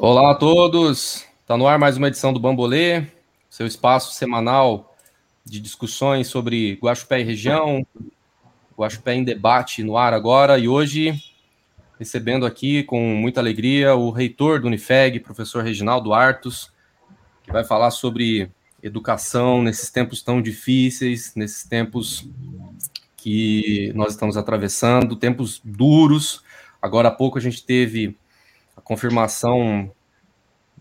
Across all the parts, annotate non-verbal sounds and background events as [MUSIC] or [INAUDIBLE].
Olá a todos, está no ar mais uma edição do Bambolê, seu espaço semanal de discussões sobre Guaxupé e região, Guaxupé em debate no ar agora, e hoje recebendo aqui com muita alegria o reitor do Unifeg, professor Reginaldo Artos, que vai falar sobre educação nesses tempos tão difíceis, nesses tempos que nós estamos atravessando, tempos duros. Agora há pouco a gente teve a confirmação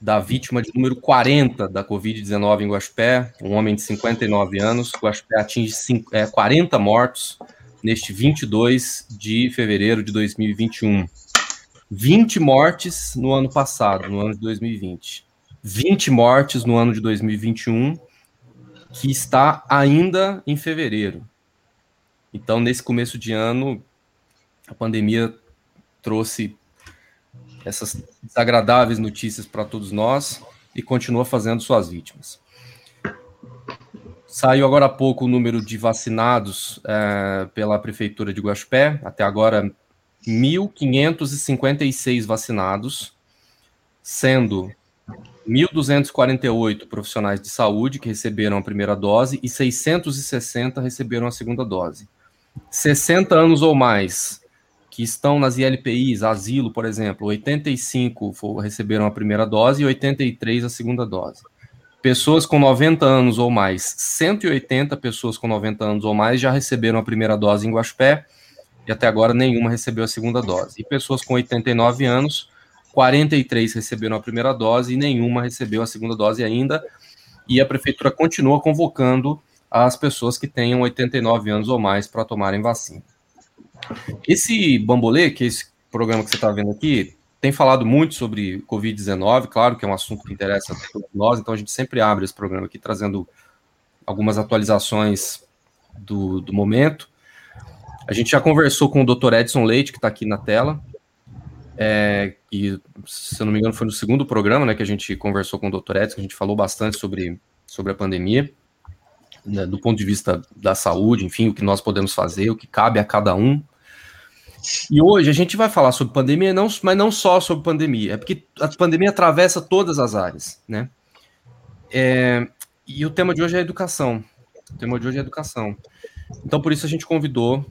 da vítima de número 40 da Covid-19 em Guaxupé, um homem de 59 anos. Guaxupé atinge 5, é, 40 mortos neste 22 de fevereiro de 2021. 20 mortes no ano passado, no ano de 2020. 20 mortes no ano de 2021, que está ainda em fevereiro. Então, nesse começo de ano, a pandemia trouxe essas desagradáveis notícias para todos nós e continua fazendo suas vítimas. Saiu agora há pouco o número de vacinados é, pela Prefeitura de Guaxupé, até agora 1.556 vacinados, sendo 1.248 profissionais de saúde que receberam a primeira dose e 660 receberam a segunda dose. 60 anos ou mais que estão nas ILPIs, asilo, por exemplo, 85 receberam a primeira dose e 83 a segunda dose. Pessoas com 90 anos ou mais, 180 pessoas com 90 anos ou mais já receberam a primeira dose em Guaxupé e até agora nenhuma recebeu a segunda dose. E pessoas com 89 anos, 43 receberam a primeira dose e nenhuma recebeu a segunda dose ainda. E a prefeitura continua convocando as pessoas que tenham 89 anos ou mais para tomarem vacina. Esse Bambolê, que é esse programa que você está vendo aqui, tem falado muito sobre Covid-19, claro que é um assunto que interessa a todos nós, então a gente sempre abre esse programa aqui trazendo algumas atualizações do, do momento. A gente já conversou com o Dr. Edson Leite, que está aqui na tela, é, e, se eu não me engano, foi no segundo programa né, que a gente conversou com o Dr. Edson, que a gente falou bastante sobre, sobre a pandemia né, do ponto de vista da saúde, enfim, o que nós podemos fazer, o que cabe a cada um. E hoje a gente vai falar sobre pandemia, não, mas não só sobre pandemia, é porque a pandemia atravessa todas as áreas, né? É, e o tema de hoje é educação. O tema de hoje é educação. Então, por isso, a gente convidou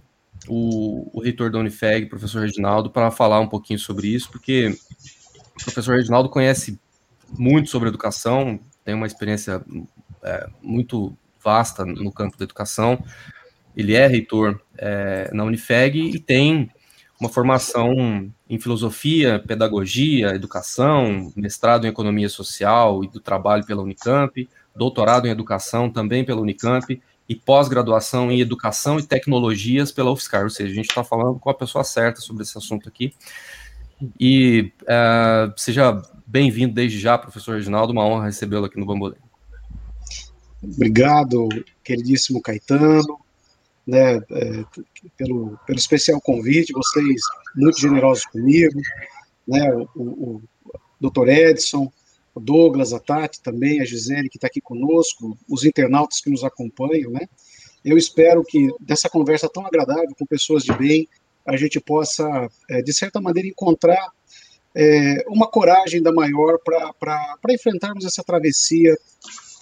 o, o reitor da Unifeg, professor Reginaldo, para falar um pouquinho sobre isso, porque o professor Reginaldo conhece muito sobre educação, tem uma experiência é, muito vasta no campo da educação. Ele é reitor é, na Unifeg e tem uma formação em filosofia, pedagogia, educação, mestrado em economia social e do trabalho pela Unicamp, doutorado em educação também pela Unicamp e pós-graduação em educação e tecnologias pela UFSCar. Ou seja, a gente está falando com a pessoa certa sobre esse assunto aqui. E uh, seja bem-vindo desde já, professor Reginaldo, uma honra recebê-lo aqui no Bambolê. Obrigado, queridíssimo Caetano, né, é, pelo, pelo especial convite, vocês muito generosos comigo, né, o, o, Dr. Edson, o Douglas, a Tati também, a Gisele que está aqui conosco, os internautas que nos acompanham, né, eu espero que dessa conversa tão agradável com pessoas de bem, a gente possa, é, de certa maneira, encontrar é, uma coragem da maior para enfrentarmos essa travessia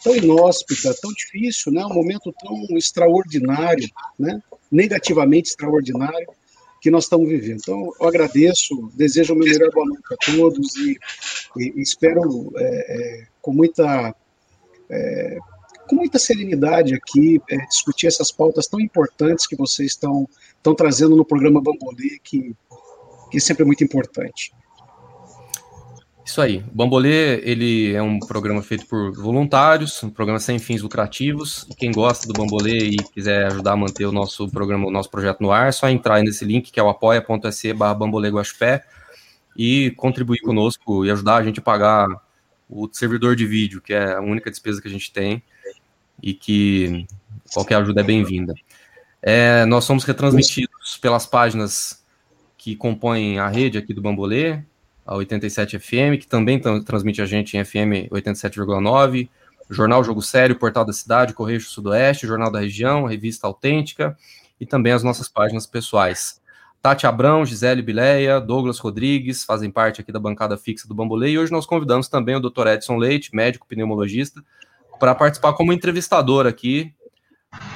tão inóspita, tão difícil, né? um momento tão extraordinário, né? negativamente extraordinário, que nós estamos vivendo. Então, eu agradeço, desejo o melhor boa noite a todos e, e espero é, é, com muita é, com muita serenidade aqui é, discutir essas pautas tão importantes que vocês estão, estão trazendo no programa Bambolê, que, que é sempre muito importante. Isso aí. O Bambolê, ele é um programa feito por voluntários, um programa sem fins lucrativos. Quem gosta do Bambolê e quiser ajudar a manter o nosso programa, o nosso projeto no ar, é só entrar nesse link que é o apoia.se barra e contribuir conosco e ajudar a gente a pagar o servidor de vídeo, que é a única despesa que a gente tem e que qualquer ajuda é bem-vinda. É, nós somos retransmitidos pelas páginas que compõem a rede aqui do Bambolê, a 87 FM, que também transmite a gente em FM 87,9, Jornal Jogo Sério, Portal da Cidade, Correio Sudoeste, Jornal da Região, Revista Autêntica e também as nossas páginas pessoais. Tati Abrão, Gisele Bileia, Douglas Rodrigues fazem parte aqui da bancada fixa do Bambolê e hoje nós convidamos também o Dr. Edson Leite, médico pneumologista, para participar como entrevistador aqui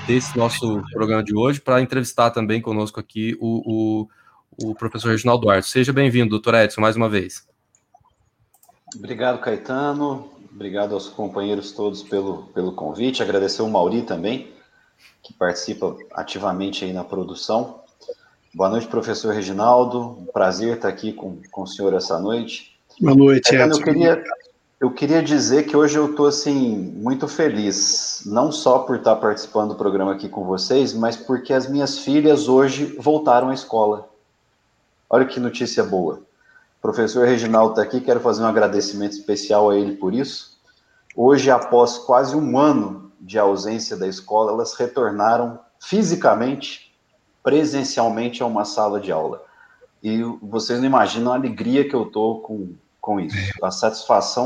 desse nosso programa de hoje, para entrevistar também conosco aqui o, o, o professor Reginaldo Duarte. Seja bem-vindo, doutor Edson, mais uma vez. Obrigado, Caetano. Obrigado aos companheiros todos pelo, pelo convite. Agradecer o Mauri também, que participa ativamente aí na produção. Boa noite, professor Reginaldo. Prazer estar aqui com, com o senhor essa noite. Boa noite, Edson. Eu queria, eu queria dizer que hoje eu estou assim muito feliz, não só por estar participando do programa aqui com vocês, mas porque as minhas filhas hoje voltaram à escola. Olha que notícia boa. O professor Reginaldo está aqui, quero fazer um agradecimento especial a ele por isso. Hoje, após quase um ano de ausência da escola, elas retornaram fisicamente presencialmente a uma sala de aula. E vocês não imaginam a alegria que eu tô com, com isso, a satisfação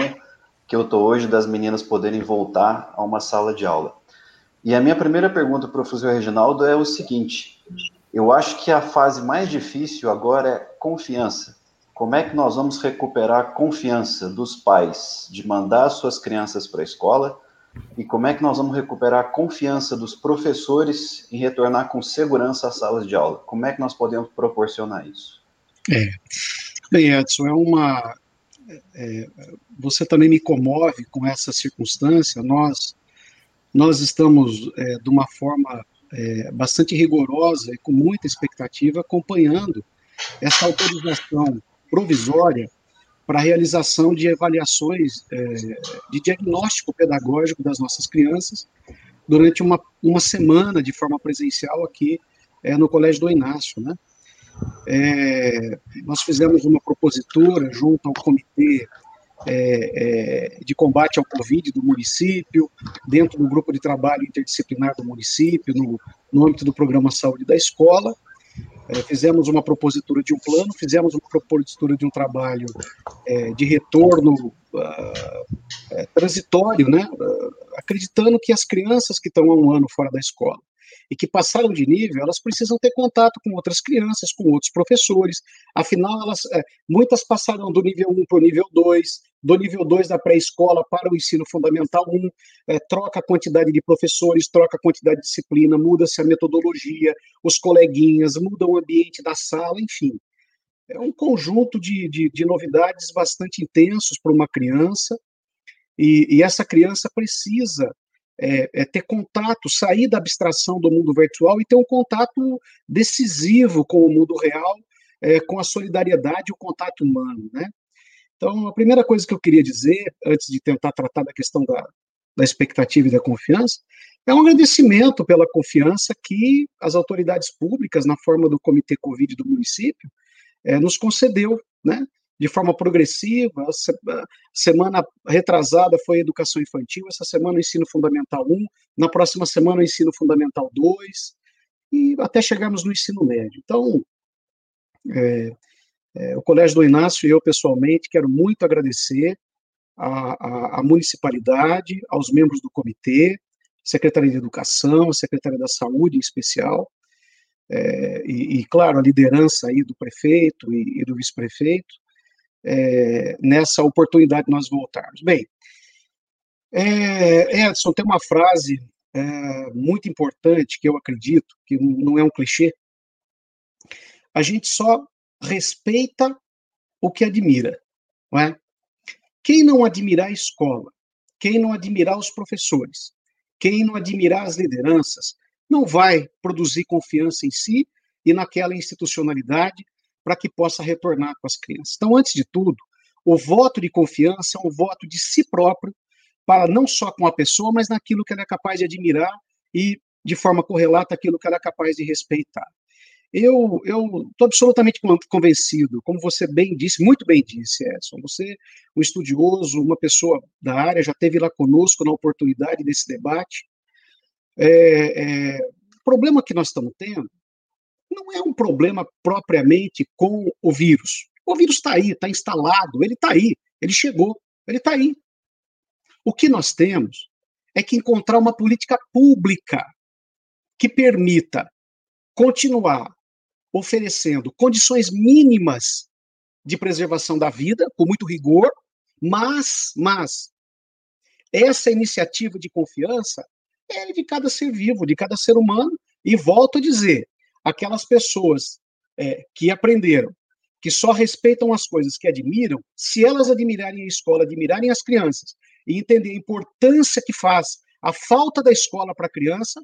que eu tô hoje das meninas poderem voltar a uma sala de aula. E a minha primeira pergunta para o professor Reginaldo é o seguinte: eu acho que a fase mais difícil agora é confiança. Como é que nós vamos recuperar a confiança dos pais de mandar suas crianças para a escola e como é que nós vamos recuperar a confiança dos professores em retornar com segurança às salas de aula? Como é que nós podemos proporcionar isso? É. Bem, Edson, é uma. É, você também me comove com essa circunstância. Nós, nós estamos, é, de uma forma é, bastante rigorosa e com muita expectativa, acompanhando essa autorização provisória para a realização de avaliações é, de diagnóstico pedagógico das nossas crianças durante uma, uma semana de forma presencial aqui é, no Colégio do Inácio, né? É, nós fizemos uma propositura junto ao comitê é, é, de combate ao Covid do município, dentro do grupo de trabalho interdisciplinar do município, no, no âmbito do programa Saúde da Escola, é, fizemos uma propositura de um plano, fizemos uma propositura de um trabalho é, de retorno uh, transitório, né, uh, acreditando que as crianças que estão há um ano fora da escola e que passaram de nível, elas precisam ter contato com outras crianças, com outros professores, afinal, elas, é, muitas passaram do nível 1 para o nível 2, do nível 2 da pré-escola para o ensino fundamental 1, é, troca a quantidade de professores, troca a quantidade de disciplina, muda-se a metodologia, os coleguinhas, muda o ambiente da sala, enfim. É um conjunto de, de, de novidades bastante intensos para uma criança, e, e, essa criança precisa é, é, ter contato, sair da abstração do mundo virtual e ter um contato decisivo com o mundo real, é, com a solidariedade e o contato humano, né? Então, a primeira coisa que eu queria dizer, antes de tentar tratar da questão da, da expectativa e da confiança, é um agradecimento pela confiança que as autoridades públicas, na forma do Comitê Covid do município, é, nos concedeu, né? De forma progressiva. A semana retrasada foi Educação Infantil, essa semana o Ensino Fundamental 1, na próxima semana o Ensino Fundamental 2, e até chegarmos no ensino médio. Então, é, é, o Colégio do Inácio e eu, pessoalmente, quero muito agradecer à, municipalidade, aos membros do comitê, Secretaria de Educação, Secretaria da Saúde em especial, é, e, e, claro, a liderança aí do prefeito e, e do vice-prefeito, é, nessa oportunidade de nós voltarmos. Bem, é, Edson, tem uma frase é, muito importante que eu acredito, que não é um clichê, a gente só respeita o que admira, não é? Quem não admirar a escola, quem não admirar os professores, quem não admirar as lideranças, não vai produzir confiança em si e naquela institucionalidade para que possa retornar com as crianças. Então, antes de tudo, o voto de confiança é um voto de si próprio, para não só com a pessoa, mas naquilo que ela é capaz de admirar e, de forma correlata, aquilo que ela é capaz de respeitar. Eu estou absolutamente convencido, como você bem disse, muito bem disse, Edson, você, um estudioso, uma pessoa da área, já esteve lá conosco na oportunidade desse debate. É, é, o problema que nós estamos tendo não é um problema propriamente com o vírus. O vírus está aí, está instalado, ele está aí, ele chegou, ele está aí. O que nós temos é que encontrar uma política pública que permita continuar oferecendo condições mínimas de preservação da vida, com muito rigor, mas, mas, essa iniciativa de confiança é de cada ser vivo, de cada ser humano, e volto a dizer, aquelas pessoas é, que aprenderam que só respeitam as coisas que admiram, se elas admirarem a escola, admirarem as crianças e entender a importância que faz a falta da escola para a criança,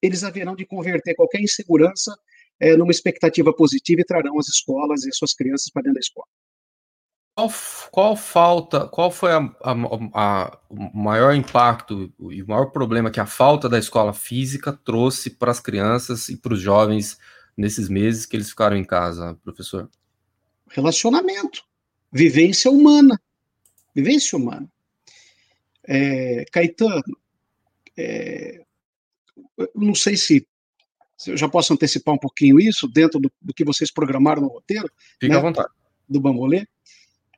eles haverão de converter qualquer insegurança é, numa expectativa positiva e trarão as escolas e suas crianças para dentro da escola. Qual, falta, qual foi a, a, a, o maior impacto e o maior problema que a falta da escola física trouxe para as crianças e para os jovens nesses meses que eles ficaram em casa, professor? Relacionamento, vivência humana, vivência humana. É, Caetano, é, não sei se, eu já posso antecipar um pouquinho isso dentro do, do que vocês programaram no roteiro. Fique né, à vontade. Do Bambolê.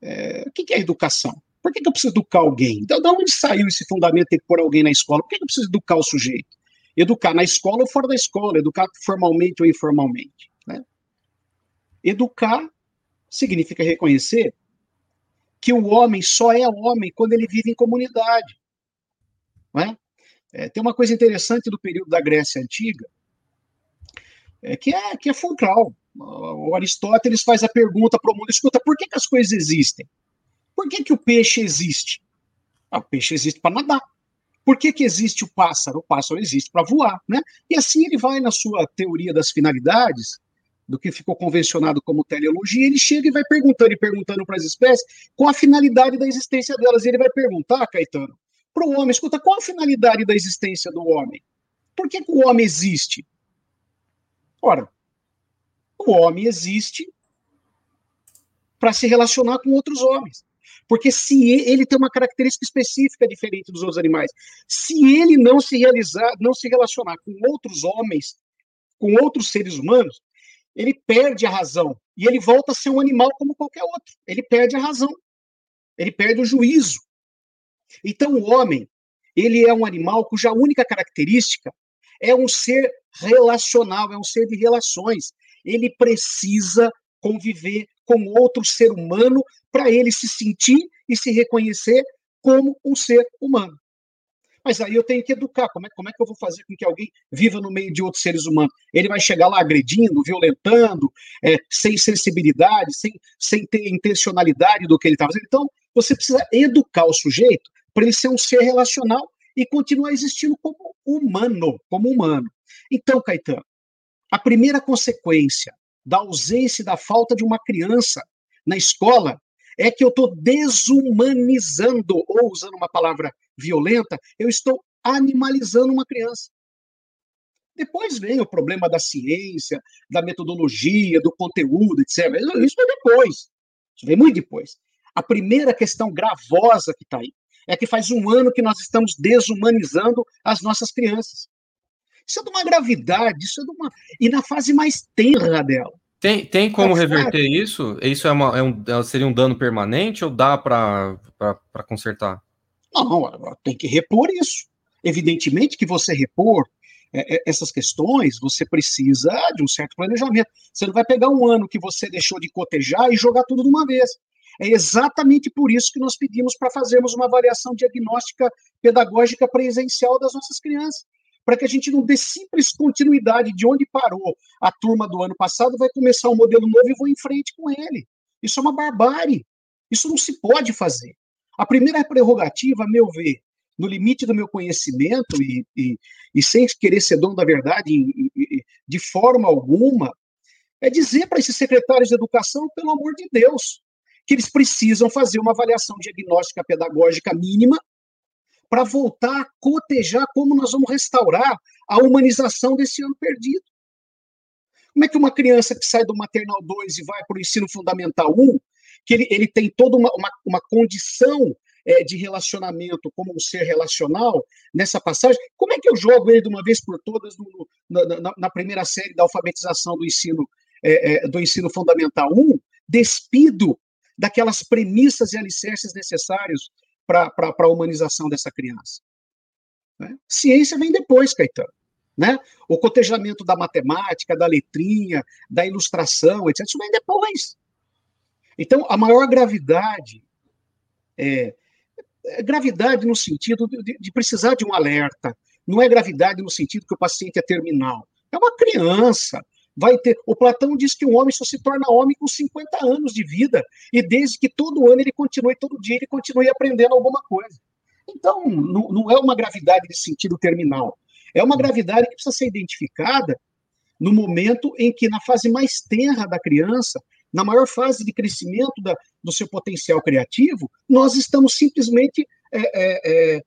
É, o que é educação? Por que, que eu preciso educar alguém? Da então, onde saiu esse fundamento de pôr alguém na escola? Por que, que eu preciso educar o sujeito? Educar na escola ou fora da escola, educar formalmente ou informalmente. Né? Educar significa reconhecer que o homem só é homem quando ele vive em comunidade. É? É, tem uma coisa interessante do período da Grécia Antiga, é, que, é, que é fulcral. O Aristóteles faz a pergunta para o mundo: escuta, por que, que as coisas existem? Por que, que o peixe existe? Ah, o peixe existe para nadar. Por que, que existe o pássaro? O pássaro existe para voar, né? E assim ele vai na sua teoria das finalidades, do que ficou convencionado como teleologia, ele chega e vai perguntando e perguntando para as espécies qual a finalidade da existência delas. E ele vai perguntar, Caetano, para o homem, escuta, qual a finalidade da existência do homem? Por que, que o homem existe? Ora, o homem existe para se relacionar com outros homens. Porque se ele tem uma característica específica diferente dos outros animais, se ele não se realizar, não se relacionar com outros homens, com outros seres humanos, ele perde a razão e ele volta a ser um animal como qualquer outro. Ele perde a razão. Ele perde o juízo. Então o homem, ele é um animal cuja única característica é um ser relacional, é um ser de relações. Ele precisa conviver com outro ser humano para ele se sentir e se reconhecer como um ser humano. Mas aí eu tenho que educar. Como é, como é que eu vou fazer com que alguém viva no meio de outros seres humanos? Ele vai chegar lá agredindo, violentando, é, sem sensibilidade, sem, sem ter intencionalidade do que ele está fazendo. Então, você precisa educar o sujeito para ele ser um ser relacional e continuar existindo como humano, como humano. Então, Caetano, a primeira consequência da ausência e da falta de uma criança na escola é que eu estou desumanizando, ou usando uma palavra violenta, eu estou animalizando uma criança. Depois vem o problema da ciência, da metodologia, do conteúdo, etc. Isso é depois. Isso vem muito depois. A primeira questão gravosa que está aí é que faz um ano que nós estamos desumanizando as nossas crianças. Isso é de uma gravidade, isso é de uma. E na fase mais tenra dela. Tem, tem como reverter isso? Isso é, uma, é um, é, seria um dano permanente ou dá para consertar? Não, tem que repor isso. Evidentemente que você repor é, é, essas questões, você precisa de um certo planejamento. Você não vai pegar um ano que você deixou de cotejar e jogar tudo de uma vez. É exatamente por isso que nós pedimos para fazermos uma avaliação diagnóstica pedagógica presencial das nossas crianças para que a gente não dê simples continuidade de onde parou a turma do ano passado, vai começar um modelo novo e vou em frente com ele. Isso é uma barbárie. Isso não se pode fazer. A primeira prerrogativa, a meu ver, no limite do meu conhecimento e, e, e sem querer ser dono da verdade de forma alguma, é dizer para esses secretários de educação, pelo amor de Deus, que eles precisam fazer uma avaliação diagnóstica pedagógica mínima para voltar a cotejar como nós vamos restaurar a humanização desse ano perdido. Como é que uma criança que sai do maternal 2 e vai para o ensino fundamental 1, que ele, ele tem toda uma, uma, uma condição é, de relacionamento como um ser relacional nessa passagem, como é que eu jogo ele de uma vez por todas no, na, na, na, primeira série da alfabetização do ensino, é, é, do ensino fundamental 1, despido daquelas premissas e alicerces necessários para a humanização dessa criança. Né? Ciência vem depois, Caetano. né? O cotejamento da matemática, da letrinha, da ilustração, etc. Isso vem depois. Então, a maior gravidade é, é gravidade no sentido de, de, precisar de um alerta. Não é gravidade no sentido que o paciente é terminal. É uma criança. Vai ter. O Platão diz que o homem só se torna homem com 50 anos de vida. E desde que todo ano ele continue, todo dia ele continue aprendendo alguma coisa. Então, não, não é uma gravidade de sentido terminal. É uma gravidade que precisa ser identificada no momento em que, na fase mais tenra da criança, na maior fase de crescimento da, do seu potencial criativo, nós estamos simplesmente é, é, é,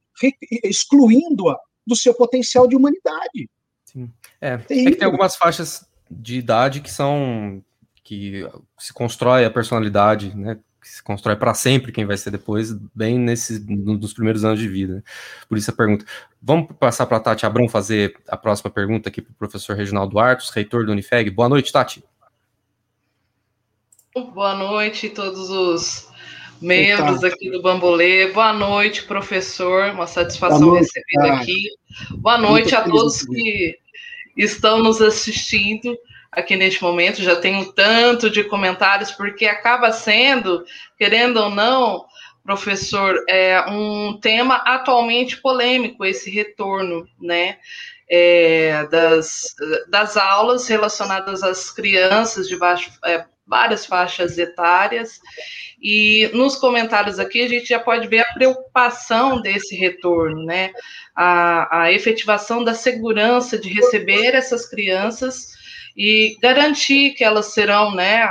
excluindo-a do seu potencial de humanidade. Sim. É, é que tem algumas faixas de idade que são que se constrói a personalidade, né? Que se constrói para sempre quem vai ser depois, bem nesses nos primeiros anos de vida. Por isso a pergunta. Vamos passar para a Tati Abrão fazer a próxima pergunta aqui para o professor Reginaldo Artos, reitor do Unifeg. Boa noite, Tati. Boa noite a todos os membros Eita. aqui do Bambolê. Boa noite, professor. Uma satisfação recebida aqui. Boa noite Muito a todos que estão nos assistindo aqui neste momento. Já tenho tanto de comentários, porque acaba sendo, querendo ou não, professor, é um tema atualmente polêmico, esse retorno, né? É, das, das aulas relacionadas às crianças de baixo, é, várias faixas etárias. E nos comentários aqui a gente já pode ver a preocupação desse retorno, né? A, a efetivação da segurança de receber essas crianças e garantir que elas serão né,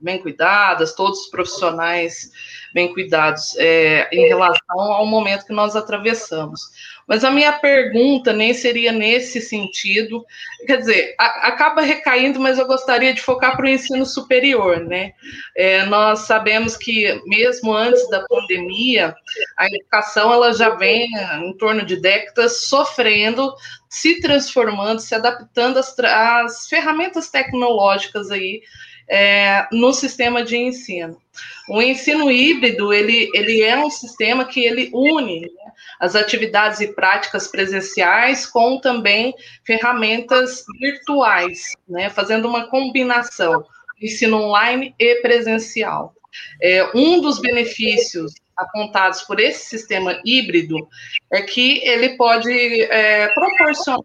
bem cuidadas, todos os profissionais bem cuidados é, em relação ao momento que nós atravessamos. Mas a minha pergunta nem seria nesse sentido, quer dizer, a, acaba recaindo, mas eu gostaria de focar para o ensino superior, né? É, nós sabemos que mesmo antes da pandemia, a educação ela já vem em torno de décadas sofrendo, se transformando, se adaptando às, às ferramentas tecnológicas aí é, no sistema de ensino. O ensino híbrido ele, ele é um sistema que ele une né, as atividades e práticas presenciais com também ferramentas virtuais, né, fazendo uma combinação ensino online e presencial. É, um dos benefícios apontados por esse sistema híbrido é que ele pode é, proporcionar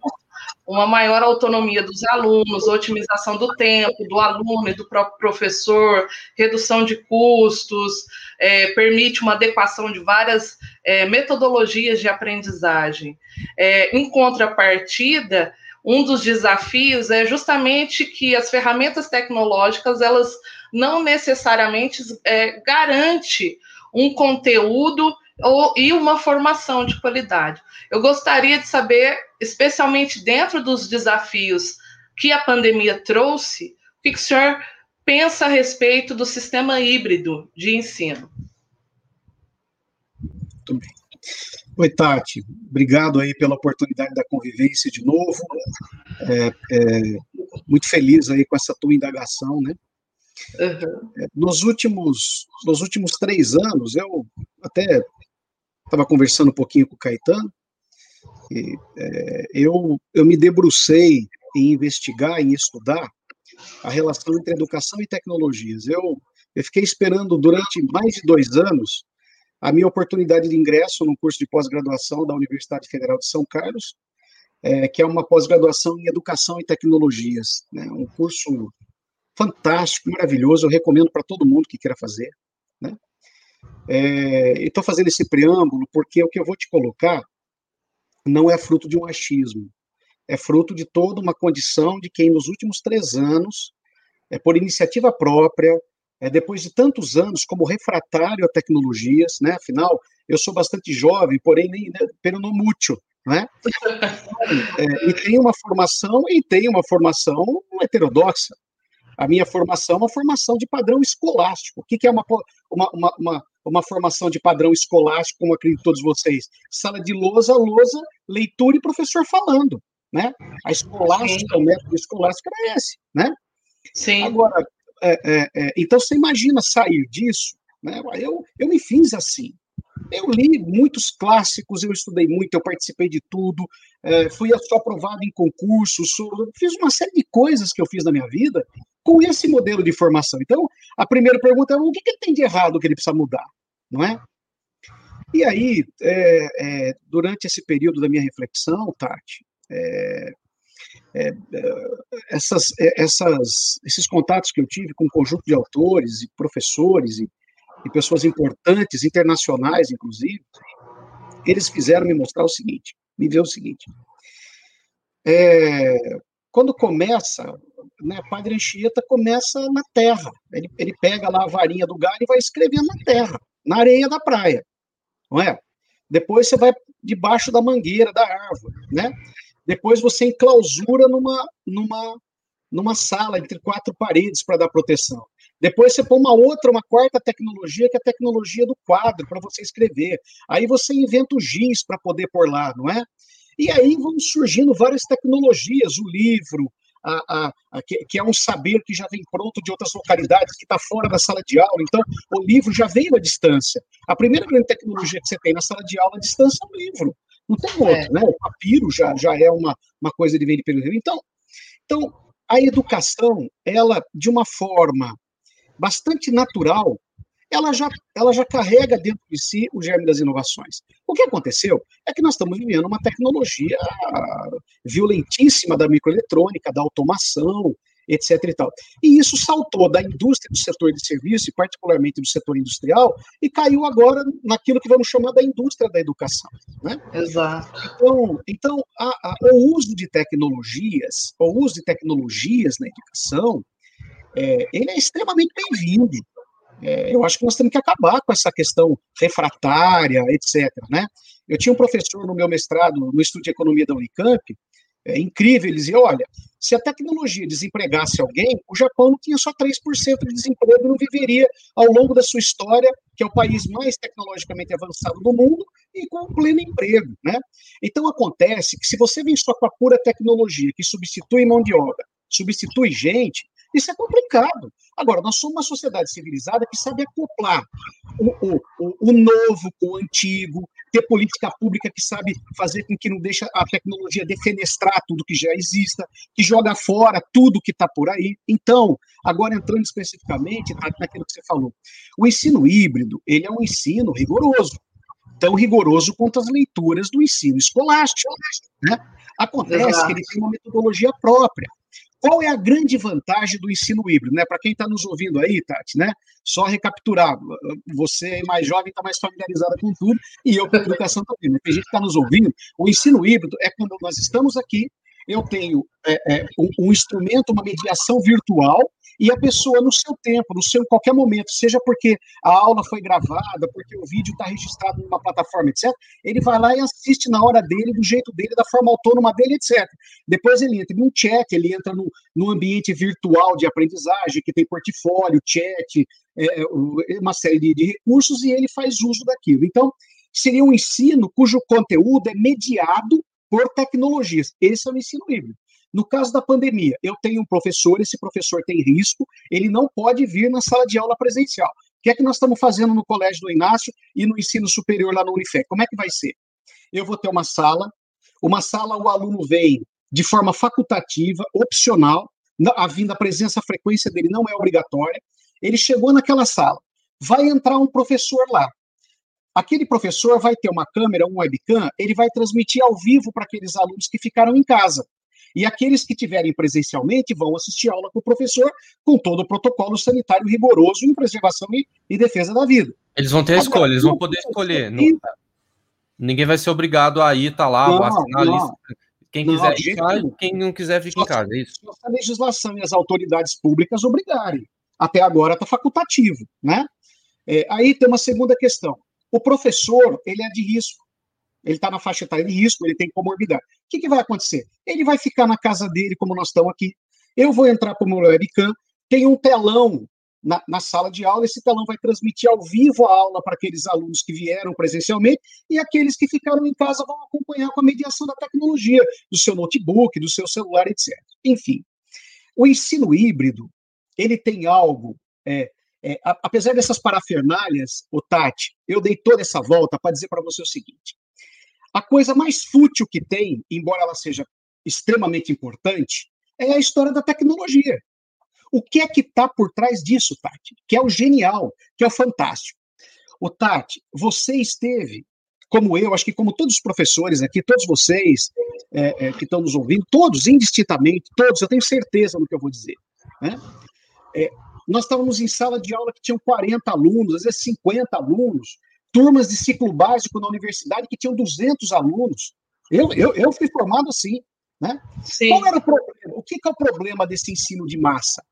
uma maior autonomia dos alunos, otimização do tempo do aluno e do próprio professor, redução de custos, é, permite uma adequação de várias é, metodologias de aprendizagem. É, em contrapartida, um dos desafios é justamente que as ferramentas tecnológicas elas não necessariamente é, garante um conteúdo ou, e uma formação de qualidade. Eu gostaria de saber, especialmente dentro dos desafios que a pandemia trouxe, o que, que o senhor pensa a respeito do sistema híbrido de ensino? Muito bem. Oi, Tati, obrigado aí pela oportunidade da convivência de novo. É, é, muito feliz aí com essa tua indagação, né? Uhum. Nos, últimos, nos últimos três anos, eu até estava conversando um pouquinho com o Caetano, e, é, eu, eu me debrucei em investigar, em estudar a relação entre educação e tecnologias. Eu, eu fiquei esperando durante mais de dois anos a minha oportunidade de ingresso no curso de pós-graduação da Universidade Federal de São Carlos, é, que é uma pós-graduação em Educação e Tecnologias, né, um curso fantástico, maravilhoso, eu recomendo para todo mundo que queira fazer. Né? É, Estou fazendo esse preâmbulo porque o que eu vou te colocar não é fruto de um achismo, é fruto de toda uma condição de quem nos últimos três anos, é, por iniciativa própria, é, depois de tantos anos como refratário a tecnologias, né? Afinal, eu sou bastante jovem, porém nem né, pero no mútil, né? É, e tem uma formação e tem uma formação heterodoxa. A minha formação é uma formação de padrão escolástico. O que, que é uma, uma, uma, uma formação de padrão escolástico, como acredito todos vocês? Sala de lousa, lousa, leitura e professor falando, né? A escolástica, Sim. o método escolástico era esse, né? Sim. Agora, é, é, é, então você imagina sair disso, né? Eu, eu me fiz assim, Eu li muitos clássicos, eu estudei muito, eu participei de tudo, é, fui só aprovado em concursos, fiz uma série de coisas que eu fiz na minha vida com esse modelo de formação. Então, a primeira pergunta é: o que, que tem de errado que ele precisa mudar? Não é? E aí, é, é, durante esse período da minha reflexão, Tati, é, é, é essas, é, essas, esses contatos que eu tive com um conjunto de autores e professores e, e pessoas importantes, internacionais, inclusive, eles fizeram me mostrar o seguinte, me ver o seguinte. quando começa, né, Padre Anchieta começa na terra. Ele, ele pega lá a varinha do galho e vai escrevendo na terra, na areia da praia não é? Depois você vai debaixo da mangueira da árvore, né? Depois você enclausura numa, numa, numa sala entre quatro paredes para dar proteção. Depois você põe uma outra, uma quarta tecnologia, que é a tecnologia do quadro, para você escrever. Aí você inventa o giz para poder pôr lá, não é? E aí vão surgindo várias tecnologias, o livro, a, a, a, que, que, é um saber que já vem pronto de outras localidades, que está fora da sala de aula. Então, o livro já veio à distância. A primeira grande tecnologia que você tem na sala de aula à distância é o livro. Não tem outro, é. né? O papiro já, já é uma, uma coisa de veio livro. Então, então, a educação, ela, de uma forma bastante natural, ela já, ela já carrega dentro de si o germe das inovações. O que aconteceu é que nós estamos vivendo uma tecnologia violentíssima da microeletrônica, da automação, etc. E, tal. e isso saltou da indústria, do setor de serviço, e particularmente do setor industrial, e caiu agora naquilo que vamos chamar da indústria da educação. Né? Exato. Então, então a, a, o uso de tecnologias, o uso de tecnologias na educação, é, ele é extremamente bem-vindo. É, eu acho que nós temos que acabar com essa questão refratária, etc. Né? Eu tinha um professor no meu mestrado, no Estudo de Economia da Unicamp, é incrível, ele dizia, olha, se a tecnologia desempregasse alguém, o Japão não tinha só 3% de desemprego não viveria ao longo da sua história, que é o país mais tecnologicamente avançado do mundo, e com pleno emprego, né? Então acontece que se você vem só com a pura tecnologia que substitui mão de obra, substitui gente, isso é complicado. Agora, nós somos uma sociedade civilizada que sabe acoplar o, o, o novo com o antigo, ter política pública que sabe fazer com que não deixe a tecnologia defenestrar tudo que já exista, que joga fora tudo que está por aí. Então, agora entrando especificamente naquilo que você falou, o ensino híbrido, ele é um ensino rigoroso, tão rigoroso quanto as leituras do ensino escolástico. Né? Acontece que ele tem uma metodologia própria. Qual é a grande vantagem do ensino híbrido, né? Para quem está nos ouvindo aí, Tati, né? Só recapiturar, você é mais jovem, está mais familiarizada com tudo, e eu com educação também. Né? Tem gente que está nos ouvindo. O ensino híbrido é quando nós estamos aqui, eu tenho é, é, um, um instrumento, uma mediação virtual, e a pessoa, no seu tempo, no seu qualquer momento, seja porque a aula foi gravada, porque o vídeo está registrado numa plataforma, etc., ele vai lá e assiste na hora dele, do jeito dele, da forma autônoma dele, etc. Depois ele entra num chat, ele entra no, no ambiente virtual de aprendizagem, que tem portfólio, chat, é, é uma série de, de recursos, e ele faz uso daquilo. Então, seria um ensino cujo conteúdo é mediado por tecnologias. Esse é o ensino híbrido. No caso da pandemia, eu tenho um professor, esse professor tem risco, ele não pode vir na sala de aula presencial. O que é que nós estamos fazendo no Colégio do Inácio e no ensino superior lá no Unifé? Como é que vai ser? Eu vou ter uma sala, uma sala o aluno vem de forma facultativa, opcional, a vinda, a presença, a frequência dele não é obrigatória. Ele chegou naquela sala, vai entrar um professor lá. Aquele professor vai ter uma câmera, um webcam, ele vai transmitir ao vivo para aqueles alunos que ficaram em casa. E aqueles que tiverem presencialmente vão assistir aula com o professor, com todo o protocolo sanitário rigoroso em preservação e, e defesa da vida. Eles vão ter a escolha, eles vão poder escolher. Não, ninguém vai ser obrigado a ir, tá lá, não, assinar não. a lista. Quem quiser não, ficar, quem não quiser fica em casa, é isso. a legislação e as autoridades públicas obrigarem. Até agora está facultativo, né? É, aí tem uma segunda questão. O professor, ele é de risco ele está na faixa etária de risco, ele tem comorbidade. O que, que vai acontecer? Ele vai ficar na casa dele, como nós estamos aqui. Eu vou entrar como webcam, tem um telão na, na, sala de aula, esse telão vai transmitir ao vivo a aula para aqueles alunos que vieram presencialmente e aqueles que ficaram em casa vão acompanhar com a mediação da tecnologia, do seu notebook, do seu celular, etc. Enfim, o ensino híbrido, ele tem algo é, é, apesar dessas parafernálias, o Tati, eu dei toda essa volta para dizer para você o seguinte: a coisa mais fútil que tem, embora ela seja extremamente importante, é a história da tecnologia. O que é que está por trás disso, Tati? Que é o genial, que é o fantástico. O Tati, você esteve, como eu, acho que como todos os professores aqui, todos vocês é, é, que estão nos ouvindo, todos, indistintamente, todos, eu tenho certeza no que eu vou dizer. Né? É, nós estávamos em sala de aula que tinham 40 alunos, às vezes 50 alunos, turmas de ciclo básico na universidade que tinham 200 alunos. Eu, eu, eu fui formado assim. Né? Sim. Qual era o problema? O que, que é o problema desse ensino de massa?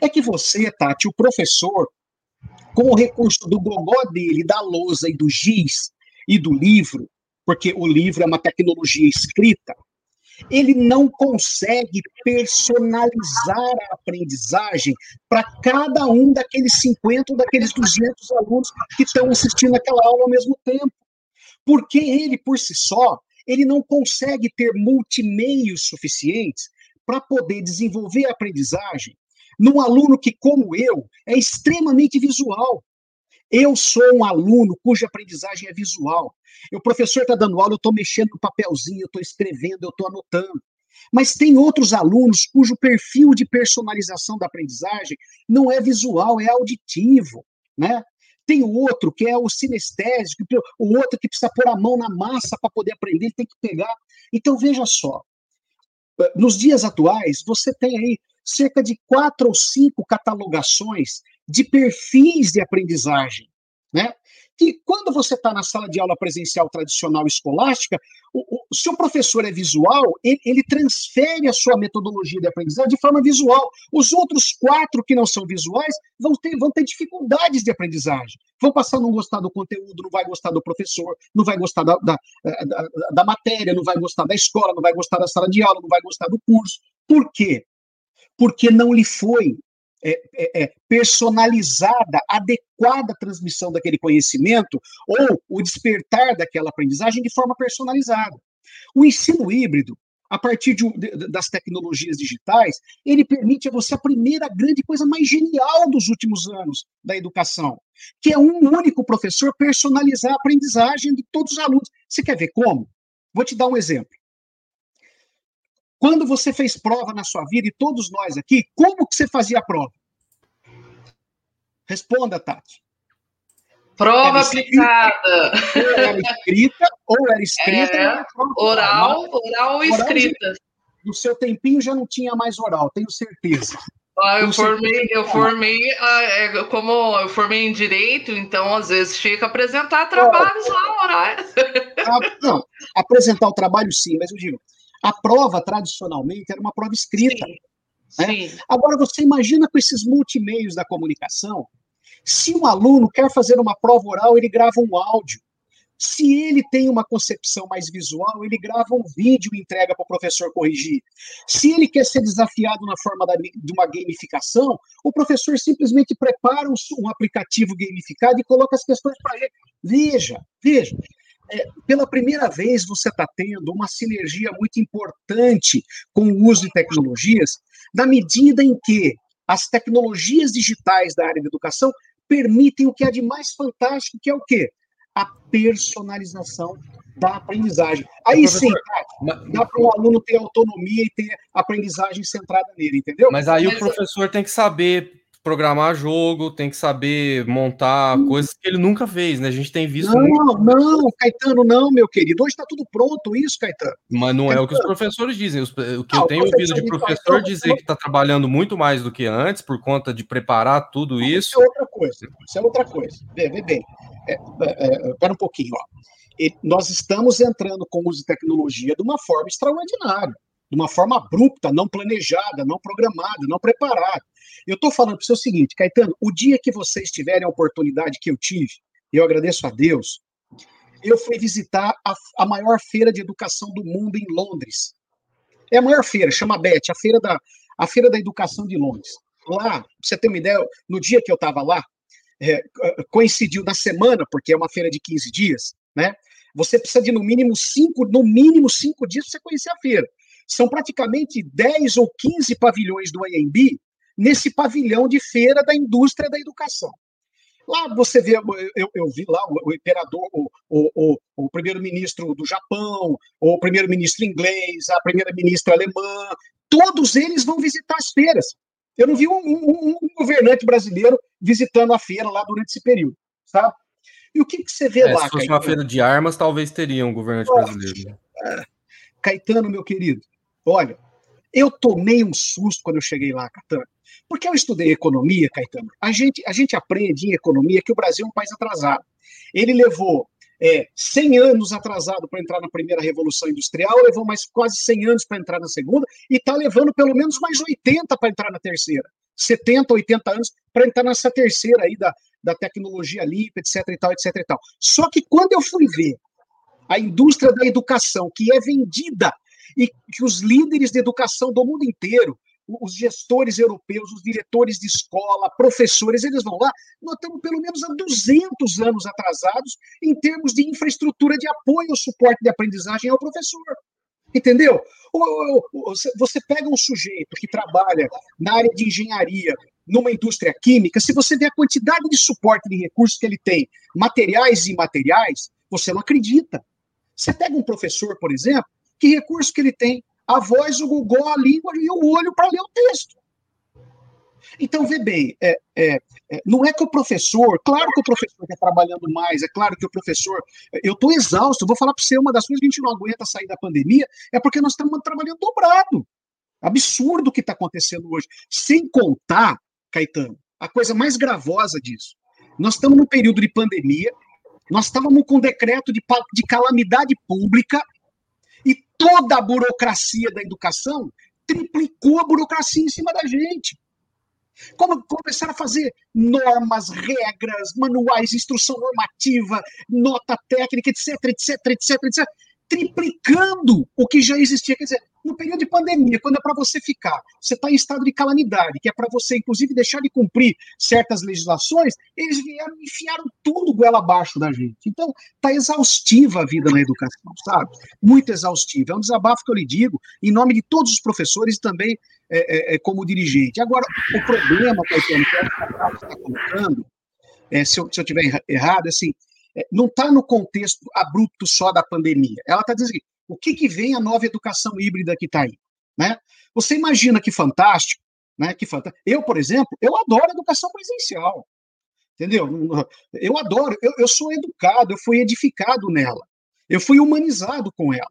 É que você, Tati, o professor, com o recurso do gogó dele, da lousa e do giz e do livro, porque o livro é uma tecnologia escrita, ele não consegue personalizar a aprendizagem para cada um daqueles 50 ou daqueles 200 alunos que estão assistindo aquela aula ao mesmo tempo. Porque ele, por si só, ele não consegue ter multimeios suficientes para poder desenvolver a aprendizagem num aluno que, como eu, é extremamente visual. Eu sou um aluno cuja aprendizagem é visual. O professor está dando aula, eu estou mexendo no papelzinho, eu estou escrevendo, eu estou anotando. Mas tem outros alunos cujo perfil de personalização da aprendizagem não é visual, é auditivo, né? Tem o outro que é o sinestésico, o outro que precisa pôr a mão na massa para poder aprender, tem que pegar. Então veja só, nos dias atuais você tem aí cerca de quatro ou cinco catalogações de perfis de aprendizagem, né? Que quando você está na sala de aula presencial tradicional escolástica, o, o, se o professor é visual, ele, ele, transfere a sua metodologia de aprendizagem de forma visual. Os outros quatro que não são visuais vão ter, vão ter dificuldades de aprendizagem. Vão passar a não gostar do conteúdo, não vai gostar do professor, não vai gostar da, da, da, da matéria, não vai gostar da escola, não vai gostar da sala de aula, não vai gostar do curso. Por quê? Porque não lhe foi é, é, é, personalizada, adequada transmissão daquele conhecimento ou o despertar daquela aprendizagem de forma personalizada. O ensino híbrido, a partir de, de, das tecnologias digitais, ele permite a você a primeira grande coisa mais genial dos últimos anos da educação, que é um único professor personalizar a aprendizagem de todos os alunos. Você quer ver como? Vou te dar um exemplo. Quando você fez prova na sua vida, e todos nós aqui, como que você fazia a prova? Responda, Tati. Prova era aplicada. Ou era escrita, ou era escrita. É, oral, oral ou escrita. No seu tempinho já não tinha mais oral, tenho certeza. Ah, eu formei, eu formei, ah, é, como eu formei em direito, então às vezes que apresentar trabalhos lá, orais. Ah, não, apresentar o trabalho sim, mas eu digo, a prova, tradicionalmente, era uma prova escrita. Sim, né? sim. Agora, você imagina com esses multimeios da comunicação, se um aluno quer fazer uma prova oral, ele grava um áudio. Se ele tem uma concepção mais visual, ele grava um vídeo e entrega para o professor corrigir. Se ele quer ser desafiado na forma da, de uma gamificação, o professor simplesmente prepara um, um aplicativo gamificado e coloca as questões para ele. Veja, veja é, pela primeira vez você está tendo uma sinergia muito importante com o uso de tecnologias, na medida em que as tecnologias digitais da área da educação permitem o que é de mais fantástico, que é o quê? A personalização da aprendizagem. Aí sim, dá para o aluno ter autonomia e ter aprendizagem centrada nele, entendeu? Mas aí Mas, o professor tem que saber programar jogo, tem que saber montar hum. coisas que ele nunca fez, né? A gente tem visto. Não, muito... não, Caetano, não, meu querido. Hoje está tudo pronto, isso, Caetano. Mas não Caetano. é o que os professores dizem. O que não, eu tenho ouvido de professor dizer que está trabalhando muito mais do que antes, por conta de preparar tudo isso. Isso é outra coisa. Isso é outra coisa. Vê, vê bem. É, é, é, pera um pouquinho, ó. E nós estamos entrando com o uso de tecnologia de uma forma extraordinária, de uma forma abrupta, não planejada, não programada, não preparada. Eu estou falando para você o seguinte, Caetano, o dia que vocês tiverem a oportunidade que eu tive, eu agradeço a Deus, eu fui visitar a, a maior feira de educação do mundo em Londres. É a maior feira, chama BET, a feira da, a feira da educação de Londres. Lá, pra você ter uma ideia, no dia que eu estava lá, é, coincidiu na semana, porque é uma feira de 15 dias, né? Você precisa de no mínimo cinco, no mínimo cinco dias para você conhecer a feira. São praticamente 10 ou 15 pavilhões do AMB nesse pavilhão de feira da indústria da educação. Lá você vê, eu, eu vi lá o, o imperador, o, o, o primeiro-ministro do Japão, o primeiro-ministro inglês, a primeira-ministra alemã, todos eles vão visitar as feiras. Eu não vi um, um, um, governante brasileiro visitando a feira lá durante esse período, sabe? E o que, que você vê é, lá, Se fosse Caetano? uma feira de armas, talvez teria um governante brasileiro. É, Caetano, meu querido, olha, eu tomei um susto quando eu cheguei lá, Caetano. Porque eu estudei economia, Caetano. A gente, a gente aprende em economia que o Brasil é um país atrasado. Ele levou é, 100 anos atrasado para entrar na primeira revolução industrial, levou mais quase 100 anos para entrar na segunda, e está levando pelo menos mais 80 para entrar na terceira. 70, 80 anos para entrar nessa terceira aí da, da tecnologia limpa, etc e tal, etc e tal. Só que quando eu fui ver a indústria da educação que é vendida e que os líderes de educação do mundo inteiro os gestores europeus, os diretores de escola, professores, eles vão lá. Nós estamos pelo menos há 200 anos atrasados em termos de infraestrutura de apoio ao suporte de aprendizagem ao professor. Entendeu? Você pega um sujeito que trabalha na área de engenharia, numa indústria química, se você vê a quantidade de suporte de recursos que ele tem, materiais e imateriais, você não acredita. Você pega um professor, por exemplo, que recurso que ele tem? a voz, o Google, a língua e o olho para ler o texto. Então, vê bem, é, é, é, não é que o professor, claro que o professor está trabalhando mais, é claro que o professor, eu estou exausto, vou falar para você, uma das coisas que a gente não aguenta sair da pandemia é porque nós estamos trabalhando dobrado. Absurdo o que está acontecendo hoje. Sem contar, Caetano, a coisa mais gravosa disso. Nós estamos num período de pandemia, nós estávamos com um decreto de, de calamidade pública e toda a burocracia da educação triplicou a burocracia em cima da gente. Como começaram a fazer normas, regras, manuais, instrução normativa, nota técnica, etc, etc, etc, etc triplicando o que já existia. Quer dizer, no período de pandemia, quando é para você ficar, você está em estado de calamidade, que é para você, inclusive, deixar de cumprir certas legislações, eles vieram e enfiaram tudo goela abaixo da gente. Então, está exaustiva a vida na educação, sabe? Muito exaustiva. É um desabafo que eu lhe digo, em nome de todos os professores e também é, é, é como dirigente. Agora, o problema, que a está colocando, é, se eu estiver errado, é assim, é, não está no contexto abrupto só da pandemia. Ela está dizendo o que, que vem a nova educação híbrida que está aí. Né? Você imagina que fantástico, né? Que fantástico. Eu, por exemplo, eu adoro educação presencial. Entendeu? Eu adoro, eu, eu sou educado, eu fui edificado nela. Eu fui humanizado com ela.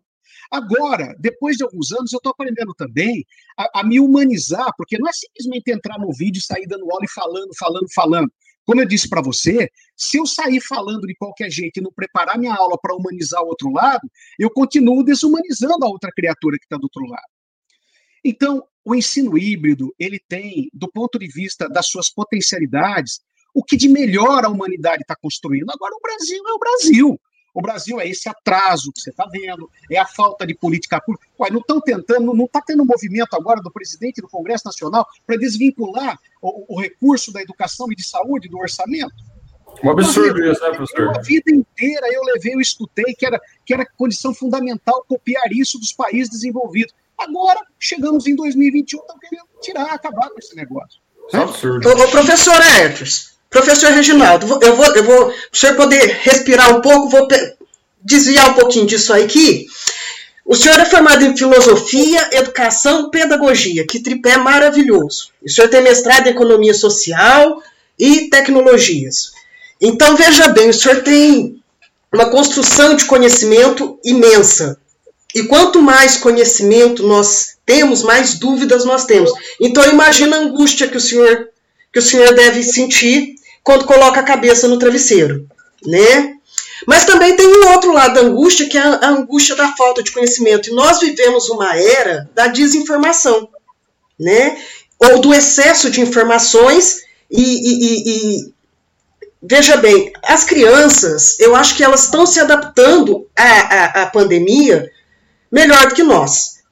Agora, depois de alguns anos, eu estou aprendendo também a, a, me humanizar, porque não é simplesmente entrar no vídeo e sair dando aula e falando, falando, falando. Como eu disse para você, se eu sair falando de qualquer jeito e não preparar minha aula para humanizar o outro lado, eu continuo desumanizando a outra criatura que está do outro lado. Então, o ensino híbrido, ele tem, do ponto de vista das suas potencialidades, o que de melhor a humanidade está construindo. Agora, o Brasil é o Brasil. O Brasil é esse atraso que você está vendo, é a falta de política pública. Ué, não estão tentando, não está tendo movimento agora do presidente do Congresso Nacional para desvincular o, o, recurso da educação e de saúde do orçamento? Um absurdo isso, né, professor? A vida inteira eu levei, eu estudei que era, que era condição fundamental copiar isso dos países desenvolvidos. Agora, chegamos em 2021, estão querendo tirar, acabar com esse negócio. É absurdo. Ô, professor Ertos, Professor Reginaldo, eu vou, eu vou, o senhor poder respirar um pouco, vou desviar um pouquinho disso aqui. O senhor é formado em filosofia, educação, pedagogia, que tripé maravilhoso. O senhor tem mestrado em economia social e tecnologias. Então, veja bem, o senhor tem uma construção de conhecimento imensa. E quanto mais conhecimento nós temos, mais dúvidas nós temos. Então, imagina a angústia que o senhor, que o senhor deve sentir quando coloca a cabeça no travesseiro, né? Mas também tem um outro lado da angústia, que é a angústia da falta de conhecimento. E nós vivemos uma era da desinformação, né? Ou do excesso de informações e, e, e veja bem, as crianças, eu acho que elas estão se adaptando à, à, à pandemia melhor do que nós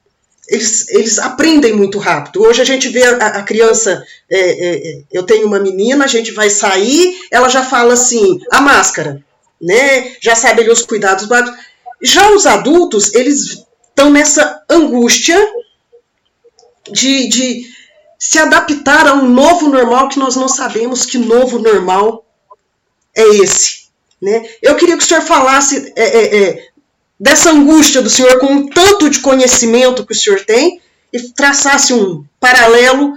eles, eles aprendem muito rápido. Hoje a gente vê a, a criança, é, é, é, eu tenho uma menina, a gente vai sair, ela já fala assim, a máscara, né? Já sabe ali os cuidados básicos. Já os adultos, eles estão nessa angústia de, de se adaptar a um novo normal que nós não sabemos que novo normal é esse. Né? Eu queria que o senhor falasse é, é, é, dessa angústia do senhor com o tanto de conhecimento que o senhor tem e traçasse um paralelo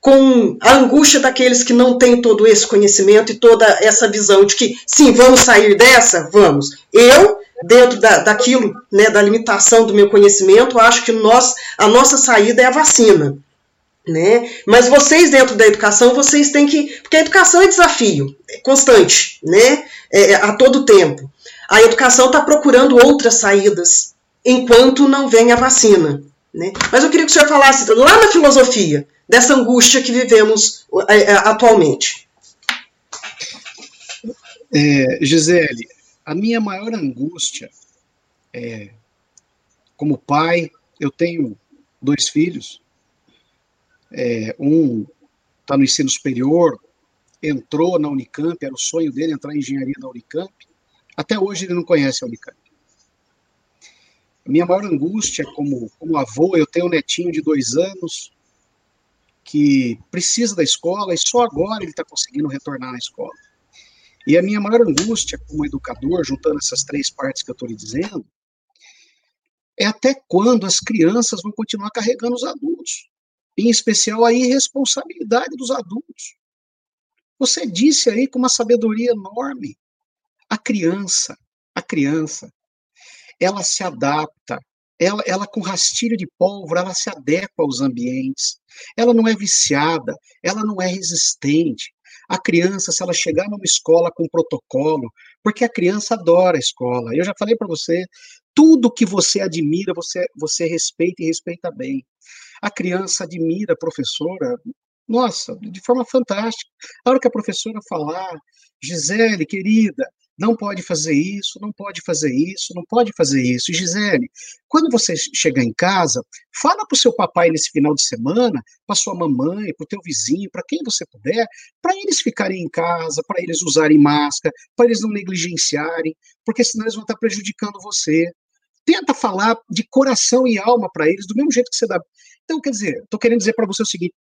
com a angústia daqueles que não têm todo esse conhecimento e toda essa visão de que, sim, vamos sair dessa? Vamos. Eu, dentro da, daquilo, né, da limitação do meu conhecimento, acho que nós, a nossa saída é a vacina. Né? Mas vocês, dentro da educação, vocês têm que. Porque a educação é desafio, é constante, né? É, é a todo tempo. A educação está procurando outras saídas, enquanto não vem a vacina. Né? Mas eu queria que o senhor falasse lá na filosofia dessa angústia que vivemos é, é, atualmente. É, Gisele, a minha maior angústia é, como pai, eu tenho dois filhos, é, um está no ensino superior, entrou na Unicamp, era o sonho dele entrar em engenharia da Unicamp, até hoje ele não conhece a Unicamp. A minha maior angústia como, como avô, eu tenho um netinho de dois anos, que precisa da escola e só agora ele está conseguindo retornar à escola. E a minha maior angústia como educador, juntando essas três partes que eu estou lhe dizendo, é até quando as crianças vão continuar carregando os adultos, em especial a irresponsabilidade dos adultos. Você disse aí com uma sabedoria enorme, a criança, a criança, ela se adapta, ela, ela com rastilho de pólvora, ela se adequa aos ambientes, ela não é viciada, ela não é resistente. A criança, se ela chegar numa escola com protocolo, porque a criança adora a escola. Eu já falei para você, tudo que você admira, você, você respeita e respeita bem. A criança admira a professora, nossa, de forma fantástica. A hora que a professora falar, Gisele, querida, não pode fazer isso, não pode fazer isso, não pode fazer isso. Gisele, quando você chegar em casa, fala para o seu papai nesse final de semana, para sua mamãe, para o teu vizinho, para quem você puder, para eles ficarem em casa, para eles usarem máscara, para eles não negligenciarem, porque senão eles vão estar prejudicando você. Tenta falar de coração e alma para eles, do mesmo jeito que você dá. Então, quer dizer, estou querendo dizer para você o seguinte: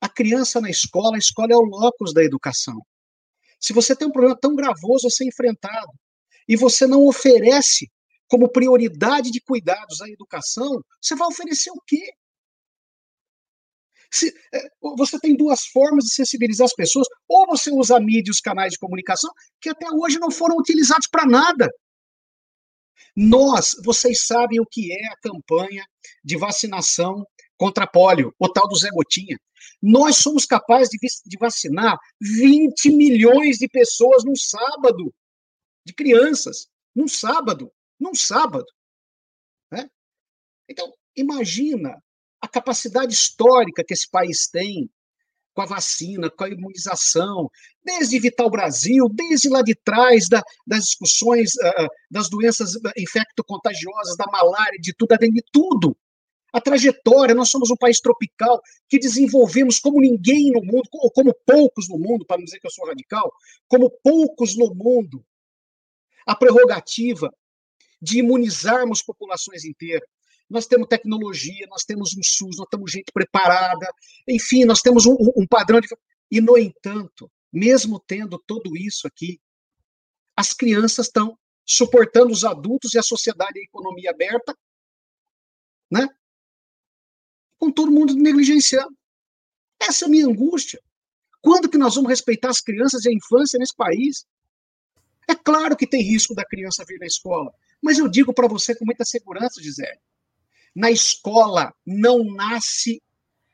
a criança na escola, a escola é o locus da educação. Se você tem um problema tão gravoso a ser enfrentado e você não oferece como prioridade de cuidados à educação, você vai oferecer o quê? Se, é, você tem duas formas de sensibilizar as pessoas. Ou você usa a mídia e os canais de comunicação, que até hoje não foram utilizados para nada. Nós, vocês sabem o que é a campanha de vacinação contra pólio, o tal do Zé Gotinha. Nós somos capazes de, de vacinar 20 milhões de pessoas num sábado, de crianças, num sábado, num sábado. Né? Então, imagina a capacidade histórica que esse país tem com a vacina, com a imunização, desde Vital Brasil, desde lá de trás da, das discussões uh, das doenças infecto-contagiosas, da malária, de tudo, de tudo. A trajetória, nós somos um país tropical que desenvolvemos como ninguém no mundo, ou como poucos no mundo, para não dizer que eu sou radical, como poucos no mundo, a prerrogativa de imunizarmos populações inteiras. Nós temos tecnologia, nós temos um SUS, nós temos gente preparada, enfim, nós temos um, um padrão de. E, no entanto, mesmo tendo tudo isso aqui, as crianças estão suportando os adultos e a sociedade e a economia aberta, né? Com todo mundo negligenciando. Essa é a minha angústia. Quando que nós vamos respeitar as crianças e a infância nesse país? É claro que tem risco da criança vir na escola, mas eu digo para você com muita segurança, Gisele, na escola não nasce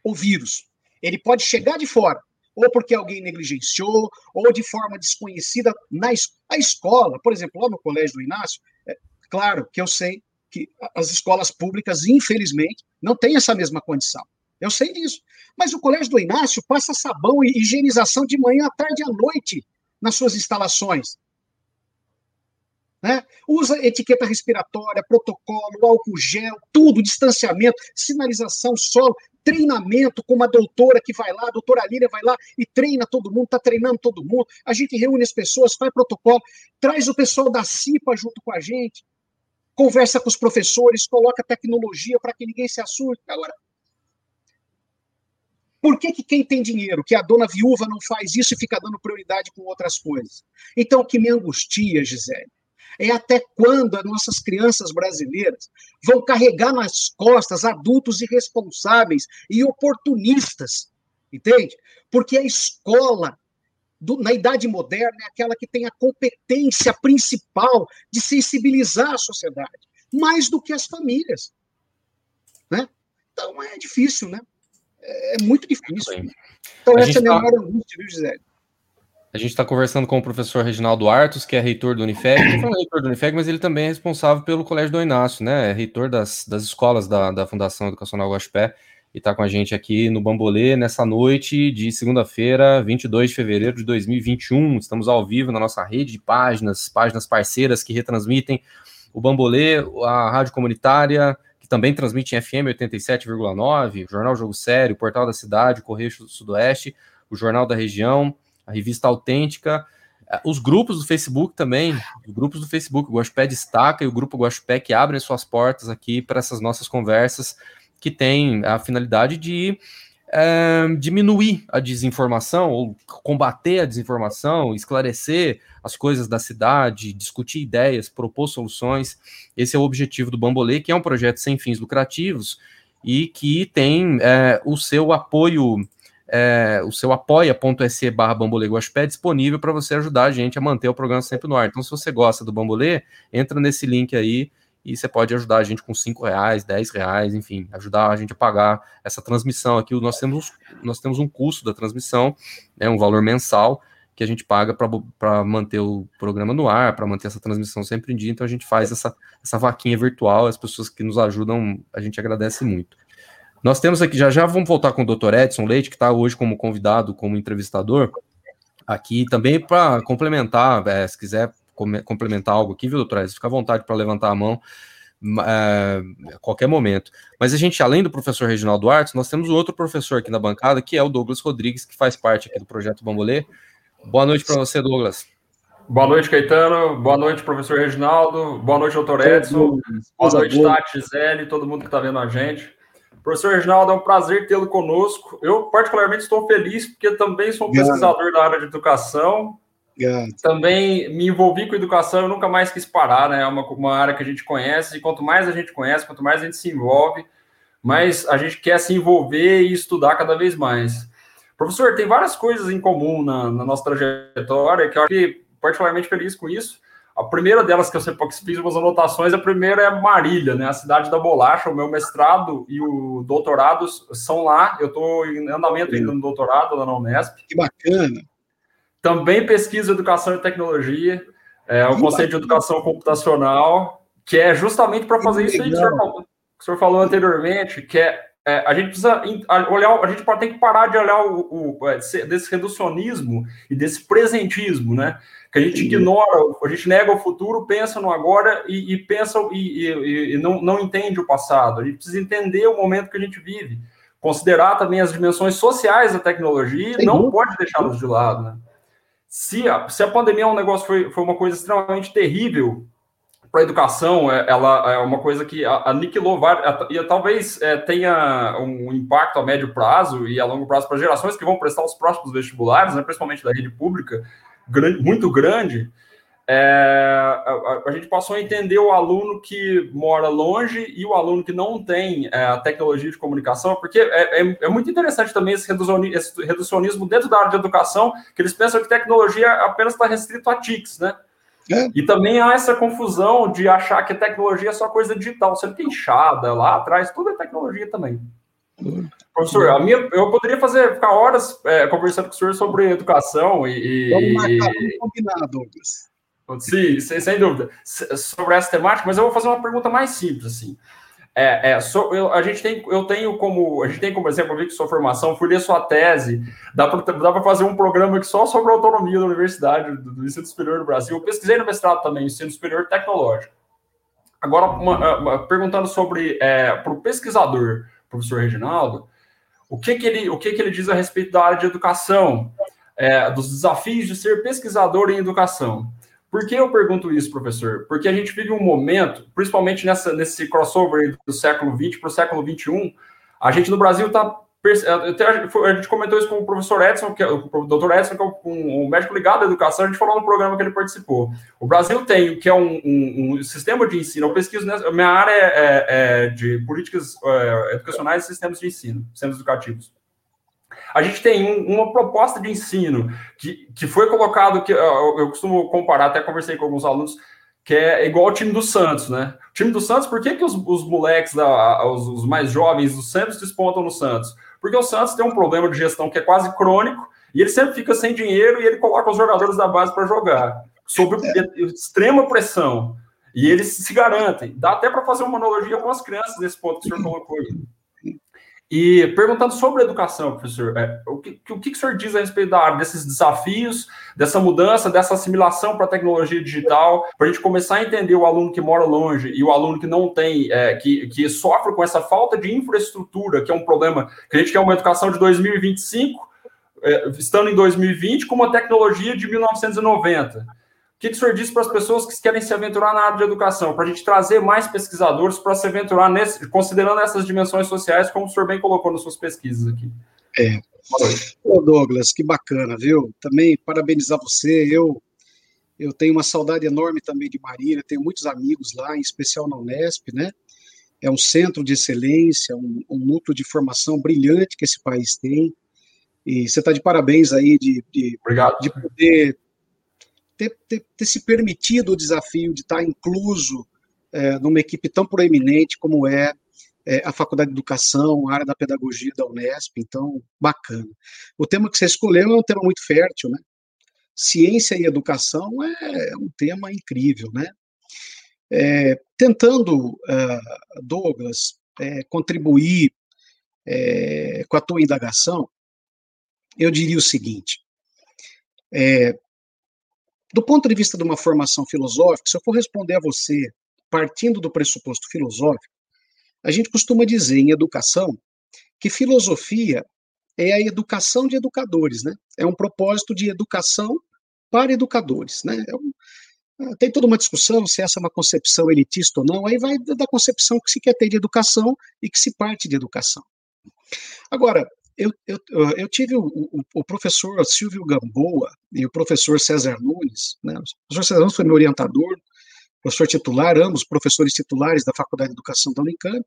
o vírus. Ele pode chegar de fora, ou porque alguém negligenciou, ou de forma desconhecida na a escola. Por exemplo, lá no Colégio do Inácio, é, claro que eu sei que as escolas públicas, infelizmente, não têm essa mesma condição. Eu sei disso. Mas o Colégio do Inácio passa sabão e higienização de manhã, à tarde e à noite nas suas instalações. Né? Usa etiqueta respiratória, protocolo, álcool gel, tudo, distanciamento, sinalização solo, treinamento com uma doutora que vai lá, a doutora Lília vai lá e treina todo mundo, está treinando todo mundo. A gente reúne as pessoas, faz protocolo, traz o pessoal da CIPA junto com a gente conversa com os professores, coloca tecnologia para que ninguém se assuste. Agora, Por que, que quem tem dinheiro, que a dona viúva não faz isso e fica dando prioridade com outras coisas? Então, o que me angustia, Gisele, é até quando as nossas crianças brasileiras vão carregar nas costas adultos irresponsáveis e oportunistas, entende? Porque a escola do, na idade moderna é aquela que tem a competência principal de sensibilizar a sociedade, mais do que as famílias. Né? Então é difícil, né? É, é muito difícil. Então, a essa é a minha tá... maior angústia, viu, Gisele? A gente está conversando com o professor Reginaldo Artos, que é reitor do Unifeg. Não reitor do Unifeg, mas ele também é responsável pelo Colégio do Inácio, né? É reitor das, das escolas da, da Fundação Educacional Guaxpé e está com a gente aqui no Bambolê nessa noite de segunda-feira, 22 de fevereiro de 2021. Estamos ao vivo na nossa rede de páginas, páginas parceiras que retransmitem o Bambolê, a rádio comunitária, que também transmite em FM 87,9, o Jornal Jogo Sério, Portal da Cidade, Correio do Sudoeste, o Jornal da Região, a Revista Autêntica, os grupos do Facebook também, os grupos do Facebook, o Guaxpé Destaca e o Grupo Guaxpé que abrem suas portas aqui para essas nossas conversas que tem a finalidade de é, diminuir a desinformação ou combater a desinformação, esclarecer as coisas da cidade, discutir ideias, propor soluções. Esse é o objetivo do Bambolê, que é um projeto sem fins lucrativos e que tem é, o seu apoio, é, o seu apoia.se barra Bambolê Guaxpé disponível para você ajudar a gente a manter o programa sempre no ar. Então, se você gosta do Bambolê, entra nesse link aí e você pode ajudar a gente com 5 reais, 10 reais, enfim, ajudar a gente a pagar essa transmissão aqui. Nós temos, nós temos um custo da transmissão, né, um valor mensal que a gente paga para manter o programa no ar, para manter essa transmissão sempre em dia. Então a gente faz essa, essa vaquinha virtual, as pessoas que nos ajudam, a gente agradece muito. Nós temos aqui, já já vamos voltar com o Dr. Edson Leite, que está hoje como convidado, como entrevistador, aqui também para complementar, é, se quiser complementar algo aqui, viu, doutora? Fica à vontade para levantar a mão é, a qualquer momento. Mas a gente, além do professor Reginaldo Duarte, nós temos outro professor aqui na bancada, que é o Douglas Rodrigues, que faz parte aqui do projeto Bambolê. Boa noite para você, Douglas. Boa noite, Caetano. Boa noite, professor Reginaldo. Boa noite, doutor Edson. Boa noite, Tati, Gisele, todo mundo que está vendo a gente. Professor Reginaldo, é um prazer tê-lo conosco. Eu, particularmente, estou feliz porque também sou um pesquisador da área de educação Obrigado. Também me envolvi com educação, e nunca mais quis parar, né? É uma, uma área que a gente conhece, e quanto mais a gente conhece, quanto mais a gente se envolve, mais a gente quer se envolver e estudar cada vez mais. Professor, tem várias coisas em comum na, na nossa trajetória que eu fiquei particularmente feliz com isso. A primeira delas que eu sempre fiz umas anotações, a primeira é Marília, né? A cidade da bolacha. O meu mestrado e o doutorado são lá. Eu estou em andamento ainda no doutorado lá na Unesp. Que bacana. Também pesquisa educação e tecnologia, é, o Conceito de Educação Computacional, que é justamente para fazer isso aí que o senhor, falou, que o senhor falou anteriormente, que é, é, a gente precisa olhar, a gente tem que parar de olhar o, o, é, desse reducionismo e desse presentismo, né? Que a gente ignora, a gente nega o futuro, pensa no agora e, e pensa e, e, e, não, não entende o passado. A gente precisa entender o momento que a gente vive, considerar também as dimensões sociais da tecnologia e não pode deixá-los de lado, né? Se a, se a pandemia é um negócio, foi, foi uma coisa extremamente terrível para a educação, é, ela é uma coisa que aniquilou e talvez é, tenha um impacto a médio prazo e a longo prazo para gerações que vão prestar os próximos vestibulares, né, principalmente da rede pública, grande, muito grande, é, a, a, gente passou a entender o aluno que mora longe e o aluno que não tem é, a tecnologia de comunicação, porque é, é, é muito interessante também esse reducionismo, esse reducionismo, dentro da área de educação, que eles pensam que tecnologia apenas está restrito a TICs, né? É. E também há essa confusão de achar que a tecnologia é só coisa digital, sendo que enxada lá atrás, tudo é tecnologia também. Professor, a minha, eu poderia fazer, ficar horas é, conversando com o senhor sobre educação e. Vamos marcar, vamos combinar, Douglas. Sim, sem, sem, dúvida. Sobre essa temática, mas eu vou fazer uma pergunta mais simples, assim. É, é, so, eu, a gente tem, eu tenho como, a gente tem como exemplo, vi que sua formação, fui ler sua tese, dá para fazer um programa aqui só sobre a autonomia da universidade, do, do ensino superior do Brasil. Eu pesquisei no mestrado também, ensino superior tecnológico. Agora, uma, uma, perguntando sobre, é, para o pesquisador, professor Reginaldo, o que que ele, o que que ele diz a respeito da área de educação, é, dos desafios de ser pesquisador em educação? Por que eu pergunto isso, professor? Porque a gente vive um momento, principalmente nessa, nesse crossover do século XX para o século XXI, a gente no Brasil está a gente comentou isso com o professor Edson, que é o doutor Edson, que é médico ligado à educação, a gente falou no programa que ele participou. O Brasil tem, que é um, um, um sistema de ensino, eu pesquiso, nessa, minha área é, é, é de políticas é, educacionais e sistemas de ensino, sistemas educativos. A gente tem uma proposta de ensino que, que foi colocado, que eu, eu costumo comparar, até conversei com alguns alunos, que é igual ao time do Santos, né? O time do Santos, por que, que os, os moleques, os, os mais jovens do Santos despontam no Santos? Porque o Santos tem um problema de gestão que é quase crônico e ele sempre fica sem dinheiro e ele coloca os jogadores da base para jogar, sob extrema pressão. E eles se garantem. Dá até para fazer uma analogia com as crianças nesse ponto que o senhor colocou aí. E perguntando sobre educação, professor, é, o, que, o que o senhor diz a respeito da, desses desafios, dessa mudança, dessa assimilação para a tecnologia digital, para a gente começar a entender o aluno que mora longe e o aluno que não tem, é, que, que sofre com essa falta de infraestrutura, que é um problema, que a gente quer uma educação de 2025, é, estando em 2020, com uma tecnologia de 1990 que, que o senhor disse para as pessoas que querem se aventurar na área de educação, para a gente trazer mais pesquisadores para se aventurar nesse, considerando essas dimensões sociais, como o senhor bem colocou nas suas pesquisas aqui? É. Ô Douglas, que bacana, viu? Também parabenizar você. Eu eu tenho uma saudade enorme também de Marília, tenho muitos amigos lá, em especial na Unesp, né? É um centro de excelência, um, um núcleo de formação brilhante que esse país tem. E você está de parabéns aí de, de, de poder ter, ter, ter se permitido o desafio de estar incluso é, numa equipe tão proeminente como é, é, a Faculdade de Educação, a área da Pedagogia da Unesp, então, bacana. O tema que você escolheu é um tema muito fértil, né? Ciência e educação é um tema incrível, né? É, tentando, uh, Douglas, é, contribuir é, com a tua indagação, eu diria o seguinte: é, do ponto de vista de uma formação filosófica, se eu for responder a você partindo do pressuposto filosófico, a gente costuma dizer em educação que filosofia é a educação de educadores, né? É um propósito de educação para educadores, né? É um, ah, tem toda uma discussão se essa é uma concepção elitista ou não, aí vai da concepção que se quer ter de educação e que se parte de educação. Agora, eu, eu, eu tive o, o, o, professor Silvio Gamboa e o professor César Nunes, né? o professor César Nunes foi meu orientador, professor titular, ambos professores titulares da Faculdade de Educação da Unicamp,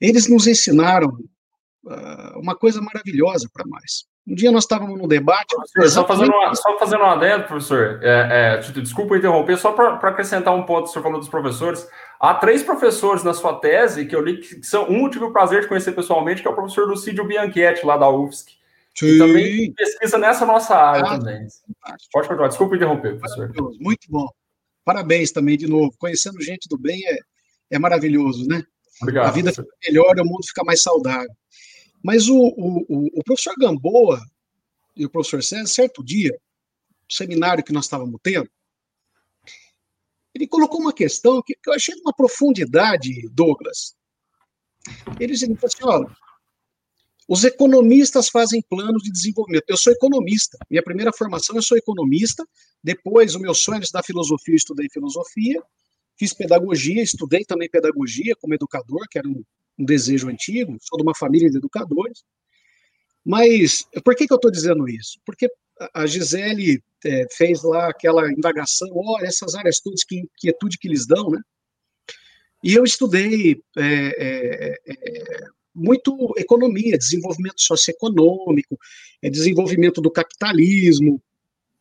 eles nos ensinaram uh, uma coisa maravilhosa para nós. Um dia nós estávamos num debate. Professor, só, fazendo uma, só fazendo um adendo, professor, é, é, desculpa interromper, só para acrescentar um ponto, o senhor falou dos professores. Há três professores na sua tese que eu li que são. Um eu tive o prazer de conhecer pessoalmente, que é o professor Lucídio Bianchetti, lá da UFSC. Sim. Também pesquisa nessa nossa área ah, também. Pode continuar, desculpa interromper, professor. Muito bom. Parabéns também, de novo. Conhecendo gente do bem é, é maravilhoso, né? Obrigado, a vida professor. fica melhor, o mundo fica mais saudável. Mas o, o, o professor Gamboa e o professor César, certo dia, no seminário que nós estávamos tendo, ele colocou uma questão que, que eu achei de uma profundidade, Douglas. Ele disse assim: olha, os economistas fazem planos de desenvolvimento. Eu sou economista. Minha primeira formação, eu sou economista. Depois, o meu sonho era estudar filosofia, eu estudei filosofia. Fiz pedagogia, estudei também pedagogia como educador, que era um, um desejo antigo, sou de uma família de educadores. Mas por que, que eu estou dizendo isso? Porque a Gisele é, fez lá aquela indagação, olha, essas áreas todas, que inquietude que eles dão, né? E eu estudei é, é, é muito economia, desenvolvimento socioeconômico, é, desenvolvimento do capitalismo,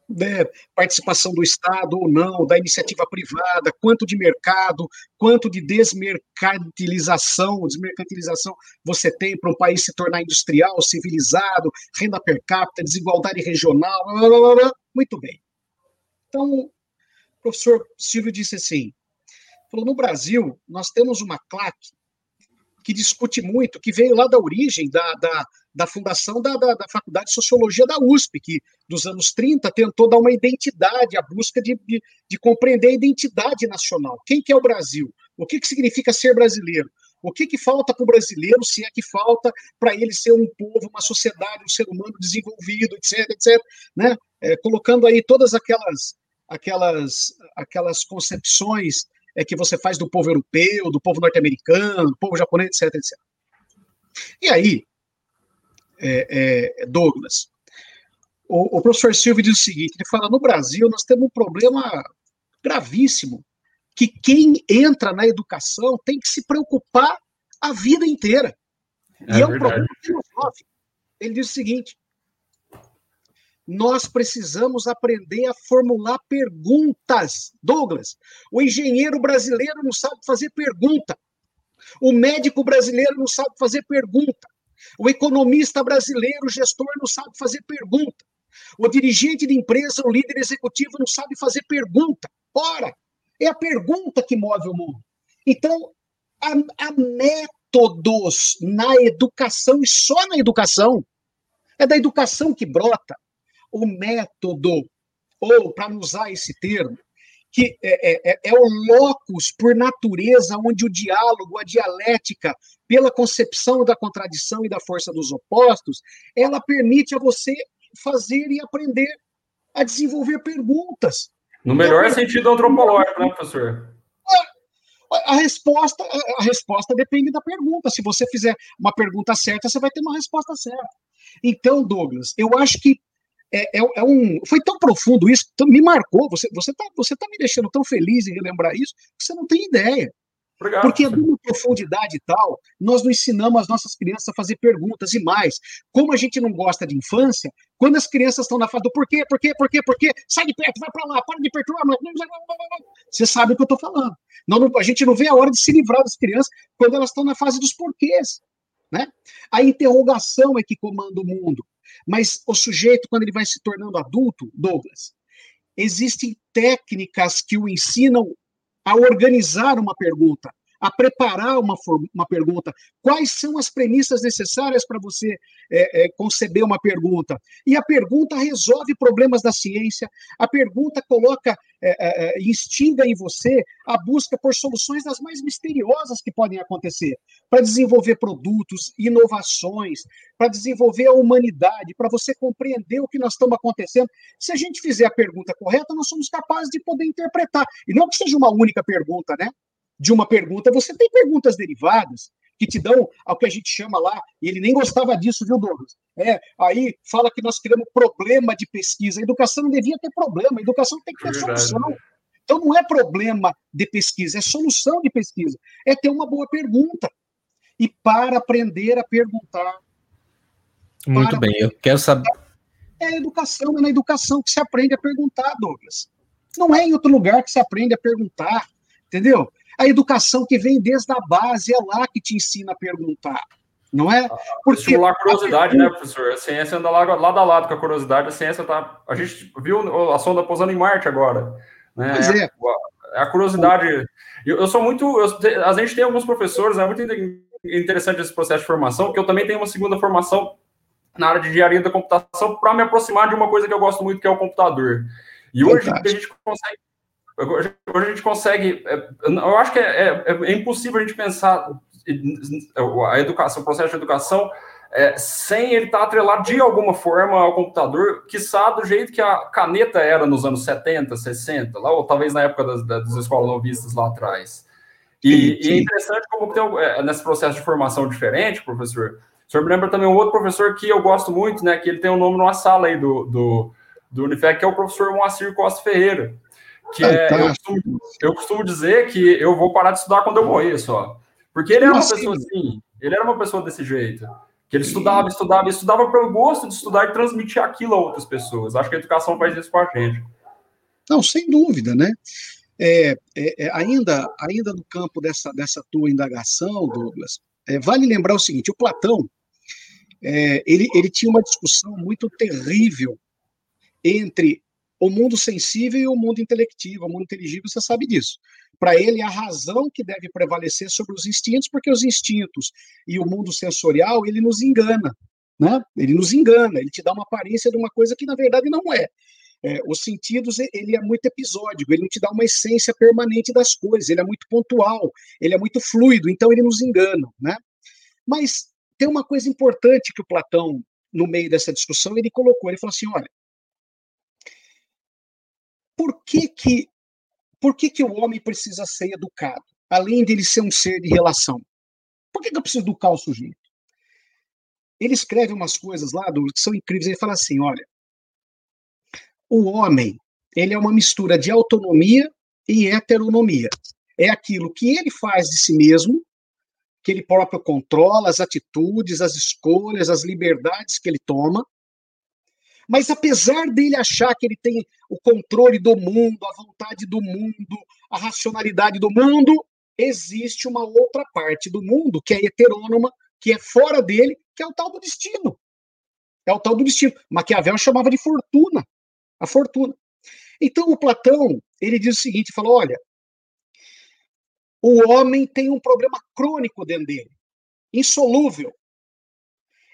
né, participação do Estado ou não, da iniciativa privada, quanto de mercado, quanto de desmercantilização, desmercantilização você tem para um país se tornar industrial, civilizado, renda per capita, desigualdade regional, blá, blá, blá, muito bem. Então, o professor Silvio disse assim, falou, no Brasil, nós temos uma claque que discute muito, que veio lá da origem da, da, da fundação da, da, da, Faculdade de Sociologia da USP, que dos anos 30 tentou dar uma identidade, a busca de, de, de compreender a identidade nacional. Quem que é o Brasil? O que, que significa ser brasileiro? O que, que falta para o brasileiro, se é que falta para ele ser um povo, uma sociedade, um ser humano desenvolvido, etc, etc, né? É, colocando aí todas aquelas, aquelas, aquelas concepções é, que você faz do povo europeu, do povo norte-americano, do povo japonês, etc, etc. E aí, é, é, Douglas. O, o, professor Silvio diz o seguinte: ele fala, no Brasil nós temos um problema gravíssimo, que quem entra na educação tem que se preocupar a vida inteira. É e é um problema filosófico. Ele diz o seguinte: nós precisamos aprender a formular perguntas. Douglas, o engenheiro brasileiro não sabe fazer pergunta. O médico brasileiro não sabe fazer pergunta. O economista brasileiro, o gestor, não sabe fazer pergunta. O dirigente de empresa, o líder executivo, não sabe fazer pergunta. Ora, é a pergunta que move o mundo. Então, há, métodos na educação, e só na educação. É da educação que brota o método, ou, para usar esse termo, que é, é, é, é, o locus por natureza, onde o diálogo, a dialética, pela concepção da contradição e da força dos opostos, ela permite a você fazer e aprender a desenvolver perguntas. No melhor sentido antropológico, né, professor? A resposta, a resposta depende da pergunta. Se você fizer uma pergunta certa, você vai ter uma resposta certa. Então, Douglas, eu acho que é, é, é, um. Foi tão profundo isso, me marcou. Você você está você tá me deixando tão feliz em relembrar isso, que você não tem ideia. Obrigado. Porque é de uma profundidade tal, nós não ensinamos as nossas crianças a fazer perguntas e mais. Como a gente não gosta de infância, quando as crianças estão na fase do porquê, porquê, porquê, porquê, sai de perto, vai para lá, para de perturbar. Você sabe o que eu estou falando. Não, a gente não vê a hora de se livrar das crianças quando elas estão na fase dos porquês. Né? A interrogação é que comanda o mundo. Mas o sujeito, quando ele vai se tornando adulto, Douglas, existem técnicas que o ensinam a organizar uma pergunta, a preparar uma, uma pergunta. Quais são as premissas necessárias para você é, é, conceber uma pergunta? E a pergunta resolve problemas da ciência, a pergunta coloca, é, é, é instiga em você a busca por soluções das mais misteriosas que podem acontecer, para desenvolver produtos, inovações, para desenvolver a humanidade, para você compreender o que nós estamos acontecendo. Se a gente fizer a pergunta correta, nós somos capazes de poder interpretar. E não que seja uma única pergunta, né? De uma pergunta, você tem perguntas derivadas que te dão ao que a gente chama lá, e ele nem gostava disso, viu, Douglas? É, aí fala que nós criamos problema de pesquisa. A educação não devia ter problema, a educação tem que ter é solução. Então não é problema de pesquisa, é solução de pesquisa. É ter uma boa pergunta. E para aprender a perguntar. Muito bem, eu quero saber. É a educação, é na educação que se aprende a perguntar, Douglas. Não é em outro lugar que se aprende a perguntar, entendeu? A educação que vem desde a base é lá que te ensina a perguntar. Não é? Porque Estimular a curiosidade, né, professor? A ciência anda lado a lado com a curiosidade. A ciência tá. A gente viu a sonda pousando em Marte agora. Né? Pois é. A, a curiosidade. Eu, eu, sou muito. Eu, a gente tem alguns professores, é muito interessante esse processo de formação, que eu também tenho uma segunda formação na área de engenharia da computação para me aproximar de uma coisa que eu gosto muito, que é o computador. E hoje a gente consegue Hoje a gente consegue. É, eu acho que é, é, é impossível a gente pensar a educação, o processo de educação, é, sem ele estar atrelado de alguma forma ao computador, que sabe do jeito que a caneta era nos anos 70, 60, lá, ou talvez na época das, das escolas novistas lá atrás. E, e é interessante como tem é, nesse processo de formação diferente, professor. O senhor me lembra também um outro professor que eu gosto muito, né? Que ele tem um nome numa sala aí do, do, do Unifec, que é o professor Moacir Costa Ferreira que é, eu, costumo, eu, costumo, dizer que eu vou parar de estudar quando eu morrer só. Porque ele era uma pessoa assim, ele era uma pessoa desse jeito. Que ele estudava, estudava, estudava pelo gosto de estudar e transmitir aquilo a outras pessoas. Acho que a educação faz isso com a gente. Não, sem dúvida, né? É, é, é ainda, ainda no campo dessa, dessa tua indagação, Douglas, é, vale lembrar o seguinte: o Platão é, ele, ele tinha uma discussão muito terrível entre o mundo sensível e o mundo intelectivo, o mundo inteligível, você sabe disso. Para ele, a razão que deve prevalecer sobre os instintos, porque os instintos e o mundo sensorial, ele nos engana, né? Ele nos engana, ele te dá uma aparência de uma coisa que na verdade não é. é os sentidos, ele é muito episódico, ele não te dá uma essência permanente das coisas, ele é muito pontual, ele é muito fluido, então ele nos engana, né? Mas tem uma coisa importante que o Platão, no meio dessa discussão, ele colocou, ele falou assim, olha, por que que, por que, que o homem precisa ser educado, além de ele ser um ser de relação? Por que, que eu preciso educar o sujeito? ele escreve umas coisas lá do, que são incríveis. Ele fala assim: olha, o homem ele é uma mistura de autonomia e heteronomia. É aquilo que ele faz de si mesmo, que ele próprio controla, as atitudes, as escolhas, as liberdades que ele toma. Mas apesar dele achar que ele tem o controle do mundo, a vontade do mundo, a racionalidade do mundo, existe uma outra parte do mundo que é heterônoma, que é fora dele, que é o tal do destino. É o tal do destino. Maquiavel chamava de fortuna. A fortuna. Então, o Platão, ele diz o seguinte, fala, olha, o homem tem um problema crônico dentro dele, insolúvel.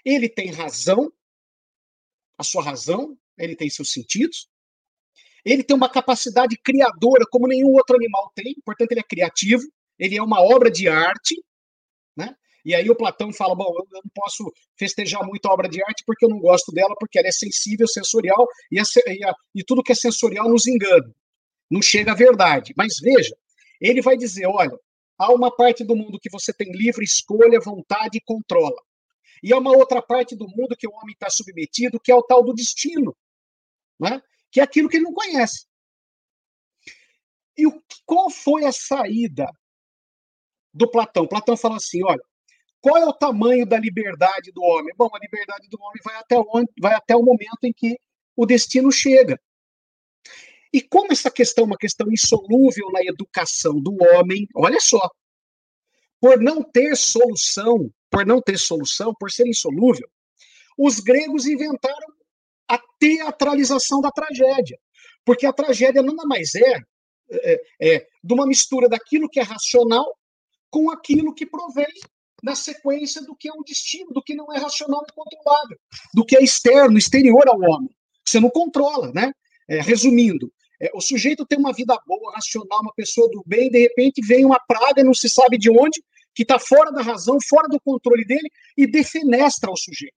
Ele tem razão, a sua razão, ele tem seus sentidos, ele tem uma capacidade criadora como nenhum outro animal tem, portanto, ele é criativo, ele é uma obra de arte, né? E aí o Platão fala: bom, eu não posso festejar muito a obra de arte porque eu não gosto dela, porque ela é sensível, sensorial, e, a, e, a, e tudo que é sensorial nos engana. Não chega à verdade. Mas veja, ele vai dizer: olha, há uma parte do mundo que você tem livre escolha, vontade e controla. E há uma outra parte do mundo que o homem está submetido, que é o tal do destino, né? que é aquilo que ele não conhece. E o, qual foi a saída do Platão? Platão fala assim: olha, qual é o tamanho da liberdade do homem? Bom, a liberdade do homem vai até, onde, vai até o momento em que o destino chega. E como essa questão é uma questão insolúvel na educação do homem, olha só, por não ter solução, por não ter solução, por ser insolúvel, os gregos inventaram a teatralização da tragédia. Porque a tragédia nada mais é, é, é de uma mistura daquilo que é racional com aquilo que provém na sequência do que é o destino, do que não é racional e controlável, do que é externo, exterior ao homem, você não controla, né? É, resumindo, é, o sujeito tem uma vida boa, racional, uma pessoa do bem, de repente vem uma praga, não se sabe de onde, que está fora da razão, fora do controle dele, e defenestra o sujeito.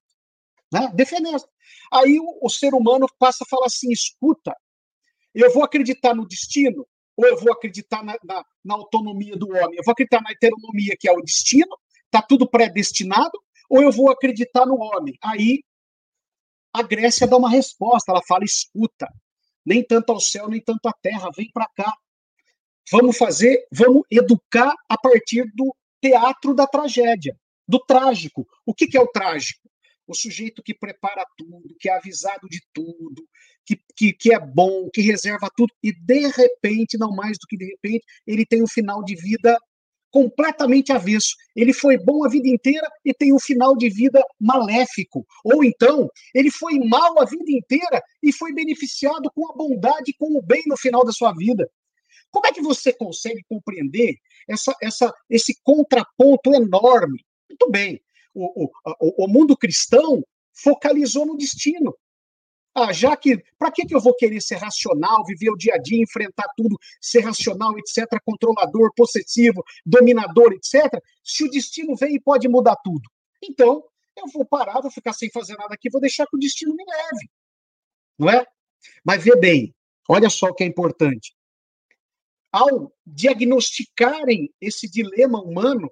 Né? Defenestra. Aí o, o ser humano passa a falar assim: escuta, eu vou acreditar no destino, ou eu vou acreditar na, na, na, autonomia do homem? Eu vou acreditar na heteronomia, que é o destino, Está tudo predestinado? Ou eu vou acreditar no homem? Aí a Grécia dá uma resposta. Ela fala: escuta, nem tanto ao céu, nem tanto à terra, vem para cá. Vamos fazer, vamos educar a partir do teatro da tragédia, do trágico. O que, que é o trágico? O sujeito que prepara tudo, que é avisado de tudo, que, que, que, é bom, que reserva tudo, e de repente, não mais do que de repente, ele tem um final de vida completamente avesso. Ele foi bom a vida inteira e tem um final de vida maléfico. Ou então, ele foi mal a vida inteira e foi beneficiado com a bondade, com o bem no final da sua vida. Como é que você consegue compreender essa, essa, esse contraponto enorme? Muito bem, o, o, o mundo cristão focalizou no destino. Ah, já que. Para que, que eu vou querer ser racional, viver o dia a dia, enfrentar tudo, ser racional, etc., controlador, possessivo, dominador, etc., se o destino vem e pode mudar tudo? Então, eu vou parar, vou ficar sem fazer nada aqui, vou deixar que o destino me leve. Não é? Mas vê bem, olha só o que é importante. Ao diagnosticarem esse dilema humano,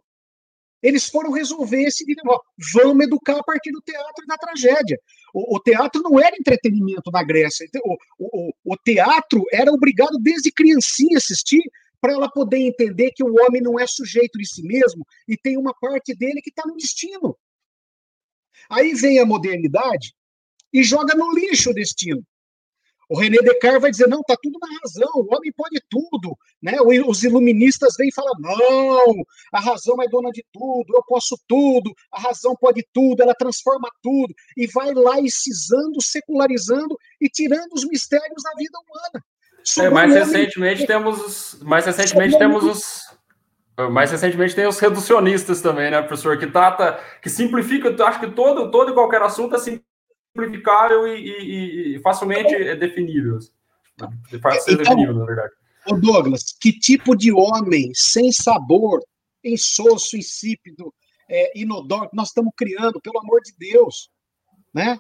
eles foram resolver esse dilema. Vamos educar a partir do teatro e da tragédia. O, o teatro não era entretenimento na Grécia. O, o, o teatro era obrigado desde criancinha assistir para ela poder entender que o homem não é sujeito de si mesmo e tem uma parte dele que está no destino. Aí vem a modernidade e joga no lixo o destino. O René Descartes vai dizer, não, está tudo na razão, o homem pode tudo. Né? Os iluministas vêm e falam, não, a razão é dona de tudo, eu posso tudo, a razão pode tudo, ela transforma tudo, e vai laicizando, secularizando e tirando os mistérios da vida humana. É, mais recentemente homem... temos, mais recentemente temos os mais recentemente tem os reducionistas também, né, professor, que trata, que simplifica, acho que todo, todo e qualquer assunto é simplificável e, e, e facilmente é definível. Fácil ser então, definível, na verdade. Ô Douglas, que tipo de homem sem sabor, insosso, insípido, é, inodoro nós estamos criando, pelo amor de Deus, né?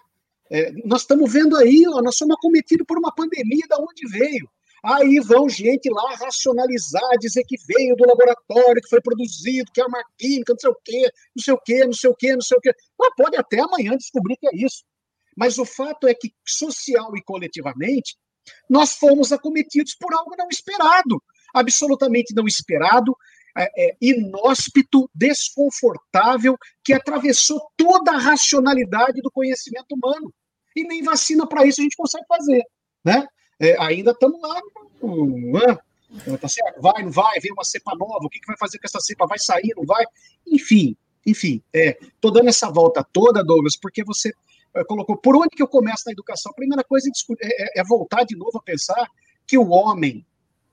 É, nós estamos vendo aí, ó, nós somos acometidos por uma pandemia da onde veio. Aí vão gente lá racionalizar, dizer que veio do laboratório, que foi produzido, que é uma química, não sei o quê, não sei o quê, não sei o quê, não sei o quê. Mas pode até amanhã descobrir que é isso. Mas o fato é que, social e coletivamente, nós fomos acometidos por algo não esperado, absolutamente não esperado, é, é, inóspito, desconfortável, que atravessou toda a racionalidade do conhecimento humano. E nem vacina para isso a gente consegue fazer. Né? É, ainda estamos lá. Uh, tá certo? Vai, não vai, vem uma cepa nova, o que, que vai fazer com essa cepa? Vai sair, não vai? Enfim, enfim, estou dando essa volta toda, Douglas, porque você é, colocou por onde que eu começo na educação? A primeira coisa é, é, é voltar de novo a pensar que o homem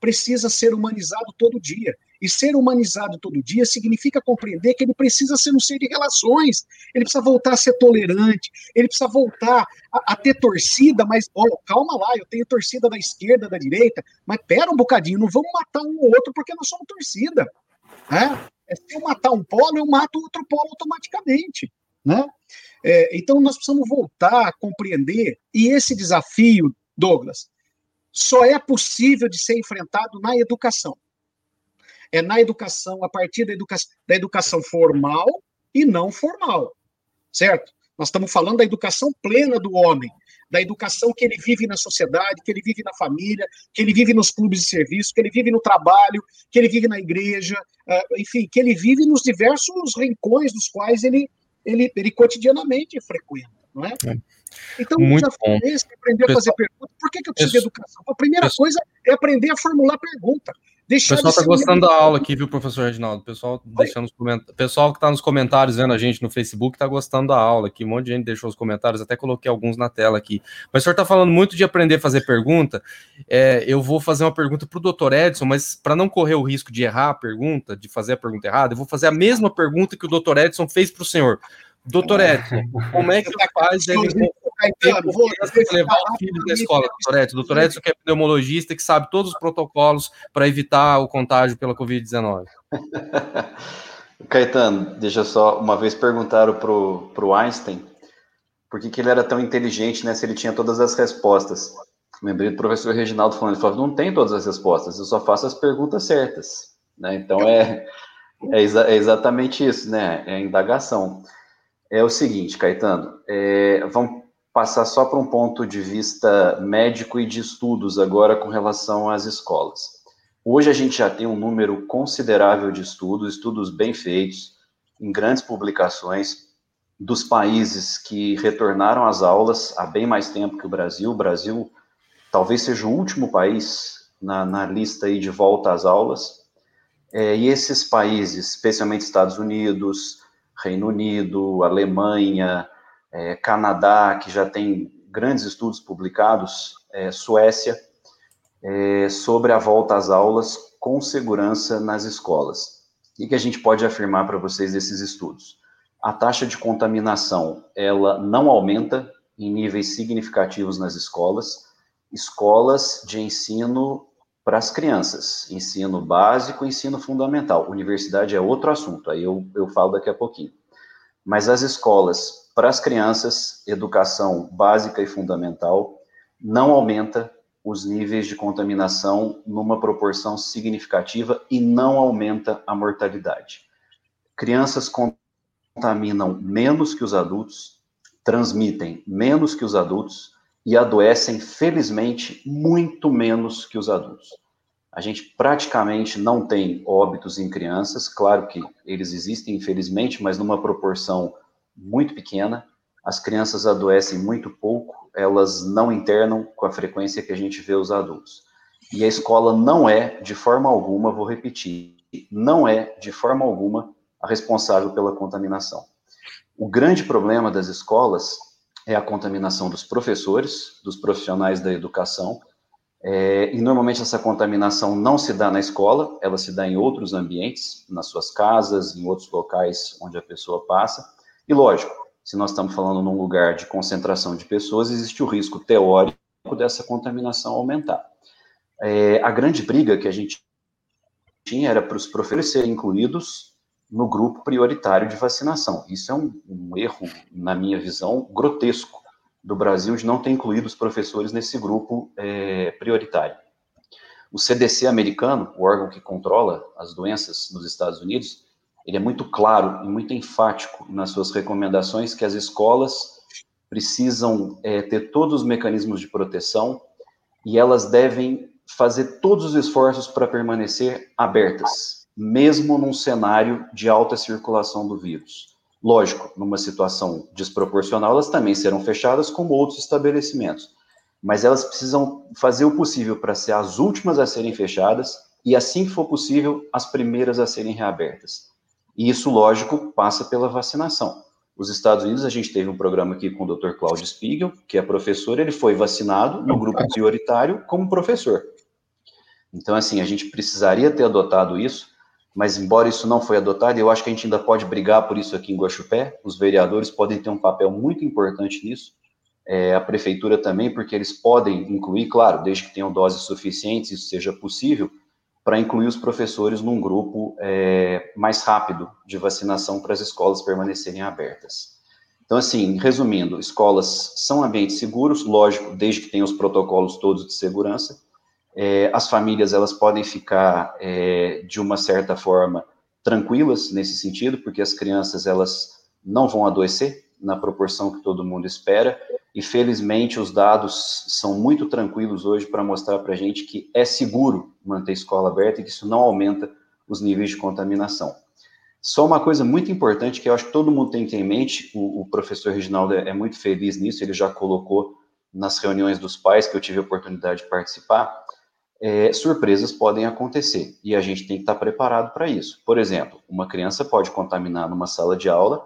precisa ser humanizado todo dia. E ser humanizado todo dia significa compreender que ele precisa ser um ser de relações, ele precisa voltar a ser tolerante, ele precisa voltar a, a ter torcida, mas, oh, calma lá, eu tenho torcida da esquerda, da direita, mas pera um bocadinho, não vamos matar um ou outro porque nós somos torcida. Né? É, se eu matar um polo, eu mato outro polo automaticamente. Né? É, então nós precisamos voltar a compreender, e esse desafio, Douglas, só é possível de ser enfrentado na educação é na educação, a partir da, educa da educação formal e não formal, certo? Nós estamos falando da educação plena do homem, da educação que ele vive na sociedade, que ele vive na família, que ele vive nos clubes de serviço, que ele vive no trabalho, que ele vive na igreja, uh, enfim, que ele vive nos diversos rincões dos quais ele, ele, ele cotidianamente frequenta, não é? é. Então, Muito já bom. esse, aprender a fazer perguntas. Por que, que eu preciso de educação? A primeira coisa é aprender a formular pergunta. Deixar o pessoal está gostando da aula aqui, viu, professor Reginaldo? O pessoal, deixando os coment... pessoal que está nos comentários vendo a gente no Facebook está gostando da aula aqui. Um monte de gente deixou os comentários, até coloquei alguns na tela aqui. Mas o senhor está falando muito de aprender a fazer pergunta. É, eu vou fazer uma pergunta para o doutor Edson, mas para não correr o risco de errar a pergunta, de fazer a pergunta errada, eu vou fazer a mesma pergunta que o doutor Edson fez para o senhor. Doutor Edson, como é que os pais devem levar o filho da escola, doutor Edson. Doutor Edson que é pneumologista, que sabe todos os protocolos para evitar o contágio pela Covid-19. [LAUGHS] Caetano, deixa só, uma vez perguntaram para o Einstein por que, que ele era tão inteligente, né, se ele tinha todas as respostas. Lembrei do professor Reginaldo falando, ele falou, não tem todas as respostas, eu só faço as perguntas certas. Né? Então, é, é, exa é exatamente isso, né, é a indagação. É o seguinte, Caetano, é, vamos passar só para um ponto de vista médico e de estudos agora com relação às escolas. Hoje a gente já tem um número considerável de estudos, estudos bem feitos, em grandes publicações, dos países que retornaram às aulas há bem mais tempo que o Brasil. O Brasil talvez seja o último país na, na lista aí de volta às aulas. É, e esses países, especialmente Estados Unidos, Reino Unido, Alemanha, é, Canadá, que já tem grandes estudos publicados, é, Suécia, é, sobre a volta às aulas com segurança nas escolas. O que a gente pode afirmar para vocês desses estudos? A taxa de contaminação, ela não aumenta em níveis significativos nas escolas, escolas de ensino para as crianças, ensino básico, ensino fundamental. Universidade é outro assunto, aí eu, eu falo daqui a pouquinho. Mas as escolas para as crianças, educação básica e fundamental não aumenta os níveis de contaminação numa proporção significativa e não aumenta a mortalidade. Crianças contaminam menos que os adultos, transmitem menos que os adultos e adoecem, felizmente, muito menos que os adultos. A gente praticamente não tem óbitos em crianças, claro que eles existem, infelizmente, mas numa proporção muito pequena, as crianças adoecem muito pouco, elas não internam com a frequência que a gente vê os adultos. E a escola não é, de forma alguma, vou repetir, não é, de forma alguma, a responsável pela contaminação. O grande problema das escolas é a contaminação dos professores, dos profissionais da educação, é, e normalmente essa contaminação não se dá na escola, ela se dá em outros ambientes, nas suas casas, em outros locais onde a pessoa passa, e lógico, se nós estamos falando num lugar de concentração de pessoas, existe o risco teórico dessa contaminação aumentar. É, a grande briga que a gente tinha era para os professores serem incluídos no grupo prioritário de vacinação. Isso é um, um erro, na minha visão, grotesco do Brasil de não ter incluído os professores nesse grupo é, prioritário. O CDC americano, o órgão que controla as doenças nos Estados Unidos, ele é muito claro e muito enfático nas suas recomendações que as escolas precisam é, ter todos os mecanismos de proteção e elas devem fazer todos os esforços para permanecer abertas, mesmo num cenário de alta circulação do vírus. Lógico, numa situação desproporcional, elas também serão fechadas como outros estabelecimentos, mas elas precisam fazer o possível para ser as últimas a serem fechadas e, assim que for possível, as primeiras a serem reabertas. E isso, lógico, passa pela vacinação. Os Estados Unidos, a gente teve um programa aqui com o Dr. Claudio Spiegel, que é professor, ele foi vacinado no grupo prioritário como professor. Então, assim, a gente precisaria ter adotado isso, mas embora isso não foi adotado, eu acho que a gente ainda pode brigar por isso aqui em Guaxupé, os vereadores podem ter um papel muito importante nisso, é, a prefeitura também, porque eles podem incluir, claro, desde que tenham doses suficientes, isso seja possível, para incluir os professores num grupo é, mais rápido de vacinação para as escolas permanecerem abertas. Então, assim, resumindo, escolas são ambientes seguros, lógico, desde que tenham os protocolos todos de segurança, é, as famílias elas podem ficar é, de uma certa forma tranquilas nesse sentido, porque as crianças elas não vão adoecer na proporção que todo mundo espera, e felizmente os dados são muito tranquilos hoje para mostrar para a gente que é seguro manter a escola aberta e que isso não aumenta os níveis de contaminação. Só uma coisa muito importante que eu acho que todo mundo tem que ter em mente, o, o professor Reginaldo é, é muito feliz nisso, ele já colocou nas reuniões dos pais que eu tive a oportunidade de participar, é, surpresas podem acontecer e a gente tem que estar preparado para isso. Por exemplo, uma criança pode contaminar numa sala de aula,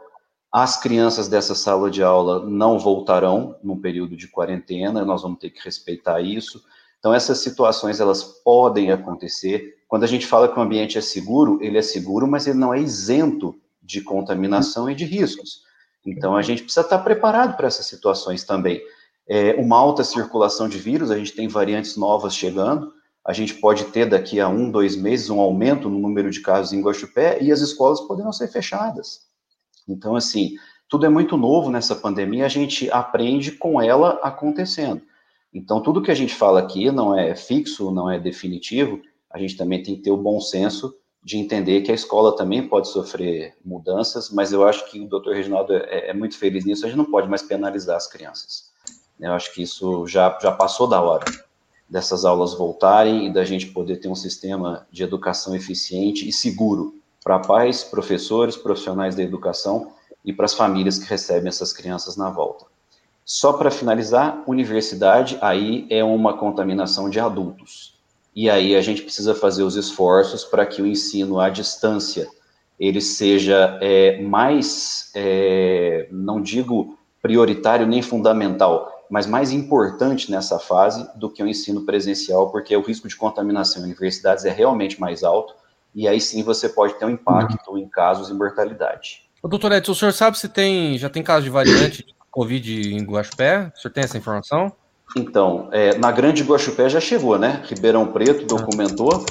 as crianças dessa sala de aula não voltarão num período de quarentena, nós vamos ter que respeitar isso. Então, essas situações elas podem acontecer. Quando a gente fala que o ambiente é seguro, ele é seguro, mas ele não é isento de contaminação e de riscos. Então, a gente precisa estar preparado para essas situações também. É, uma alta circulação de vírus, a gente tem variantes novas chegando, a gente pode ter daqui a um, dois meses um aumento no número de casos em Guaxupé e as escolas poderão ser fechadas. Então, assim, tudo é muito novo nessa pandemia, a gente aprende com ela acontecendo. Então, tudo que a gente fala aqui não é fixo, não é definitivo, a gente também tem que ter o bom senso de entender que a escola também pode sofrer mudanças, mas eu acho que o doutor Reginaldo é, é muito feliz nisso, a gente não pode mais penalizar as crianças. Eu acho que isso já, já passou da hora dessas aulas voltarem e da gente poder ter um sistema de educação eficiente e seguro para pais, professores, profissionais da educação e para as famílias que recebem essas crianças na volta. Só para finalizar, universidade aí é uma contaminação de adultos. E aí a gente precisa fazer os esforços para que o ensino à distância ele seja é, mais, é, não digo prioritário nem fundamental, mas mais importante nessa fase do que o ensino presencial, porque o risco de contaminação em universidades é realmente mais alto, e aí sim você pode ter um impacto em casos de mortalidade. O doutor Edson, o senhor sabe se tem, já tem casos de variante de Covid em Guaxupé? O senhor tem essa informação? Então, é, na Grande Guaxupé já chegou, né? Ribeirão Preto documentou,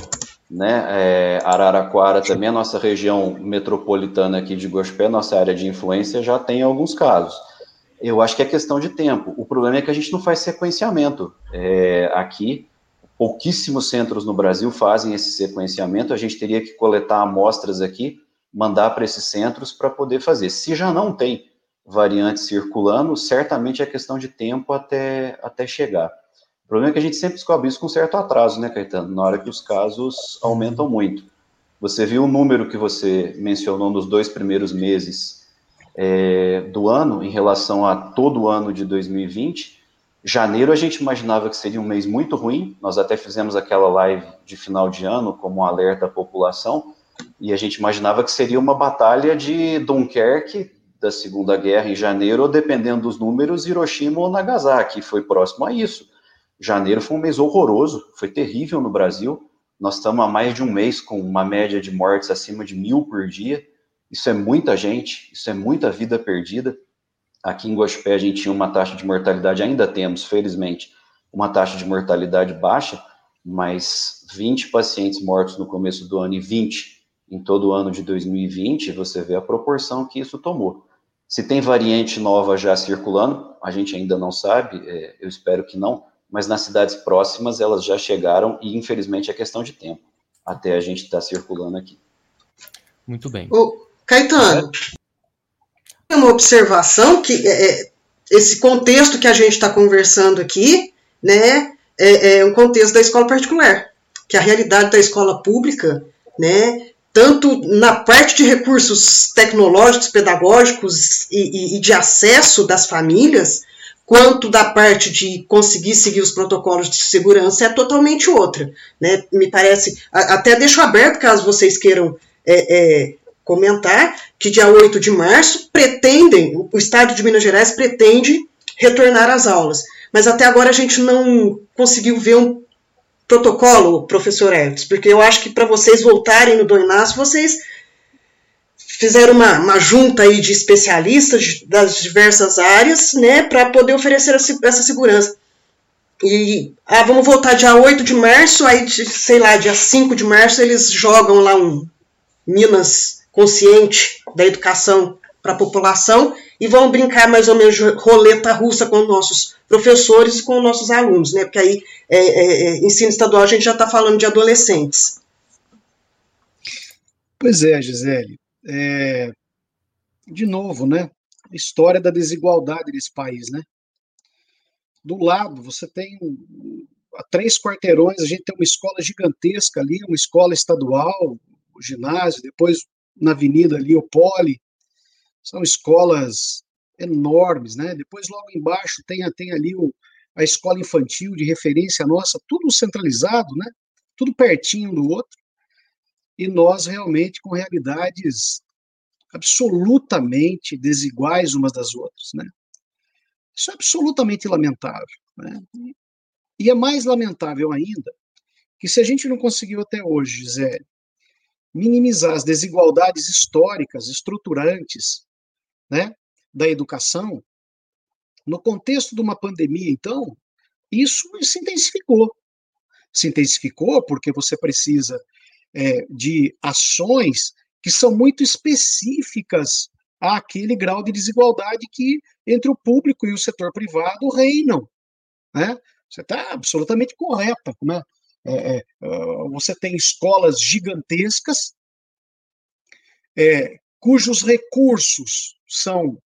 né? É, Araraquara também, a nossa região metropolitana aqui de Guaxupé, nossa área de influência, já tem alguns casos. Eu acho que é questão de tempo. O problema é que a gente não faz sequenciamento. É, aqui, pouquíssimos centros no Brasil fazem esse sequenciamento. A gente teria que coletar amostras aqui, mandar para esses centros para poder fazer. Se já não tem variantes circulando, certamente é questão de tempo até, até chegar. O problema é que a gente sempre descobre isso com certo atraso, né, Caetano? Na hora que os casos aumentam muito. Você viu o número que você mencionou nos dois primeiros meses é, do ano em relação a todo o ano de 2020. Janeiro a gente imaginava que seria um mês muito ruim, nós até fizemos aquela live de final de ano como um alerta à população, e a gente imaginava que seria uma batalha de Dunkerque da Segunda Guerra em janeiro, ou dependendo dos números, Hiroshima ou Nagasaki, foi próximo a isso. Janeiro foi um mês horroroso, foi terrível no Brasil. Nós estamos há mais de um mês com uma média de mortes acima de mil por dia. Isso é muita gente, isso é muita vida perdida. Aqui em Guaxupé a gente tinha uma taxa de mortalidade, ainda temos, felizmente, uma taxa de mortalidade baixa, mas 20 pacientes mortos no começo do ano e 20 em todo o ano de 2020, você vê a proporção que isso tomou. Se tem variante nova já circulando, a gente ainda não sabe, é, eu espero que não, mas nas cidades próximas elas já chegaram e infelizmente é questão de tempo até a gente estar tá circulando aqui. Muito bem. Ô, Caetano, é. uma observação que é, é esse contexto que a gente está conversando aqui, né, é, é, um contexto da escola particular, que a realidade da escola pública, né, tanto na parte de recursos tecnológicos, pedagógicos e, e, e de acesso das famílias, quanto da parte de conseguir seguir os protocolos de segurança é totalmente outra. Né? Me parece, até deixo aberto caso vocês queiram é, é, comentar, que dia 8 de março pretendem, o Estado de Minas Gerais pretende retornar às aulas. Mas até agora a gente não conseguiu ver um protocolo, professor Hertz, porque eu acho que para vocês voltarem no Dom Inácio, vocês fizeram uma, uma junta aí de especialistas das diversas áreas, né, para poder oferecer essa segurança. E, ah, vamos voltar dia 8 de março, aí, sei lá, dia 5 de março, eles jogam lá um Minas consciente da educação para a população e vão brincar mais ou menos roleta russa com nossos professores e com nossos alunos, né? Porque aí, é, é, é ensino estadual, a gente já está falando de adolescentes. Pois é, Gisele. É, de novo, né? História da desigualdade desse país, né? Do lado, você tem a três quarteirões, a gente tem uma escola gigantesca ali, uma escola estadual, o ginásio, depois na avenida ali o Poli, são escolas enormes, né? Depois logo embaixo tem, tem ali o, a escola infantil de referência nossa, tudo centralizado, né? Tudo pertinho do outro. E nós realmente com realidades absolutamente desiguais umas das outras, né? Isso é absolutamente lamentável, né? E é mais lamentável ainda que se a gente não conseguiu até hoje, Gisele, minimizar as desigualdades históricas, estruturantes, né, da educação, no contexto de uma pandemia, então, isso se intensificou. Se intensificou porque você precisa é, de ações que são muito específicas àquele grau de desigualdade que entre o público e o setor privado reinam. Né? Você está absolutamente correta. Né? É, é, você tem escolas gigantescas, é, cujos recursos são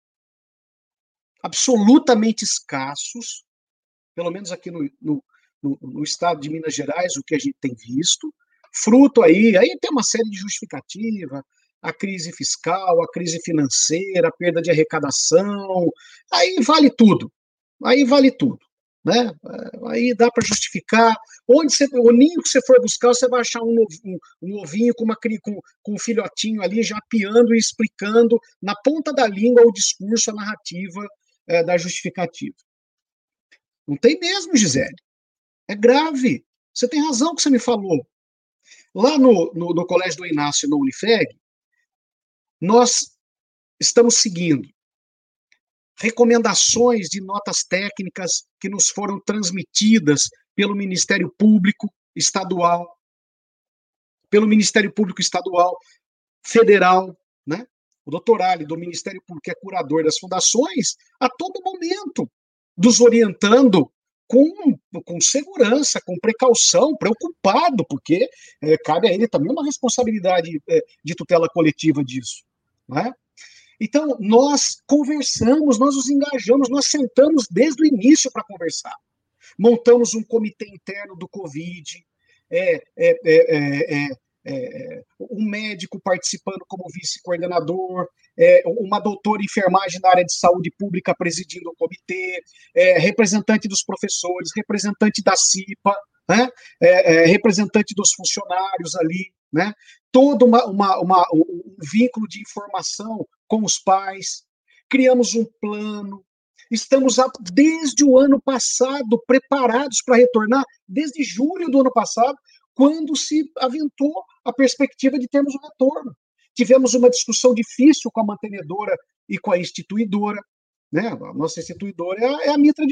absolutamente escassos, pelo menos aqui no, no, no, no, estado de Minas Gerais, o que a gente tem visto, fruto aí, aí tem uma série de justificativa, a crise fiscal, a crise financeira, a perda de arrecadação, aí vale tudo, aí vale tudo né? Aí dá para justificar. Onde você, o ninho que você for buscar, você vai achar um, um, um ovinho com, uma, com, com um filhotinho ali já piando e explicando na ponta da língua o discurso, a narrativa é, da justificativa. Não tem mesmo, Gisele. É grave. Você tem razão que você me falou. Lá no, no, no Colégio do Inácio, no Unifeg, nós estamos seguindo recomendações de notas técnicas que nos foram transmitidas pelo Ministério Público Estadual, pelo Ministério Público Estadual Federal, né? O doutor Ali, do Ministério Público, que é curador das fundações, a todo momento nos orientando com, com segurança, com precaução, preocupado, porque é, cabe a ele também uma responsabilidade é, de tutela coletiva disso. Né? Então, nós conversamos, nós nos engajamos, nós sentamos desde o início para conversar. Montamos um comitê interno do Covid, é, é, é, um médico participando como vice-coordenador, uma doutora em enfermagem na área de saúde pública presidindo o comitê, representante dos professores, representante da CIPA, né? representante dos funcionários ali, né? Todo uma, uma, uma, um vínculo de informação com os pais, criamos um plano, estamos desde o ano passado preparados para retornar, desde julho do ano passado, quando se aventou a perspectiva de termos um retorno. Tivemos uma discussão difícil com a mantenedora e com a instituidora. Né? A nossa instituidora é a, é a Mitra.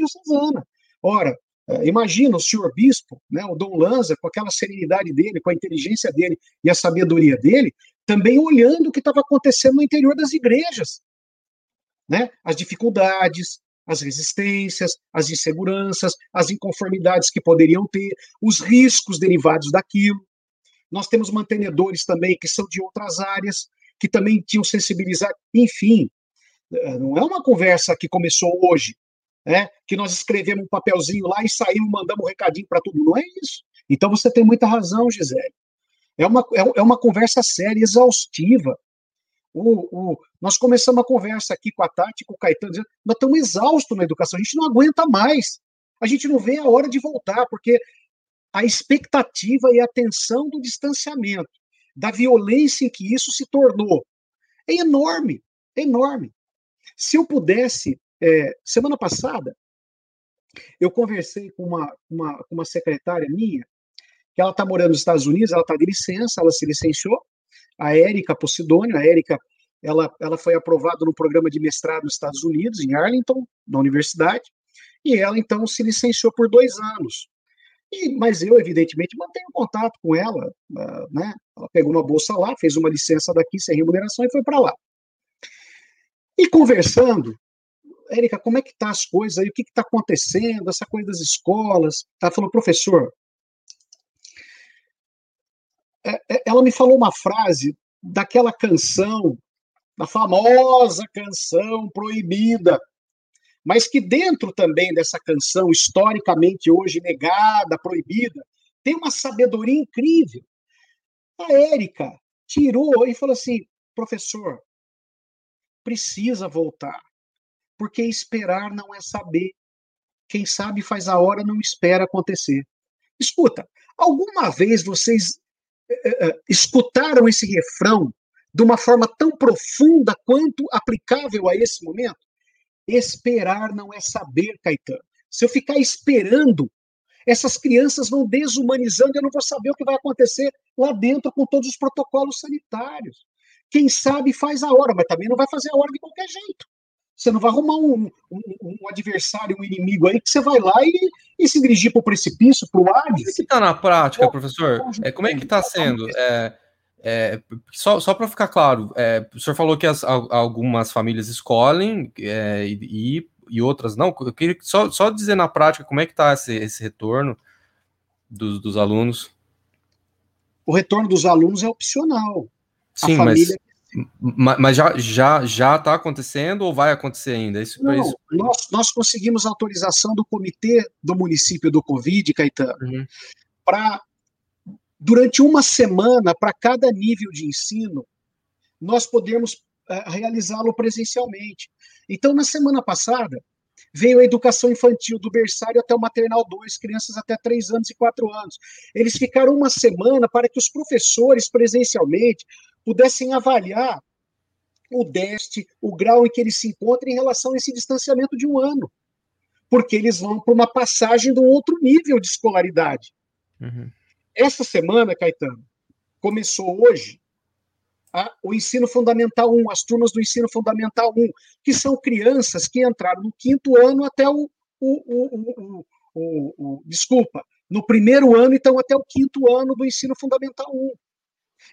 Ora, imagina o senhor bispo, né, o Dom Lanza, com aquela serenidade dele, com a inteligência dele e a sabedoria dele, também olhando o que estava acontecendo no interior das igrejas. Né? As dificuldades, as resistências, as inseguranças, as inconformidades que poderiam ter, os riscos derivados daquilo. Nós temos mantenedores também que são de outras áreas, que também tinham sensibilizado. Enfim, eh, não é uma conversa que começou hoje, né? que nós escrevemos um papelzinho lá e saímos, mandamos um recadinho para tudo. Não é isso. Então você tem muita razão, Gisele. É uma, é, é uma conversa séria, exaustiva. O, o, nós começamos a conversa aqui com a Tati, com o Caetano, dizendo nós estamos exaustos na educação, a gente não aguenta mais. A gente não vê a hora de voltar, porque a expectativa e a tensão do distanciamento, da violência em que isso se tornou, é enorme, é enorme. Se eu pudesse, é, semana passada, eu conversei com uma, uma, uma secretária minha, que ela está morando nos Estados Unidos, ela está de licença, ela se licenciou, a Érica Posidônio, a Érica, ela, ela foi aprovada no programa de mestrado nos Estados Unidos, em Arlington, na universidade, e ela, então, se licenciou por dois anos. E, mas eu, evidentemente, mantenho contato com ela, uh, né? Ela pegou uma bolsa lá, fez uma licença daqui sem remuneração e foi para lá. E conversando, Érica, como é que tá as coisas aí? O que está acontecendo? Essa coisa das escolas? Ela falou, professor, é, é, ela me falou uma frase daquela canção, da famosa canção proibida, mas que dentro também dessa canção, historicamente hoje negada, proibida, tem uma sabedoria incrível. A Érica tirou e falou assim: professor, precisa voltar, porque esperar não é saber. Quem sabe faz a hora, não espera acontecer. Escuta, alguma vez vocês uh, uh, escutaram esse refrão de uma forma tão profunda quanto aplicável a esse momento? Esperar não é saber, Caetano. Se eu ficar esperando, essas crianças vão desumanizando, eu não vou saber o que vai acontecer lá dentro com todos os protocolos sanitários. Quem sabe faz a hora, mas também não vai fazer a hora de qualquer jeito. Você não vai arrumar um, um, um adversário, um inimigo aí, que você vai lá e, e se dirigir para o precipício, para o ar. Como é que está na prática, professor? É, como é que está sendo? É, é, só só para ficar claro, é, o senhor falou que as, algumas famílias escolhem é, e, e outras não. Eu queria só, só dizer na prática como é que está esse, esse retorno dos, dos alunos. O retorno dos alunos é opcional. Sim, família... mas, já já já está acontecendo ou vai acontecer ainda? Isso, não, isso... Nós, nós conseguimos autorização do comitê do município do Covid, Caetano, uhum. para durante uma semana, para cada nível de ensino, nós podemos uh, realizá-lo presencialmente. Então, na semana passada, veio a educação infantil do berçário até o maternal 2, crianças até 3 anos e 4 anos. Eles ficaram uma semana para que os professores presencialmente pudessem avaliar o déficit, o grau em que eles se encontram em relação a esse distanciamento de um ano. Porque eles vão para uma passagem de um outro nível de escolaridade. Uhum. Essa semana, Caetano, começou hoje a, o ensino fundamental 1, as turmas do ensino fundamental 1, que são crianças que entraram no quinto ano até o, o, o, o desculpa, no primeiro ano, então até o quinto ano do ensino fundamental 1.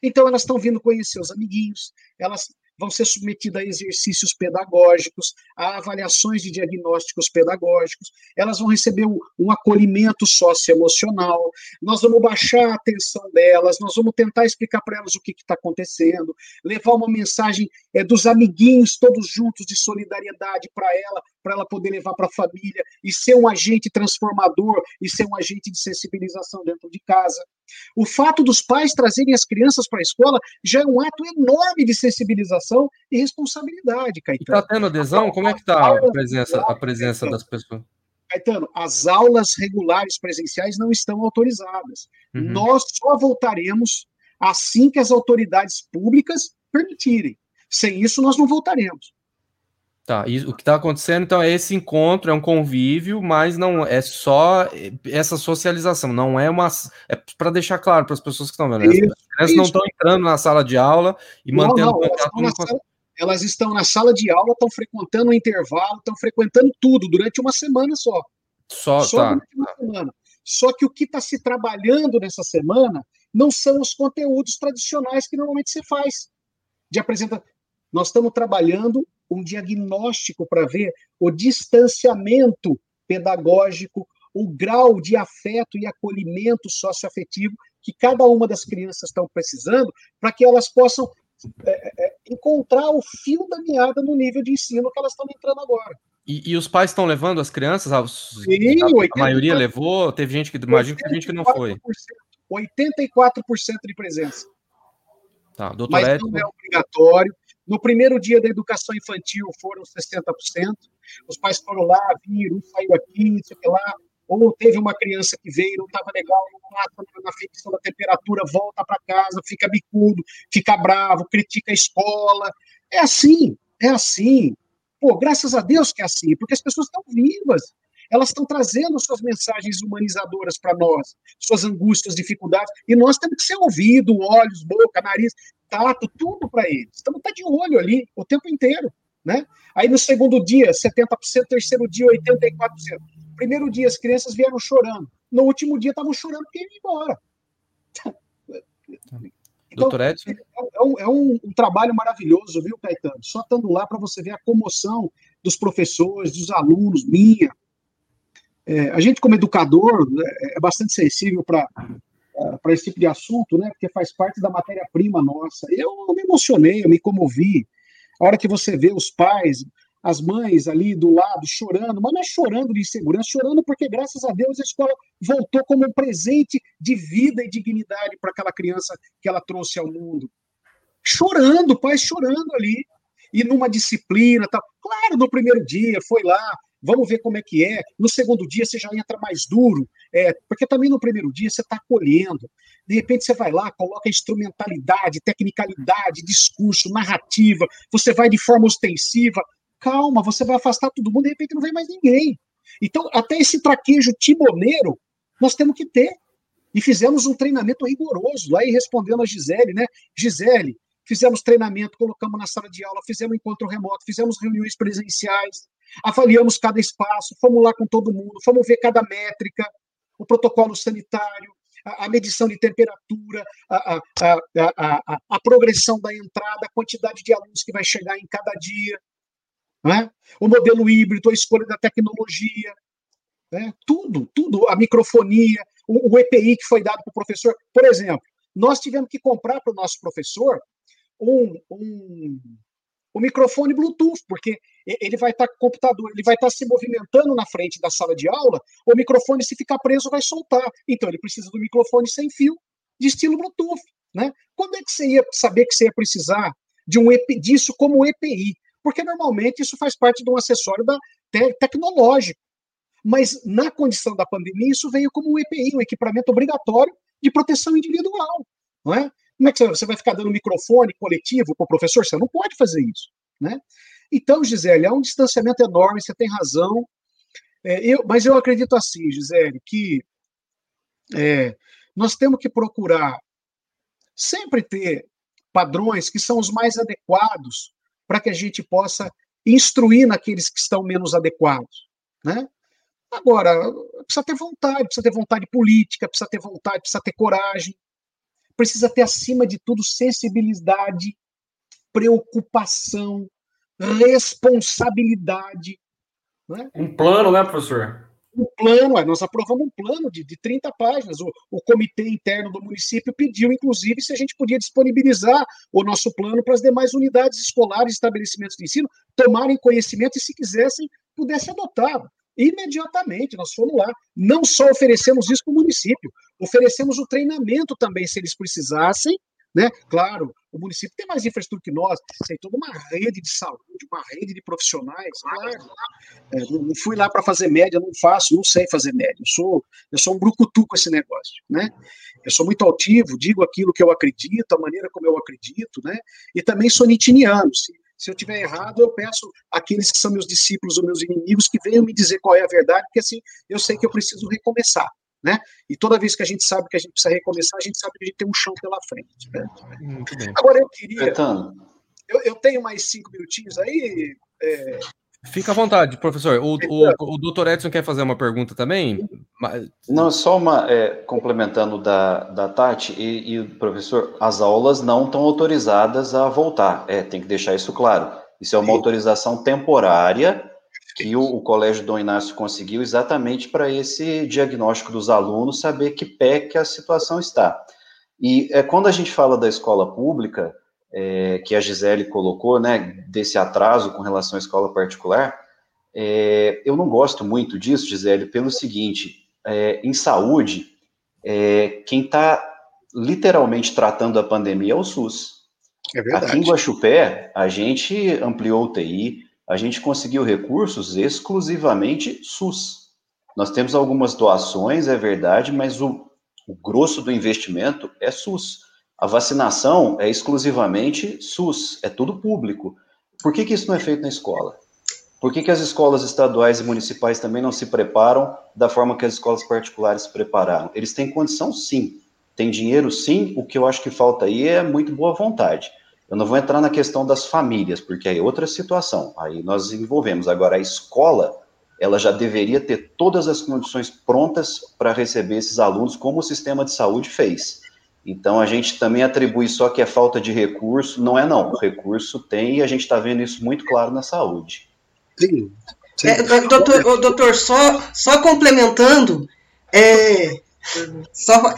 Então elas estão vindo conhecer os amiguinhos, elas vão ser submetidas a exercícios pedagógicos, a avaliações de diagnósticos pedagógicos, elas vão receber um, acolhimento socioemocional, nós vamos baixar a atenção delas, nós vamos tentar explicar para elas o que está acontecendo, levar uma mensagem é, dos amiguinhos todos juntos de solidariedade para ela, para ela poder levar para a família e ser um agente transformador e ser um agente de sensibilização dentro de casa. O fato dos pais trazerem as crianças para a escola já é um ato enorme de sensibilização e responsabilidade, Caetano. Está tendo adesão? Como é que está a presença, a presença das pessoas? Caetano, as aulas regulares presenciais não estão autorizadas. Uhum. Nós só voltaremos assim que as autoridades públicas permitirem. Sem isso, nós não voltaremos. Tá, e o que está acontecendo então é esse encontro, é um convívio, mas não é só essa socialização, não é uma. É para deixar claro para as pessoas que estão vendo, isso, as crianças não estão entrando na sala de aula e não, mantendo não, contato elas, com... sala, elas estão na sala de aula, estão frequentando o intervalo, estão frequentando tudo durante uma semana só. Só, só tá, durante uma tá. semana. Só que o que está se trabalhando nessa semana não são os conteúdos tradicionais que normalmente se faz de apresentação. Nós estamos trabalhando um diagnóstico para ver o distanciamento pedagógico, o grau de afeto e acolhimento socioafetivo que cada uma das crianças estão precisando para que elas possam é, é, é, encontrar o fio da meada no nível de ensino que elas estão entrando agora. E, e os pais estão levando as crianças? Sim, a, 80, a maioria levou? Teve gente que, imagino que teve gente que não foi. 84% de presença. Tá, doutor Mas não é obrigatório. No primeiro dia da educação infantil foram 60%. Os pais foram lá, viram, saiu aqui, não sei o que lá. Ou teve uma criança que veio, não estava legal, mata na fixação da temperatura, volta para casa, fica bicudo, fica bravo, critica a escola. É assim, é assim. Pô, graças a Deus que é assim, porque as pessoas estão vivas. Elas estão trazendo suas mensagens humanizadoras para nós, suas angústias, dificuldades, e nós temos que ser ouvido, olhos, boca, nariz, tato, tudo para eles. Estamos tá de olho ali o tempo inteiro. Né? Aí no segundo dia, 70%, terceiro dia, 84%. Primeiro dia, as crianças vieram chorando. No último dia, estavam chorando porque iam embora. Então, Doutor Edson? É, é, um, é um, um, trabalho maravilhoso, viu, Caetano? Só estando lá para você ver a comoção dos professores, dos alunos, minha. É, a gente, como educador, né, é bastante sensível para para esse tipo de assunto, né? Porque faz parte da matéria-prima nossa. Eu me emocionei, eu me comovi. A hora que você vê os pais, as mães ali do lado chorando, mas não é chorando de insegurança, chorando porque, graças a Deus, a escola voltou como um presente de vida e dignidade para aquela criança que ela trouxe ao mundo. Chorando, pais chorando ali. E numa disciplina, tal. Claro, no primeiro dia, foi lá, vamos ver como é que é. No segundo dia você já entra mais duro, é, porque também no primeiro dia você está colhendo. De repente você vai lá, coloca instrumentalidade, tecnicalidade, discurso, narrativa, você vai de forma ostensiva, calma, você vai afastar todo mundo, de repente não vem mais ninguém. Então, até esse traquejo timoneiro, nós temos que ter. E fizemos um treinamento rigoroso, lá e respondendo a Gisele, né? Gisele, fizemos treinamento, colocamos na sala de aula, fizemos encontro remoto, fizemos reuniões presenciais, avaliamos cada espaço, fomos lá com todo mundo, fomos ver cada métrica, o protocolo sanitário, a, a medição de temperatura, a, a, a, progressão da entrada, a quantidade de alunos que vai chegar em cada dia né? o modelo híbrido, a escolha da tecnologia, né? tudo, tudo, a microfonia, o, o EPI que foi dado para o professor. Por exemplo, nós tivemos que comprar para o nosso professor um, um, um microfone Bluetooth, porque ele vai estar tá computador, ele vai estar tá se movimentando na frente da sala de aula, o microfone, se ficar preso, vai soltar. Então, ele precisa do microfone sem fio, de estilo Bluetooth. Né? Quando é que você ia saber que você ia precisar de um EP, disso como EPI? Porque normalmente isso faz parte de um acessório da te tecnológico. Mas na condição da pandemia, isso veio como um EPI, um equipamento obrigatório de proteção individual. Não é? Como é que você vai ficar dando microfone coletivo para o professor? Você não pode fazer isso. Né? Então, Gisele, há um distanciamento enorme, você tem razão. É, eu, mas eu acredito assim, Gisele, que é, nós temos que procurar sempre ter padrões que são os mais adequados para que a gente possa instruir naqueles que estão menos adequados, né? Agora, precisa ter vontade, precisa ter vontade política, precisa ter vontade, precisa ter coragem, precisa ter, acima de tudo, sensibilidade, preocupação, responsabilidade. Né? Um plano, né, professor? Um plano, nós aprovamos um plano de, de 30 páginas. O, o comitê interno do município pediu, inclusive, se a gente podia disponibilizar o nosso plano para as demais unidades escolares, estabelecimentos de ensino, tomarem conhecimento e, se quisessem, pudessem adotar. Imediatamente, nós fomos lá. Não só oferecemos isso para o município, oferecemos o treinamento também, se eles precisassem, né? Claro, o município tem mais infraestrutura que nós, tem toda uma rede de saúde, uma rede de profissionais. Claro. É, não fui lá para fazer média, não faço, não sei fazer média. Eu sou, eu sou um brucutu com esse negócio, né? Eu sou muito altivo, digo aquilo que eu acredito, a maneira como eu acredito, né? E também sou nitiniano. Se, se eu tiver errado, eu peço àqueles que são meus discípulos ou meus inimigos que venham me dizer qual é a verdade, porque assim eu sei que eu preciso recomeçar né? E toda vez que a gente sabe que a gente precisa recomeçar, a gente sabe que a gente tem um chão pela frente. Né? Agora eu queria. Eu, eu, tenho mais cinco minutinhos aí. É... Fica à vontade, professor. O, o, o doutor Edson quer fazer uma pergunta também? Não, só uma, é, complementando da, da Tati e, e o professor, as aulas não estão autorizadas a voltar, é, tem que deixar isso claro. Isso é uma autorização temporária que o, o, Colégio Dom Inácio conseguiu exatamente para esse diagnóstico dos alunos, saber que pé que a situação está. E é, quando a gente fala da escola pública, é, que a Gisele colocou, né, desse atraso com relação à escola particular, é, eu não gosto muito disso, Gisele, pelo seguinte, é, em saúde, é, quem está literalmente tratando a pandemia é o SUS. É verdade. Aqui em Guaxupé, a gente ampliou o TI, a gente conseguiu recursos exclusivamente SUS. Nós temos algumas doações, é verdade, mas o, o grosso do investimento é SUS. A vacinação é exclusivamente SUS, é tudo público. Por que, que isso não é feito na escola? Por que, que as escolas estaduais e municipais também não se preparam da forma que as escolas particulares se prepararam? Eles têm condição, sim. Tem dinheiro, sim. O que eu acho que falta aí é muito boa vontade. Eu não vou entrar na questão das famílias, porque aí é outra situação. Aí nós envolvemos. Agora, a escola, ela já deveria ter todas as condições prontas para receber esses alunos, como o sistema de saúde fez. Então, a gente também atribui só que é falta de recurso. Não é, não. O recurso tem e a gente está vendo isso muito claro na saúde. Sim. sim. É, doutor, doutor, só, só complementando, é, só,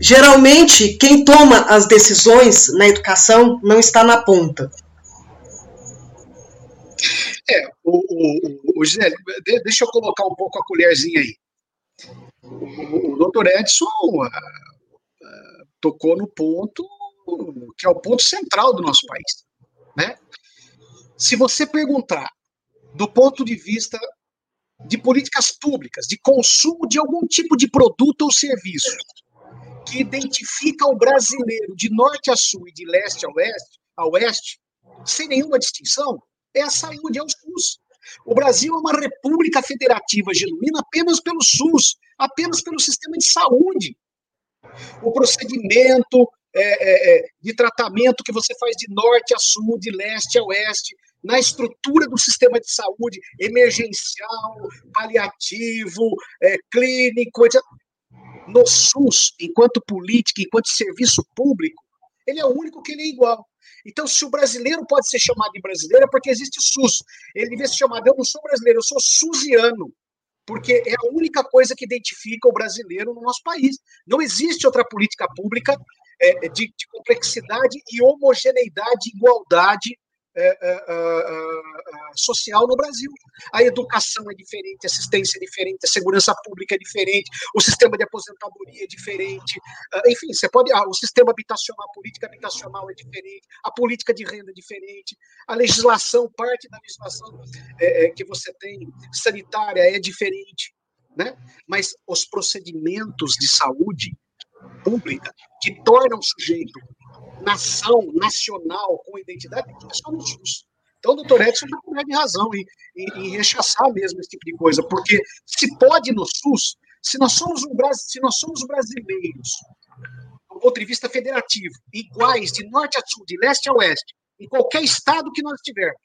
Geralmente, quem toma as decisões na educação não está na ponta. É, o, o, o Gisele, deixa eu colocar um pouco a colherzinha aí. O, o doutor Edson uh, uh, tocou no ponto que é o ponto central do nosso país. Né? Se você perguntar do ponto de vista de políticas públicas, de consumo de algum tipo de produto ou serviço, que identifica o brasileiro de norte a sul e de leste a oeste, a oeste sem nenhuma distinção, é a saúde, é o SUS. O Brasil é uma república federativa genuína apenas pelo SUS, apenas pelo sistema de saúde. O procedimento é, é, é, de tratamento que você faz de norte a sul, de leste a oeste, na estrutura do sistema de saúde, emergencial, paliativo, é, clínico, etc no SUS, enquanto política, enquanto serviço público, ele é o único que ele é igual. Então, se o brasileiro pode ser chamado de brasileiro, é porque existe SUS. Ele devia ser chamado, eu não sou brasileiro, eu sou susiano, porque é a única coisa que identifica o brasileiro no nosso país. Não existe outra política pública é, de, de complexidade e homogeneidade, igualdade social no Brasil. A educação é diferente, a assistência é diferente, a segurança pública é diferente, o sistema de aposentadoria é diferente. Ah, enfim, você pode. Ah, o sistema habitacional, a política habitacional é diferente, a política de renda é diferente, a legislação, parte da legislação que você tem sanitária é diferente. Né? Mas os procedimentos de saúde pública que tornam o sujeito nação, nacional, com identidade, é só no SUS. Então, o doutor Edson está grande razão em, em, em, rechaçar mesmo esse tipo de coisa, porque se pode no SUS, se nós somos, um, se nós somos brasileiros, do ponto de vista federativo, iguais de norte a sul, de leste a oeste, em qualquer estado que nós tivermos,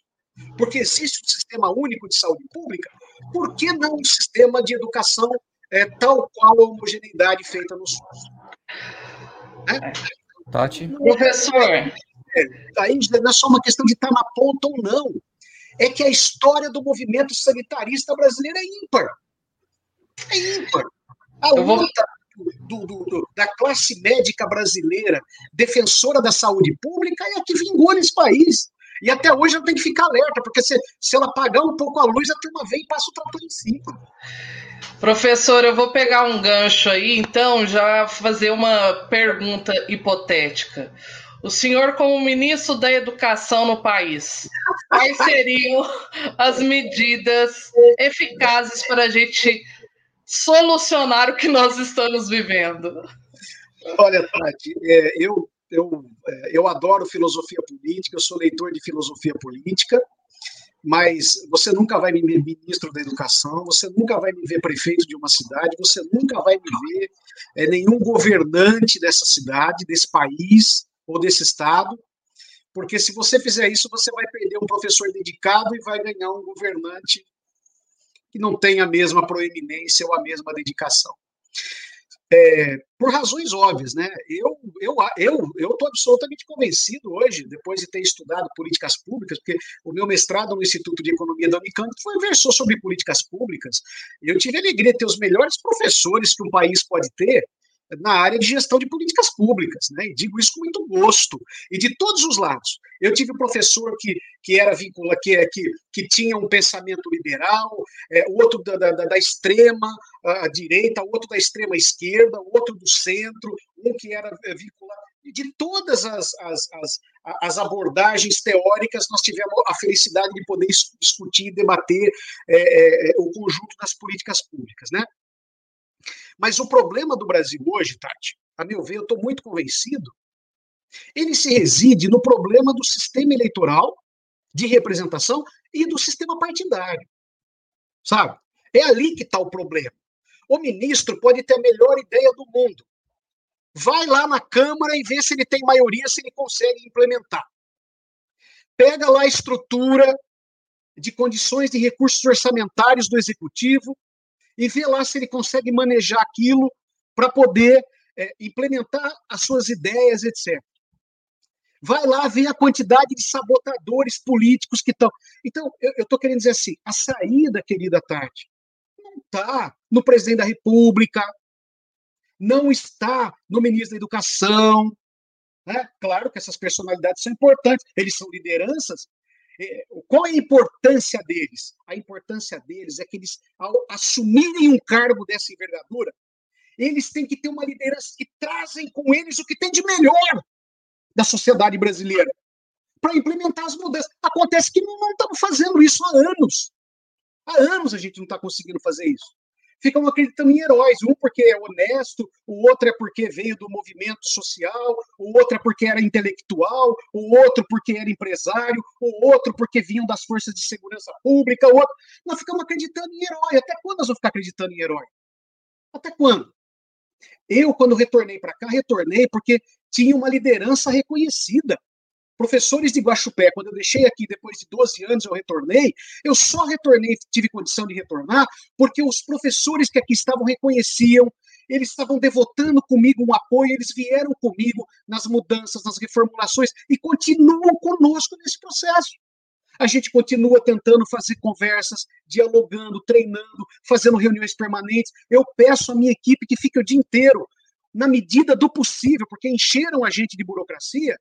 porque existe um sistema único de saúde pública, por que não um sistema de educação é, tal qual a homogeneidade feita no SUS? É? Tati? Professor. É, aí não é só uma questão de estar na ponta ou não. É que a história do movimento sanitarista brasileiro é ímpar. É ímpar. A luta do, do, do, da classe médica brasileira, defensora da saúde pública, é a que vingou nesse país. E até hoje ela tem que ficar alerta, porque se, se ela apagar um pouco a luz, a turma vem e passa o trator em cima. Professor, eu vou pegar um gancho aí, então, já fazer uma pergunta hipotética. O senhor, como ministro da Educação no país, quais seriam as medidas eficazes para a gente solucionar o que nós estamos vivendo? Olha, Tati, é, eu, eu, é, eu adoro filosofia política, eu sou leitor de filosofia política, mas você nunca vai me ver ministro da educação, você nunca vai me ver prefeito de uma cidade, você nunca vai me ver é, nenhum governante dessa cidade, desse país ou desse estado, porque se você fizer isso, você vai perder um professor dedicado e vai ganhar um governante que não tem a mesma proeminência ou a mesma dedicação. É, por razões óbvias, né? Eu eu eu eu estou absolutamente convencido hoje, depois de ter estudado políticas públicas, porque o meu mestrado no Instituto de Economia da Unicamp foi versou sobre políticas públicas. Eu tive a alegria de ter os melhores professores que um país pode ter na área de gestão de políticas públicas, né? E digo isso com muito gosto e de todos os lados. Eu tive um professor que, que era vinculado, que, que, que tinha um pensamento liberal, é, outro da, da, da extrema direita, outro da extrema esquerda, outro do centro, um que era é, vinculado de todas as, as, as, as, abordagens teóricas, nós tivemos a felicidade de poder discutir e debater é, é, é, o conjunto das políticas públicas, né? Mas o problema do Brasil hoje, Tati, a meu ver, eu estou muito convencido, ele se reside no problema do sistema eleitoral de representação e do sistema partidário. Sabe? É ali que está o problema. O ministro pode ter a melhor ideia do mundo. Vai lá na Câmara e vê se ele tem maioria, se ele consegue implementar. Pega lá a estrutura de condições de recursos orçamentários do executivo, e ver lá se ele consegue manejar aquilo para poder é, implementar as suas ideias, etc. Vai lá ver a quantidade de sabotadores políticos que estão. Então, eu estou querendo dizer assim: a saída, querida Tati, não está no presidente da República, não está no ministro da Educação. Né? Claro que essas personalidades são importantes, eles são lideranças, qual é a importância deles? A importância deles é que eles, ao assumirem um cargo dessa envergadura, eles têm que ter uma liderança que trazem com eles o que tem de melhor da sociedade brasileira para implementar as mudanças. Acontece que não, não estamos fazendo isso há anos. Há anos a gente não está conseguindo fazer isso ficam acreditando em heróis. Um porque é honesto, o outro é porque veio do movimento social, o outro é porque era intelectual, o outro porque era empresário, o outro porque vinham das forças de segurança pública, o outro. Nós ficamos acreditando em herói. Até quando nós vamos ficar acreditando em herói? Até quando? Eu, quando retornei para cá, retornei porque tinha uma liderança reconhecida professores de Guaxupé, quando eu deixei aqui depois de 12 anos, eu retornei, eu só retornei, tive condição de retornar, porque os professores que aqui estavam reconheciam, eles estavam devotando comigo um apoio, eles vieram comigo nas mudanças, nas reformulações e continuam conosco nesse processo. A gente continua tentando fazer conversas, dialogando, treinando, fazendo reuniões permanentes. Eu peço à minha equipe que fique o dia inteiro, na medida do possível, porque encheram a gente de burocracia,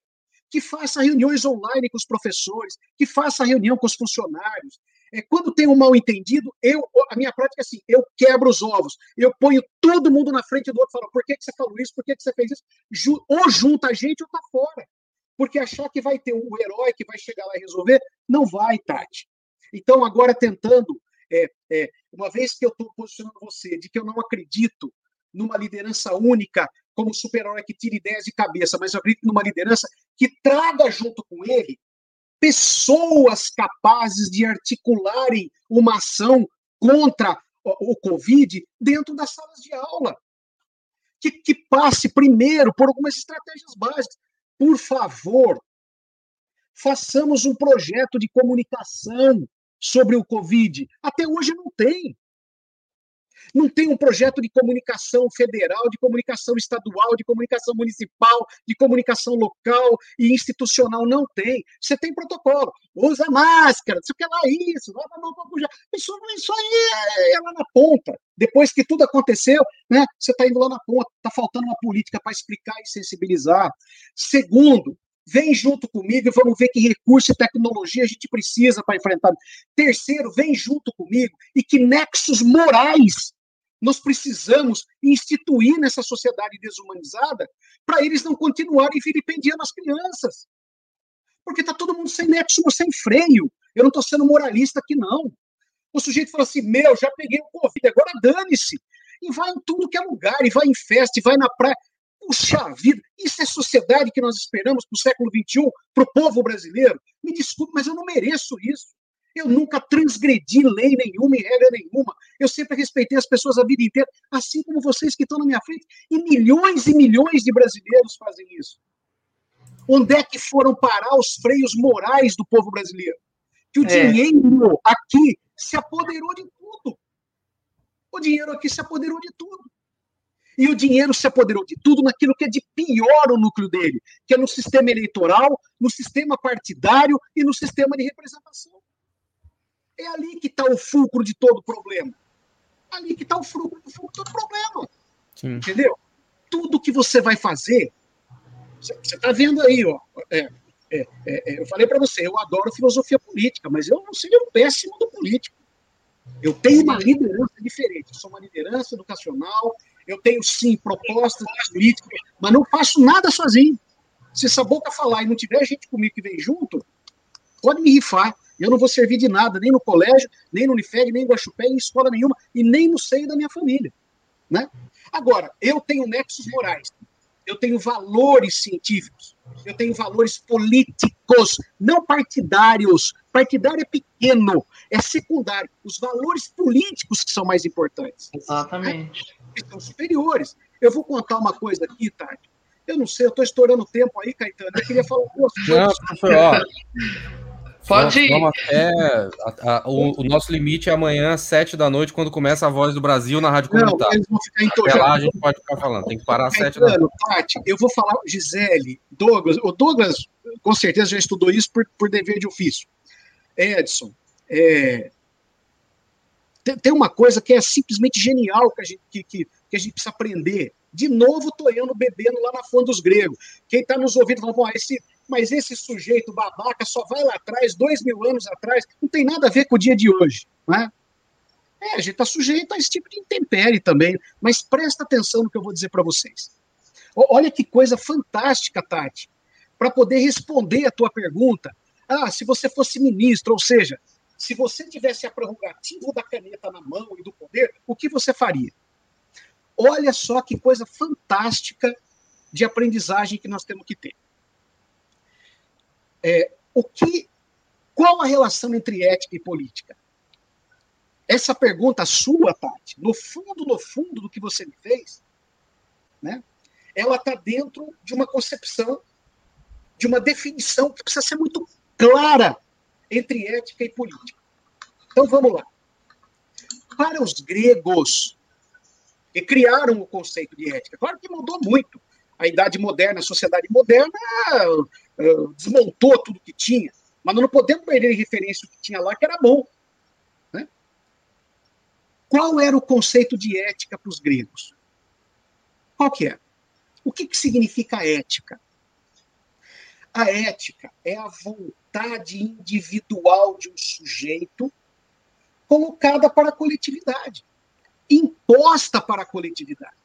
que faça reuniões online com os professores, que faça reunião com os funcionários. É, quando tem um mal entendido, eu, a minha prática é assim, eu quebro os ovos, eu ponho todo mundo na frente do outro e falo, por que, que você falou isso, por que, que você fez isso? Ou junta a gente ou tá fora. Porque achar que vai ter um herói que vai chegar lá e resolver, não vai, Tati. Então, agora tentando, é, é, uma vez que eu estou posicionando você de que eu não acredito numa liderança única como super-herói que tira ideias de cabeça, mas eu acredito numa liderança que traga junto com ele pessoas capazes de articularem uma ação contra o, Covid dentro das salas de aula. Que, que passe primeiro por algumas estratégias básicas. Por favor, façamos um projeto de comunicação sobre o Covid. Até hoje não tem. Não tem um projeto de comunicação federal, de comunicação estadual, de comunicação municipal, de comunicação local e institucional. Não tem. Você tem protocolo. Usa máscara, não sei o que lá, isso, a mão para isso, isso aí é, é lá na ponta. Depois que tudo aconteceu, né, você está indo lá na ponta. Está faltando uma política para explicar e sensibilizar. Segundo, Vem junto comigo e vamos ver que recurso e tecnologia a gente precisa para enfrentar. Terceiro, vem junto comigo e que nexos morais nós precisamos instituir nessa sociedade desumanizada para eles não continuarem vilipendiando as crianças. Porque está todo mundo sem nexo, sem freio. Eu não estou sendo moralista aqui, não. O sujeito fala assim: meu, já peguei o Covid, agora dane-se. E vai em tudo que é lugar, e vai em festa, e vai na praia. Puxa vida, isso é sociedade que nós esperamos para o século XXI, para o povo brasileiro? Me desculpe, mas eu não mereço isso. Eu nunca transgredi lei nenhuma e regra nenhuma. Eu sempre respeitei as pessoas a vida inteira, assim como vocês que estão na minha frente. E milhões e milhões de brasileiros fazem isso. Onde é que foram parar os freios morais do povo brasileiro? Que o é. dinheiro aqui se apoderou de tudo. O dinheiro aqui se apoderou de tudo. E o dinheiro se apoderou de tudo naquilo que é de pior o núcleo dele, que é no sistema eleitoral, no sistema partidário e no sistema de representação. É ali que está o fulcro de todo o problema. Ali que está o fulcro, de todo o problema. Sim. Entendeu? Tudo que você vai fazer, você está vendo aí, ó. É, é, é, eu falei para você, eu adoro filosofia política, mas eu não seria um péssimo do político. Eu tenho uma liderança diferente. Eu sou uma liderança educacional, eu tenho, sim, propostas políticas, mas não faço nada sozinho. Se essa boca falar e não tiver gente comigo que vem junto, pode me rifar. Eu não vou servir de nada, nem no colégio, nem no Unifeg, nem no Guaxupé, em escola nenhuma, e nem no seio da minha família. Né? Agora, eu tenho nexos morais, eu tenho valores científicos, eu tenho valores políticos, não partidários. Partidário é pequeno, é secundário. Os valores políticos são mais importantes. Exatamente que são superiores. Eu vou contar uma coisa aqui, Tati. Eu não sei, eu estou estourando tempo aí, Caetano. Eu queria falar com você. Não, professor, ó. Pode ir. Até, a, a, o, o, nosso limite é amanhã, às sete da noite, quando começa a Voz do Brasil na Rádio Comunitária. Não, eles vão ficar entojados. Até lá a gente pode ficar falando, tem que parar às sete da noite. Tati, eu vou falar, Gisele, Douglas, o Douglas com certeza já estudou isso por, por dever de ofício. Edson, é, tem, tem uma coisa que é simplesmente genial que a gente, que, que, que a gente precisa aprender. De novo, estou eu bebendo lá na fonte dos gregos. Quem está nos ouvindo fala, Bom, esse, mas esse sujeito babaca só vai lá atrás, dois mil anos atrás, não tem nada a ver com o dia de hoje. Né? É, a gente está sujeito a esse tipo de intempérie também, mas presta atenção no que eu vou dizer para vocês. Olha que coisa fantástica, Tati, para poder responder a tua pergunta. Ah, se você fosse ministro, ou seja, se você tivesse a prerrogativa da caneta na mão e do poder, o que você faria? Olha só que coisa fantástica de aprendizagem que nós temos que ter. É, o que, qual a relação entre ética e política? Essa pergunta sua, Tati, no fundo, no fundo do que você me fez, né, ela está dentro de uma concepção, de uma definição que precisa ser muito clara entre ética e política. Então vamos lá. Para os gregos, que criaram o conceito de ética, claro que mudou muito. A idade moderna, a sociedade moderna uh, desmontou tudo que tinha, mas nós não podemos perder em referência o que tinha lá, que era bom. Né? Qual era o conceito de ética para os gregos? Qual que é? O que, que significa ética? A ética é a vontade individual de um sujeito colocada para a coletividade, imposta para a coletividade.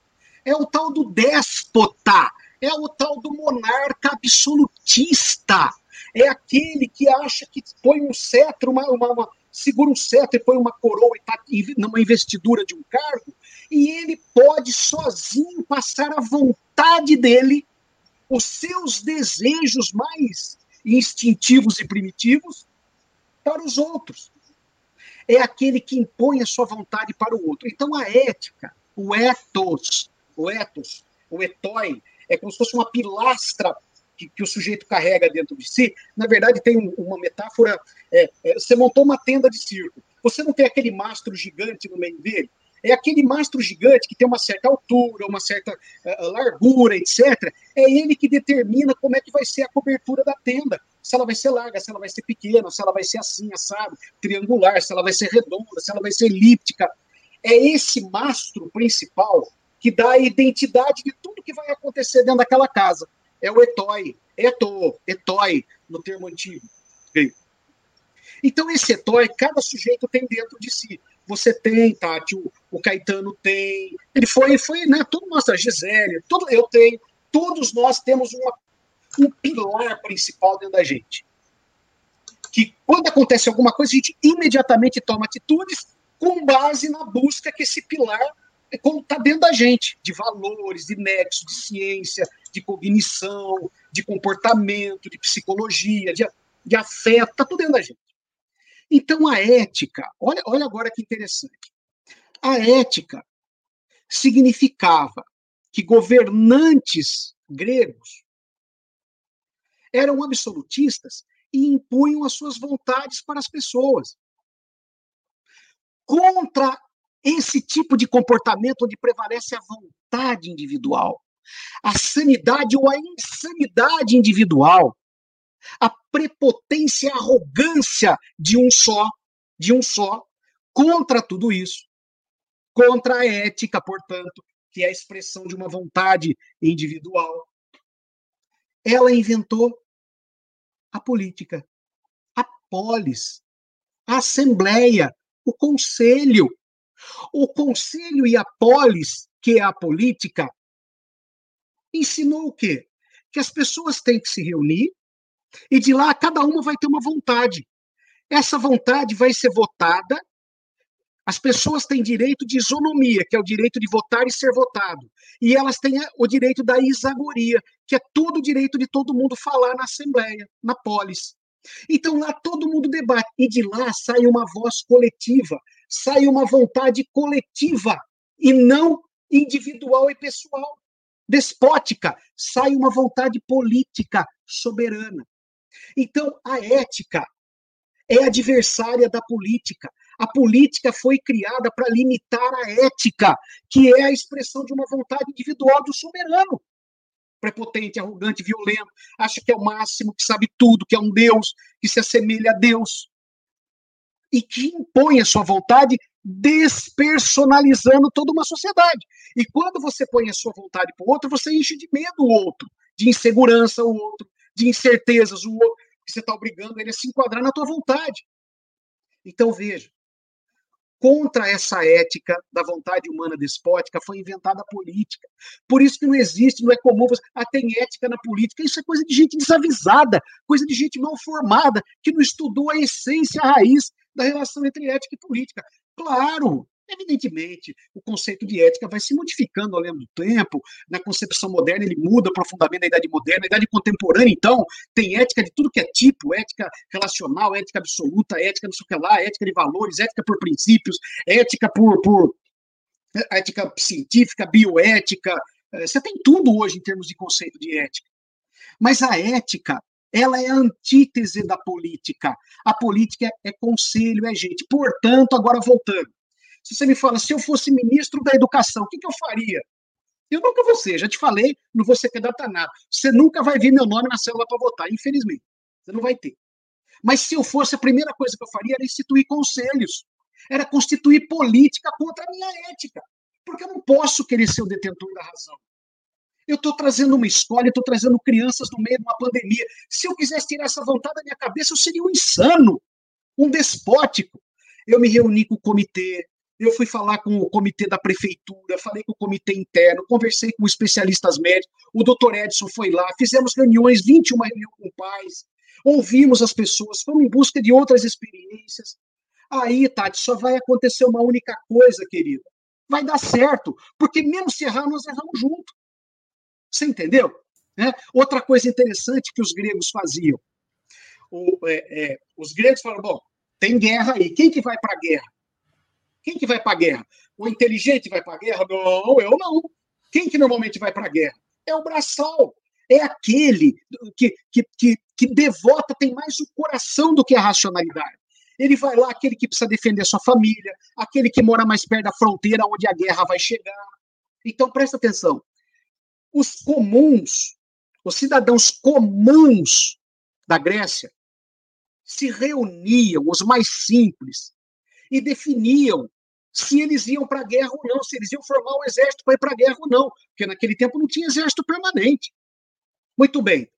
É o tal do déspota, é o tal do monarca absolutista, é aquele que acha que põe um cetro, uma, uma, uma segura um cetro e põe uma coroa e está numa investidura de um cargo, e ele pode sozinho passar a vontade dele os seus desejos mais instintivos e primitivos para os outros. É aquele que impõe a sua vontade para o outro. Então a ética, o ethos, o ethos, o etói, é como se fosse uma pilastra que, que, o sujeito carrega dentro de si. Na verdade, tem um, uma metáfora. É, é, você montou uma tenda de circo. Você não tem aquele mastro gigante no meio dele? É aquele mastro gigante que tem uma certa altura, uma certa uh, largura, etc. É ele que determina como é que vai ser a cobertura da tenda. Se ela vai ser larga, se ela vai ser pequena, se ela vai ser assim, assado, triangular, se ela vai ser redonda, se ela vai ser elíptica. É esse mastro principal que dá a identidade de tudo que vai acontecer dentro daquela casa. É o etói, eto, etói, no termo antigo. Então, esse etói, cada sujeito tem dentro de si. Você tem, Tati, o, o Caetano tem. Ele foi, foi, né? Todo nós, a Gisele, todo, eu tenho. Todos nós temos uma, um pilar principal dentro da gente. Que quando acontece alguma coisa, a gente imediatamente toma atitudes com base na busca que esse pilar está dentro da gente, de valores, de nexo, de ciência, de cognição, de comportamento, de psicologia, de, de afeto, está tudo dentro da gente. Então, a ética, olha, olha agora que interessante. A ética significava que governantes gregos eram absolutistas e impunham as suas vontades para as pessoas. Contra esse tipo de comportamento onde prevalece a vontade individual, a sanidade ou a insanidade individual, a prepotência e a arrogância de um só, de um só, contra tudo isso, contra a ética, portanto, que é a expressão de uma vontade individual. Ela inventou a política, a polis, a assembleia, o conselho. O conselho e a polis, que é a política, ensinou o quê? Que as pessoas têm que se reunir e de lá cada uma vai ter uma vontade. Essa vontade vai ser votada. As pessoas têm direito de isonomia, que é o direito de votar e ser votado. E elas têm o direito da isagoria, que é todo o direito de todo mundo falar na Assembleia, na polis. Então lá todo mundo debate. E de lá sai uma voz coletiva, sai uma vontade coletiva, e não individual e pessoal. Despótica, sai uma vontade política soberana. Então, a ética é adversária da política. A política foi criada para limitar a ética, que é a expressão de uma vontade individual do soberano. Prepotente, arrogante, violento, acha que é o máximo, que sabe tudo, que é um Deus, que se assemelha a Deus. E que impõe a sua vontade despersonalizando toda uma sociedade. E quando você põe a sua vontade para o outro, você enche de medo o outro, de insegurança o outro, de incertezas o outro, que você está obrigando ele a se enquadrar na tua vontade. Então, veja, contra essa ética da vontade humana despótica foi inventada a política. Por isso que não existe, não é comum, você, ah, tem ética na política. Isso é coisa de gente desavisada, coisa de gente mal formada, que não estudou a essência, a raiz da relação entre ética e política. Claro, Evidentemente, o conceito de ética vai se modificando ao longo do tempo. Na concepção moderna, ele muda profundamente na idade moderna. Na idade contemporânea, então, tem ética de tudo que é tipo: ética relacional, ética absoluta, ética não sei o que lá, ética de valores, ética por princípios, ética por, por ética científica, bioética. Eh, você tem tudo hoje em termos de conceito de ética. Mas a ética, ela é a antítese da política. A política é conselho, é gente. Portanto, agora voltando se você me fala, se eu fosse ministro da educação, o que, que eu faria? Eu nunca vou ser, já te falei, não vou ser candidato a nada. Você nunca vai ver meu nome na célula para votar, infelizmente. Você não vai ter. Mas se eu fosse, a primeira coisa que eu faria era instituir conselhos. Era constituir política contra a minha ética. Porque eu não posso querer ser o detentor da razão. Eu estou trazendo uma escola, estou trazendo crianças no meio de uma pandemia. Se eu quisesse tirar essa vontade da minha cabeça, eu seria um insano, um despótico. Eu me reuni com o comitê, eu fui falar com o comitê da prefeitura, falei com o comitê interno, conversei com especialistas médicos, o doutor Edson foi lá, fizemos reuniões, 21 reuniões com pais, ouvimos as pessoas, fomos em busca de outras experiências. Aí, Tati, só vai acontecer uma única coisa, querida. Vai dar certo, porque mesmo se errar, nós erramos junto. Você entendeu? É? Outra coisa interessante que os gregos faziam. O, é, é, os gregos falaram, bom, tem guerra aí, quem que vai para a guerra? Quem que vai para a guerra? O inteligente vai para a guerra? Não, eu não. Quem que normalmente vai para a guerra? É o braçal. É aquele que, que, que, que devota, tem mais o coração do que a racionalidade. Ele vai lá, aquele que precisa defender sua família, aquele que mora mais perto da fronteira onde a guerra vai chegar. Então, presta atenção. Os comuns, os cidadãos comuns da Grécia, se reuniam, os mais simples, e definiam se eles iam para a guerra ou não, se eles iam formar um exército para ir para a guerra ou não, porque naquele tempo não tinha exército permanente. Muito bem.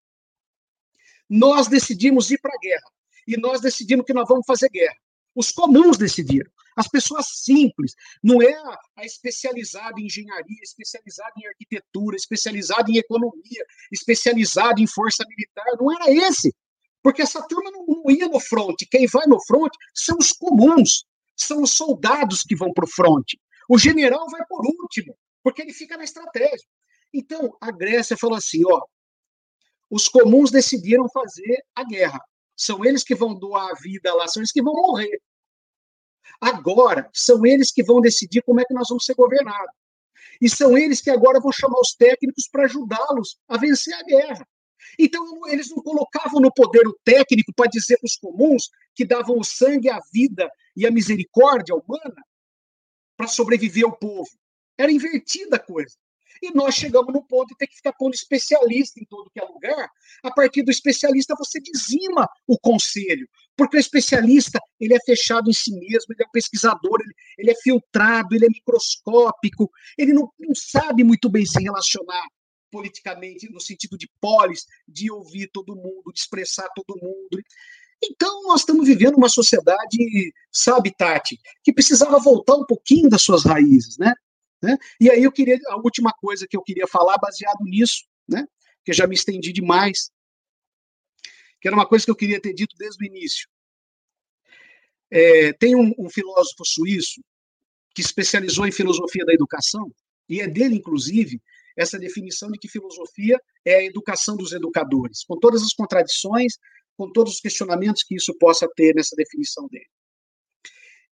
Nós decidimos ir para a guerra e nós decidimos que nós vamos fazer guerra. Os comuns decidiram. As pessoas simples, não é a especializada em engenharia, especializada em arquitetura, especializada em economia, especializada em força militar, não era esse. Porque essa turma não, não ia no fronte. Quem vai no fronte são os comuns são os soldados que vão para o fronte. O general vai por último, porque ele fica na estratégia. Então, a Grécia falou assim: ó, os comuns decidiram fazer a guerra. São eles que vão doar a vida lá, são eles que vão morrer. Agora, são eles que vão decidir como é que nós vamos ser governados. E são eles que agora vão chamar os técnicos para ajudá-los a vencer a guerra. Então, eles não colocavam no poder o técnico para dizer para os comuns que davam o sangue, a vida e a misericórdia humana para sobreviver ao povo. Era invertida a coisa. E nós chegamos no ponto de ter que ficar pondo especialista em todo que é lugar. A partir do especialista, você dizima o conselho. Porque o especialista, ele é fechado em si mesmo, ele é um pesquisador, ele, ele é filtrado, ele é microscópico, ele não, não sabe muito bem se relacionar politicamente, no sentido de polis, de ouvir todo mundo, de expressar todo mundo. Então, nós estamos vivendo uma sociedade, sabe, Tati, que precisava voltar um pouquinho das suas raízes, né? Né? E aí eu queria, a última coisa que eu queria falar, baseado nisso, né? que eu já me estendi demais, que era uma coisa que eu queria ter dito desde o início. É, tem um, um filósofo suíço que especializou em filosofia da educação, e é dele, inclusive, essa definição de que filosofia é a educação dos educadores, com todas as contradições, com todos os questionamentos que isso possa ter nessa definição dele.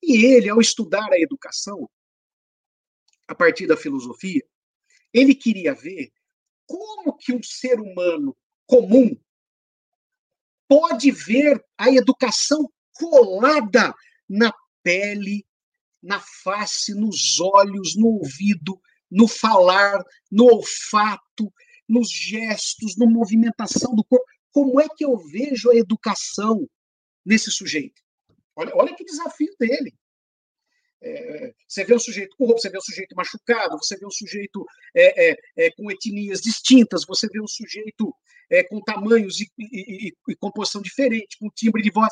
E ele, ao estudar a educação, a partir da filosofia, ele queria ver como que um ser humano comum pode ver a educação colada na pele, na face, nos olhos, no ouvido, no falar, no olfato, nos gestos, na movimentação do corpo. Como é que eu vejo a educação nesse sujeito? Olha, olha que desafio dele. É, você vê um sujeito corrupto, você vê um sujeito machucado, você vê um sujeito é, é, é com etnias distintas, você vê um sujeito é, com tamanhos e, e, e, e, composição diferente, com timbre de voz.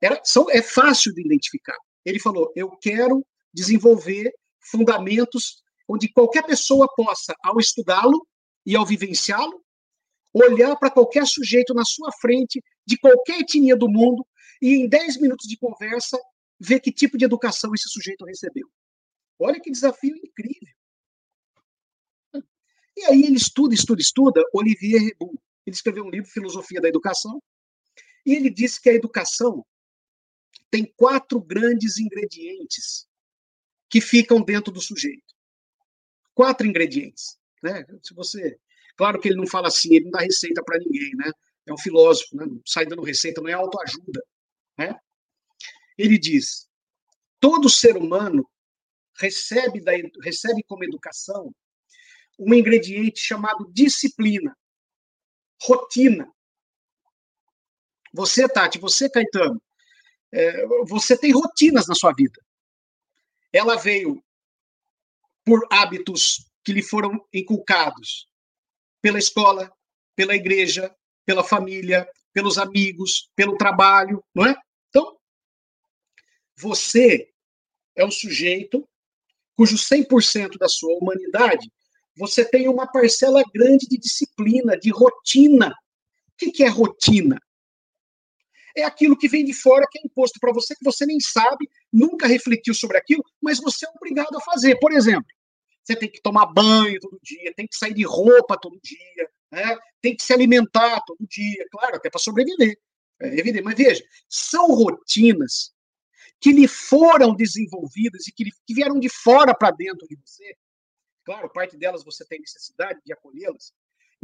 Era, são, é fácil de identificar. Ele falou: eu quero desenvolver fundamentos onde qualquer pessoa possa, ao estudá-lo e ao vivenciá-lo, olhar para qualquer sujeito na sua frente, de qualquer etnia do mundo, e em 10 minutos de conversa ver que tipo de educação esse sujeito recebeu. Olha que desafio incrível. E aí ele estuda, estuda, estuda, Olivier Rebou. Ele escreveu um livro, Filosofia da Educação, e ele disse que a educação tem quatro grandes ingredientes que ficam dentro do sujeito. Quatro ingredientes. Né? Se você. Claro que ele não fala assim, ele não dá receita para ninguém, né? É um filósofo, né? não sai dando receita, não é autoajuda. Né? Ele diz: todo ser humano recebe, da, recebe como educação um ingrediente chamado disciplina, rotina. Você, Tati, você, Caetano, é, você tem rotinas na sua vida. Ela veio por hábitos que lhe foram inculcados pela escola, pela igreja, pela família, pelos amigos, pelo trabalho, não é? Você é um sujeito cujo 100% da sua humanidade você tem uma parcela grande de disciplina, de rotina. O que é rotina? É aquilo que vem de fora, que é imposto para você, que você nem sabe, nunca refletiu sobre aquilo, mas você é obrigado a fazer. Por exemplo, você tem que tomar banho todo dia, tem que sair de roupa todo dia, né? tem que se alimentar todo dia, claro, até para sobreviver. É evidente. Mas veja, são rotinas que lhe foram desenvolvidas e que, lhe, que vieram de fora para dentro de você. Claro, parte delas você tem necessidade de acolhê-las,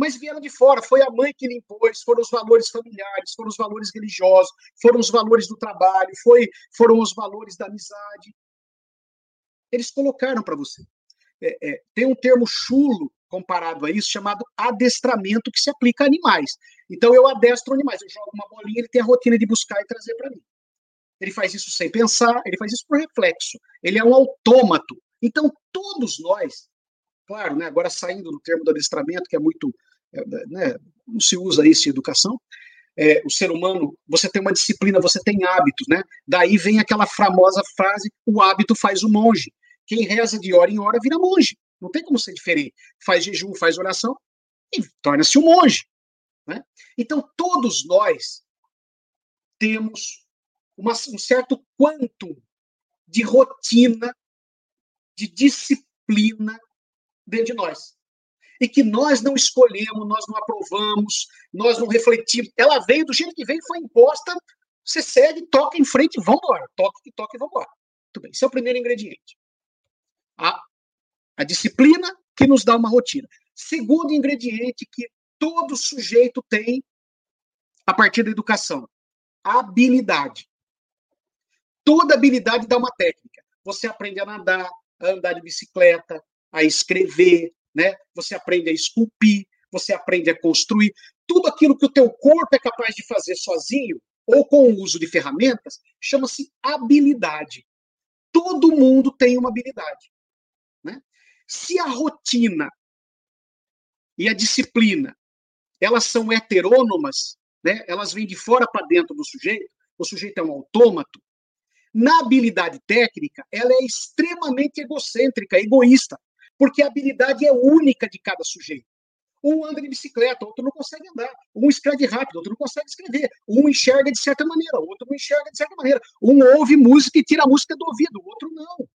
mas vieram de fora. Foi a mãe que lhe impôs, foram os valores familiares, foram os valores religiosos, foram os valores do trabalho, foi, foram os valores da amizade. Eles colocaram para você. É, é, tem um termo chulo comparado a isso, chamado adestramento, que se aplica a animais. Então, eu adestro animais, eu jogo uma bolinha, ele tem a rotina de buscar e trazer para mim ele faz isso sem pensar, ele faz isso por reflexo. Ele é um autômato. Então, todos nós, claro, né, agora saindo do termo do adestramento, que é muito. É, né, não se usa isso em educação, é, o ser humano, você tem uma disciplina, você tem hábitos, né? Daí vem aquela famosa frase: o hábito faz o monge. Quem reza de hora em hora vira monge. Não tem como ser diferente. Faz jejum, faz oração e torna-se um monge. Né? Então, todos nós temos uma, um certo quanto de rotina, de disciplina dentro de nós. E que nós não escolhemos, nós não aprovamos, nós não refletimos. Ela veio do jeito que veio, foi imposta, você segue, toca em frente e vambora. Toca que toca e vambora. Muito bem, esse é o primeiro ingrediente. A, a disciplina que nos dá uma rotina. Segundo ingrediente que todo sujeito tem a partir da educação: habilidade. Toda habilidade dá uma técnica. você aprende a nadar, a andar de bicicleta, a escrever, né? Você aprende a esculpir, você aprende a construir. Tudo aquilo que o teu corpo é capaz de fazer sozinho ou com o uso de ferramentas chama-se habilidade. Todo mundo tem uma habilidade. Né? Se a rotina e a disciplina elas são heterônomas, né? elas vêm de fora para dentro do sujeito, o sujeito é um autômato, na habilidade técnica, ela é extremamente egocêntrica, egoísta, porque a habilidade é única de cada sujeito. Um anda de bicicleta, outro não consegue andar. Um escreve rápido, outro não consegue escrever. Um enxerga de certa maneira, outro não enxerga de certa maneira. Um ouve música e tira a música do ouvido, o outro não.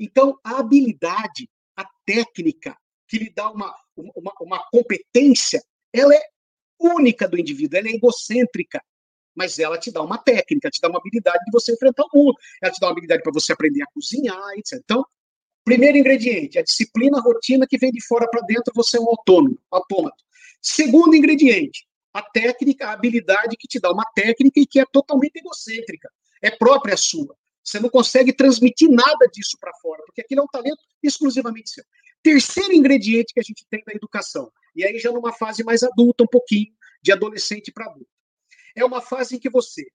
Então, a habilidade, a técnica, que lhe dá uma, uma, uma competência, ela é única do indivíduo, ela é egocêntrica mas ela te dá uma técnica, te dá uma habilidade de você enfrentar o mundo, ela te dá uma habilidade para você aprender a cozinhar, etc. Então, primeiro ingrediente, a disciplina, a rotina que vem de fora para dentro, você é um autônomo, autômato. Segundo ingrediente, a técnica, a habilidade que te dá uma técnica e que é totalmente egocêntrica, é própria sua. Você não consegue transmitir nada disso para fora, porque aquilo é um talento exclusivamente seu. Terceiro ingrediente que a gente tem da educação, e aí já numa fase mais adulta, um pouquinho, de adolescente para adulto é uma fase em que você,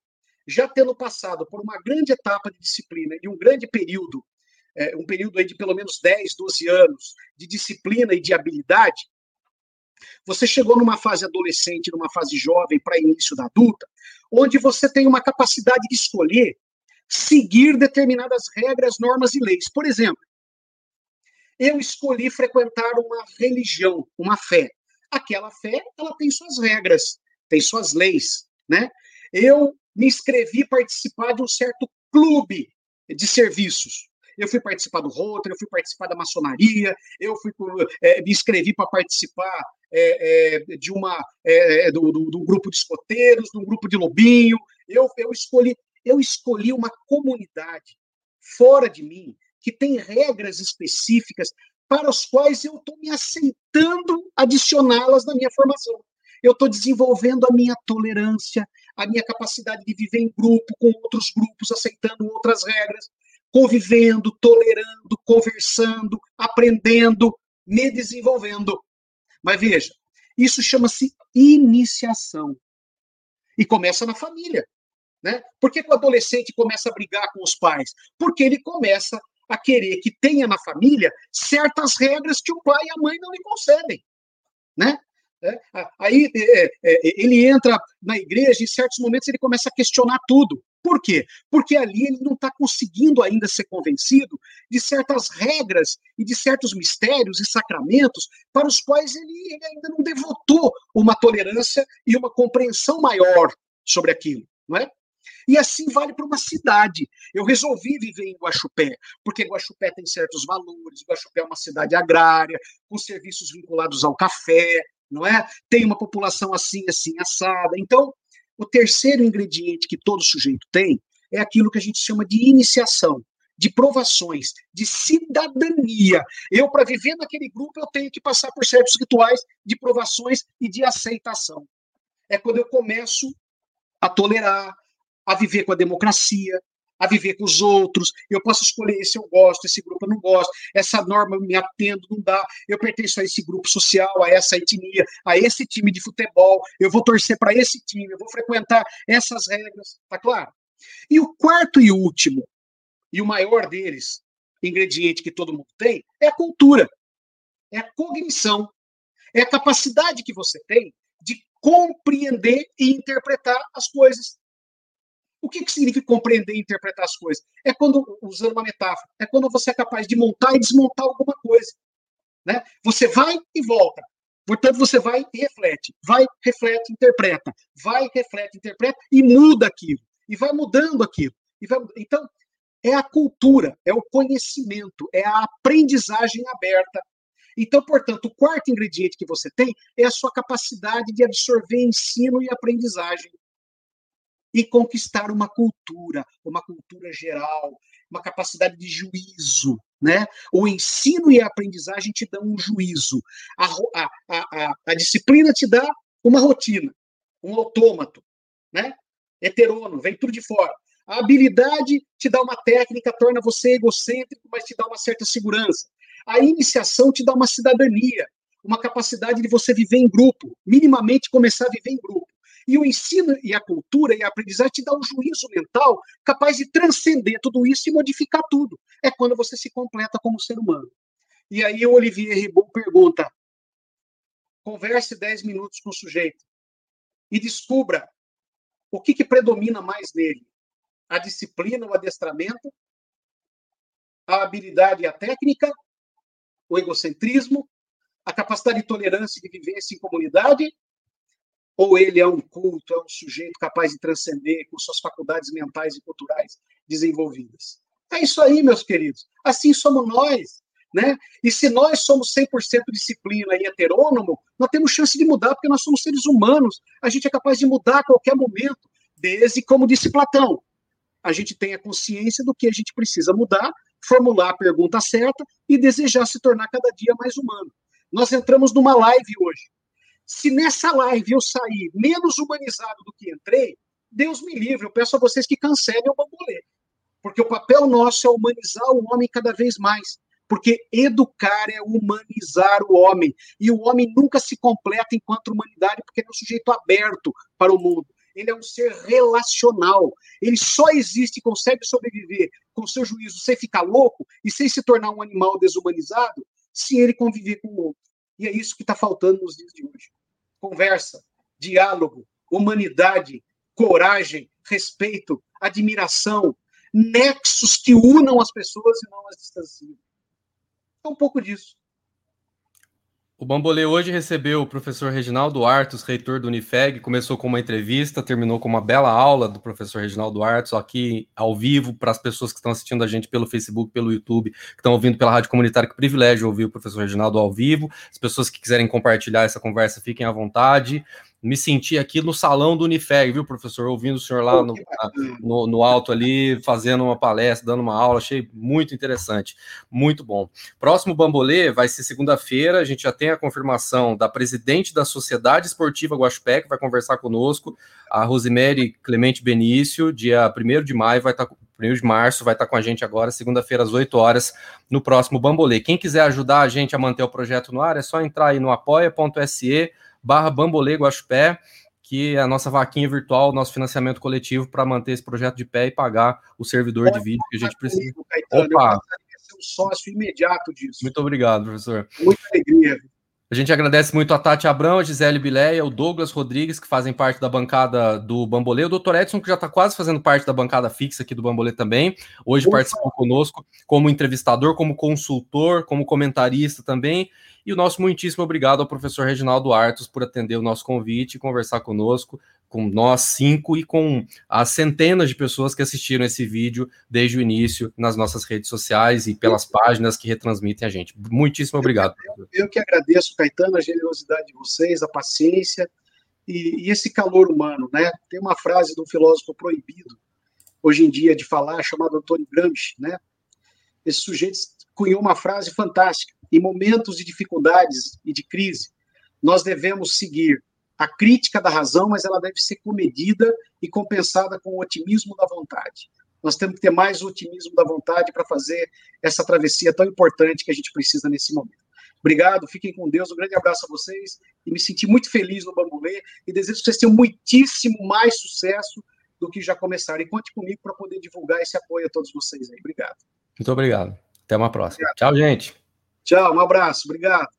já tendo passado por uma grande etapa de disciplina e um grande período, é, um período aí de pelo menos 10, 12 anos de disciplina e de habilidade, você chegou numa fase adolescente, numa fase jovem, para início da adulta, onde você tem uma capacidade de escolher seguir determinadas regras, normas e leis. Por exemplo, eu escolhi frequentar uma religião, uma fé. Aquela fé, ela tem suas regras, tem suas leis né? Eu me inscrevi participar de um certo clube de serviços. Eu fui participar do Rotary, eu fui participar da maçonaria, eu fui é, me inscrevi para participar é, é, de uma do, do, do, grupo de escoteiros, de um grupo de lobinho. Eu, eu escolhi eu escolhi uma comunidade fora de mim que tem regras específicas para as quais eu estou me aceitando adicioná-las na minha formação eu estou desenvolvendo a minha tolerância, a minha capacidade de viver em grupo, com outros grupos, aceitando outras regras, convivendo, tolerando, conversando, aprendendo, me desenvolvendo. Mas veja, isso chama-se iniciação. E começa na família. Né? Por que, que o adolescente começa a brigar com os pais? Porque ele começa a querer que tenha na família certas regras que o pai e a mãe não lhe concedem. Né? É? Aí é, é, ele entra na igreja em certos momentos ele começa a questionar tudo. Por quê? Porque ali ele não está conseguindo ainda ser convencido de certas regras e de certos mistérios e sacramentos para os quais ele, ele ainda não devotou uma tolerância e uma compreensão maior sobre aquilo, não é? E assim vale para uma cidade. Eu resolvi viver em Guaxupé, porque Guaxupé tem certos valores, Guaxupé é uma cidade agrária, com serviços vinculados ao café, não é? Tem uma população assim, assim, assada. Então, o terceiro ingrediente que todo sujeito tem é aquilo que a gente chama de iniciação, de provações, de cidadania. Eu, para viver naquele grupo, eu tenho que passar por certos rituais de provações e de aceitação. É quando eu começo a tolerar, a viver com a democracia, a viver com os outros, eu posso escolher esse eu gosto, esse grupo eu não gosto, essa norma eu me atendo, não dá, eu pertenço a esse grupo social, a essa etnia, a esse time de futebol, eu vou torcer para esse time, eu vou frequentar essas regras, tá claro? E o quarto e último, e o maior deles, ingrediente que todo mundo tem, é a cultura, é a cognição, é a capacidade que você tem de compreender e interpretar as coisas. O que, que significa compreender e interpretar as coisas? É quando, usando uma metáfora, é quando você é capaz de montar e desmontar alguma coisa. Né? Você vai e volta. Portanto, você vai e reflete. Vai, reflete, interpreta. Vai, reflete, interpreta e muda aquilo. E vai mudando aquilo. E vai... Então, é a cultura, é o conhecimento, é a aprendizagem aberta. Então, portanto, o quarto ingrediente que você tem é a sua capacidade de absorver ensino e aprendizagem e conquistar uma cultura, uma cultura geral, uma capacidade de juízo. Né? O ensino e a aprendizagem te dão um juízo. A, a, a, a disciplina te dá uma rotina, um autômato, né? heterônomo, vem tudo de fora. A habilidade te dá uma técnica, torna você egocêntrico, mas te dá uma certa segurança. A iniciação te dá uma cidadania, uma capacidade de você viver em grupo, minimamente começar a viver em grupo. E o ensino e a cultura e a aprendizagem te dá um juízo mental capaz de transcender tudo isso e modificar tudo. É quando você se completa como ser humano. E aí o Olivier Ribon pergunta: converse 10 minutos com o sujeito e descubra o que, que predomina mais nele: a disciplina, o adestramento, a habilidade e a técnica, o egocentrismo, a capacidade de tolerância e de vivência em comunidade ou ele é um culto, é um sujeito capaz de transcender com suas faculdades mentais e culturais desenvolvidas. É isso aí, meus queridos. Assim somos nós. Né? E se nós somos 100% disciplina e heterônomo, nós temos chance de mudar, porque nós somos seres humanos. A gente é capaz de mudar a qualquer momento, desde, como disse Platão, a gente tem a consciência do que a gente precisa mudar, formular a pergunta certa e desejar se tornar cada dia mais humano. Nós entramos numa live hoje. Se nessa live eu sair menos humanizado do que entrei, Deus me livre, eu peço a vocês que cancelem o bambolê. Porque o papel nosso é humanizar o homem cada vez mais. Porque educar é humanizar o homem. E o homem nunca se completa enquanto humanidade, porque ele é um sujeito aberto para o mundo. Ele é um ser relacional. Ele só existe e consegue sobreviver com seu juízo sem ficar louco e sem se tornar um animal desumanizado se ele conviver com o outro. E é isso que está faltando nos dias de hoje. Conversa, diálogo, humanidade, coragem, respeito, admiração, nexos que unam as pessoas e não as distanciam. É um pouco disso. O Bambolê hoje recebeu o professor Reginaldo Artos, reitor do Unifeg. Começou com uma entrevista, terminou com uma bela aula do professor Reginaldo Artos, aqui ao vivo, para as pessoas que estão assistindo a gente pelo Facebook, pelo YouTube, que estão ouvindo pela Rádio Comunitária. Que privilégio ouvir o professor Reginaldo ao vivo. As pessoas que quiserem compartilhar essa conversa, fiquem à vontade me senti aqui no salão do Unifeg, viu, professor? Ouvindo o senhor lá no, no, no, alto ali, fazendo uma palestra, dando uma aula, achei muito interessante, muito bom. Próximo Bambolê vai ser segunda-feira, a gente já tem a confirmação da presidente da Sociedade Esportiva Guaxupé, que vai conversar conosco, a Rosemary Clemente Benício, dia 1 de maio, vai estar tá 1 de março, vai estar tá com a gente agora, segunda-feira, às 8 horas, no próximo Bambolê. Quem quiser ajudar a gente a manter o projeto no ar, é só entrar aí no apoia.se barra Bambolê Guaxupé, que é a nossa vaquinha virtual, nosso financiamento coletivo para manter esse projeto de pé e pagar o servidor de vídeo que a gente precisa. Caetano, Opa! Eu ser um sócio imediato disso. Muito obrigado, professor. Muita alegria. A gente agradece muito a Tati Abrão, a Gisele Bileia, o Douglas Rodrigues, que fazem parte da bancada do Bambolê, o Dr. Edson, que já está quase fazendo parte da bancada fixa aqui do Bambolê também. Hoje Ufa. participou conosco como entrevistador, como consultor, como comentarista também. E o nosso muitíssimo obrigado ao professor Reginaldo Artos por atender o nosso convite e conversar conosco, com nós cinco e com as centenas de pessoas que assistiram esse vídeo desde o início nas nossas redes sociais e pelas páginas que retransmitem a gente. Muitíssimo obrigado. Eu, eu que agradeço, Caetano, a generosidade de vocês, a paciência e, e esse calor humano, né? Tem uma frase do filósofo proibido hoje em dia de falar, chamado Antônio Gramsci, né? Esse sujeito cunhou uma frase fantástica. Em momentos de dificuldades e de crise, nós devemos seguir a crítica da razão, mas ela deve ser comedida e compensada com o otimismo da vontade. Nós temos que ter mais otimismo da vontade para fazer essa travessia tão importante que a gente precisa nesse momento. Obrigado, fiquem com Deus, um grande abraço a vocês e me senti muito feliz no Bambolê e desejo que vocês tenham muitíssimo mais sucesso do que já começaram. E conte comigo para poder divulgar esse apoio a todos vocês aí. Obrigado. Muito obrigado. Até uma próxima. Obrigado. Tchau, gente. Tchau, um abraço. Obrigado.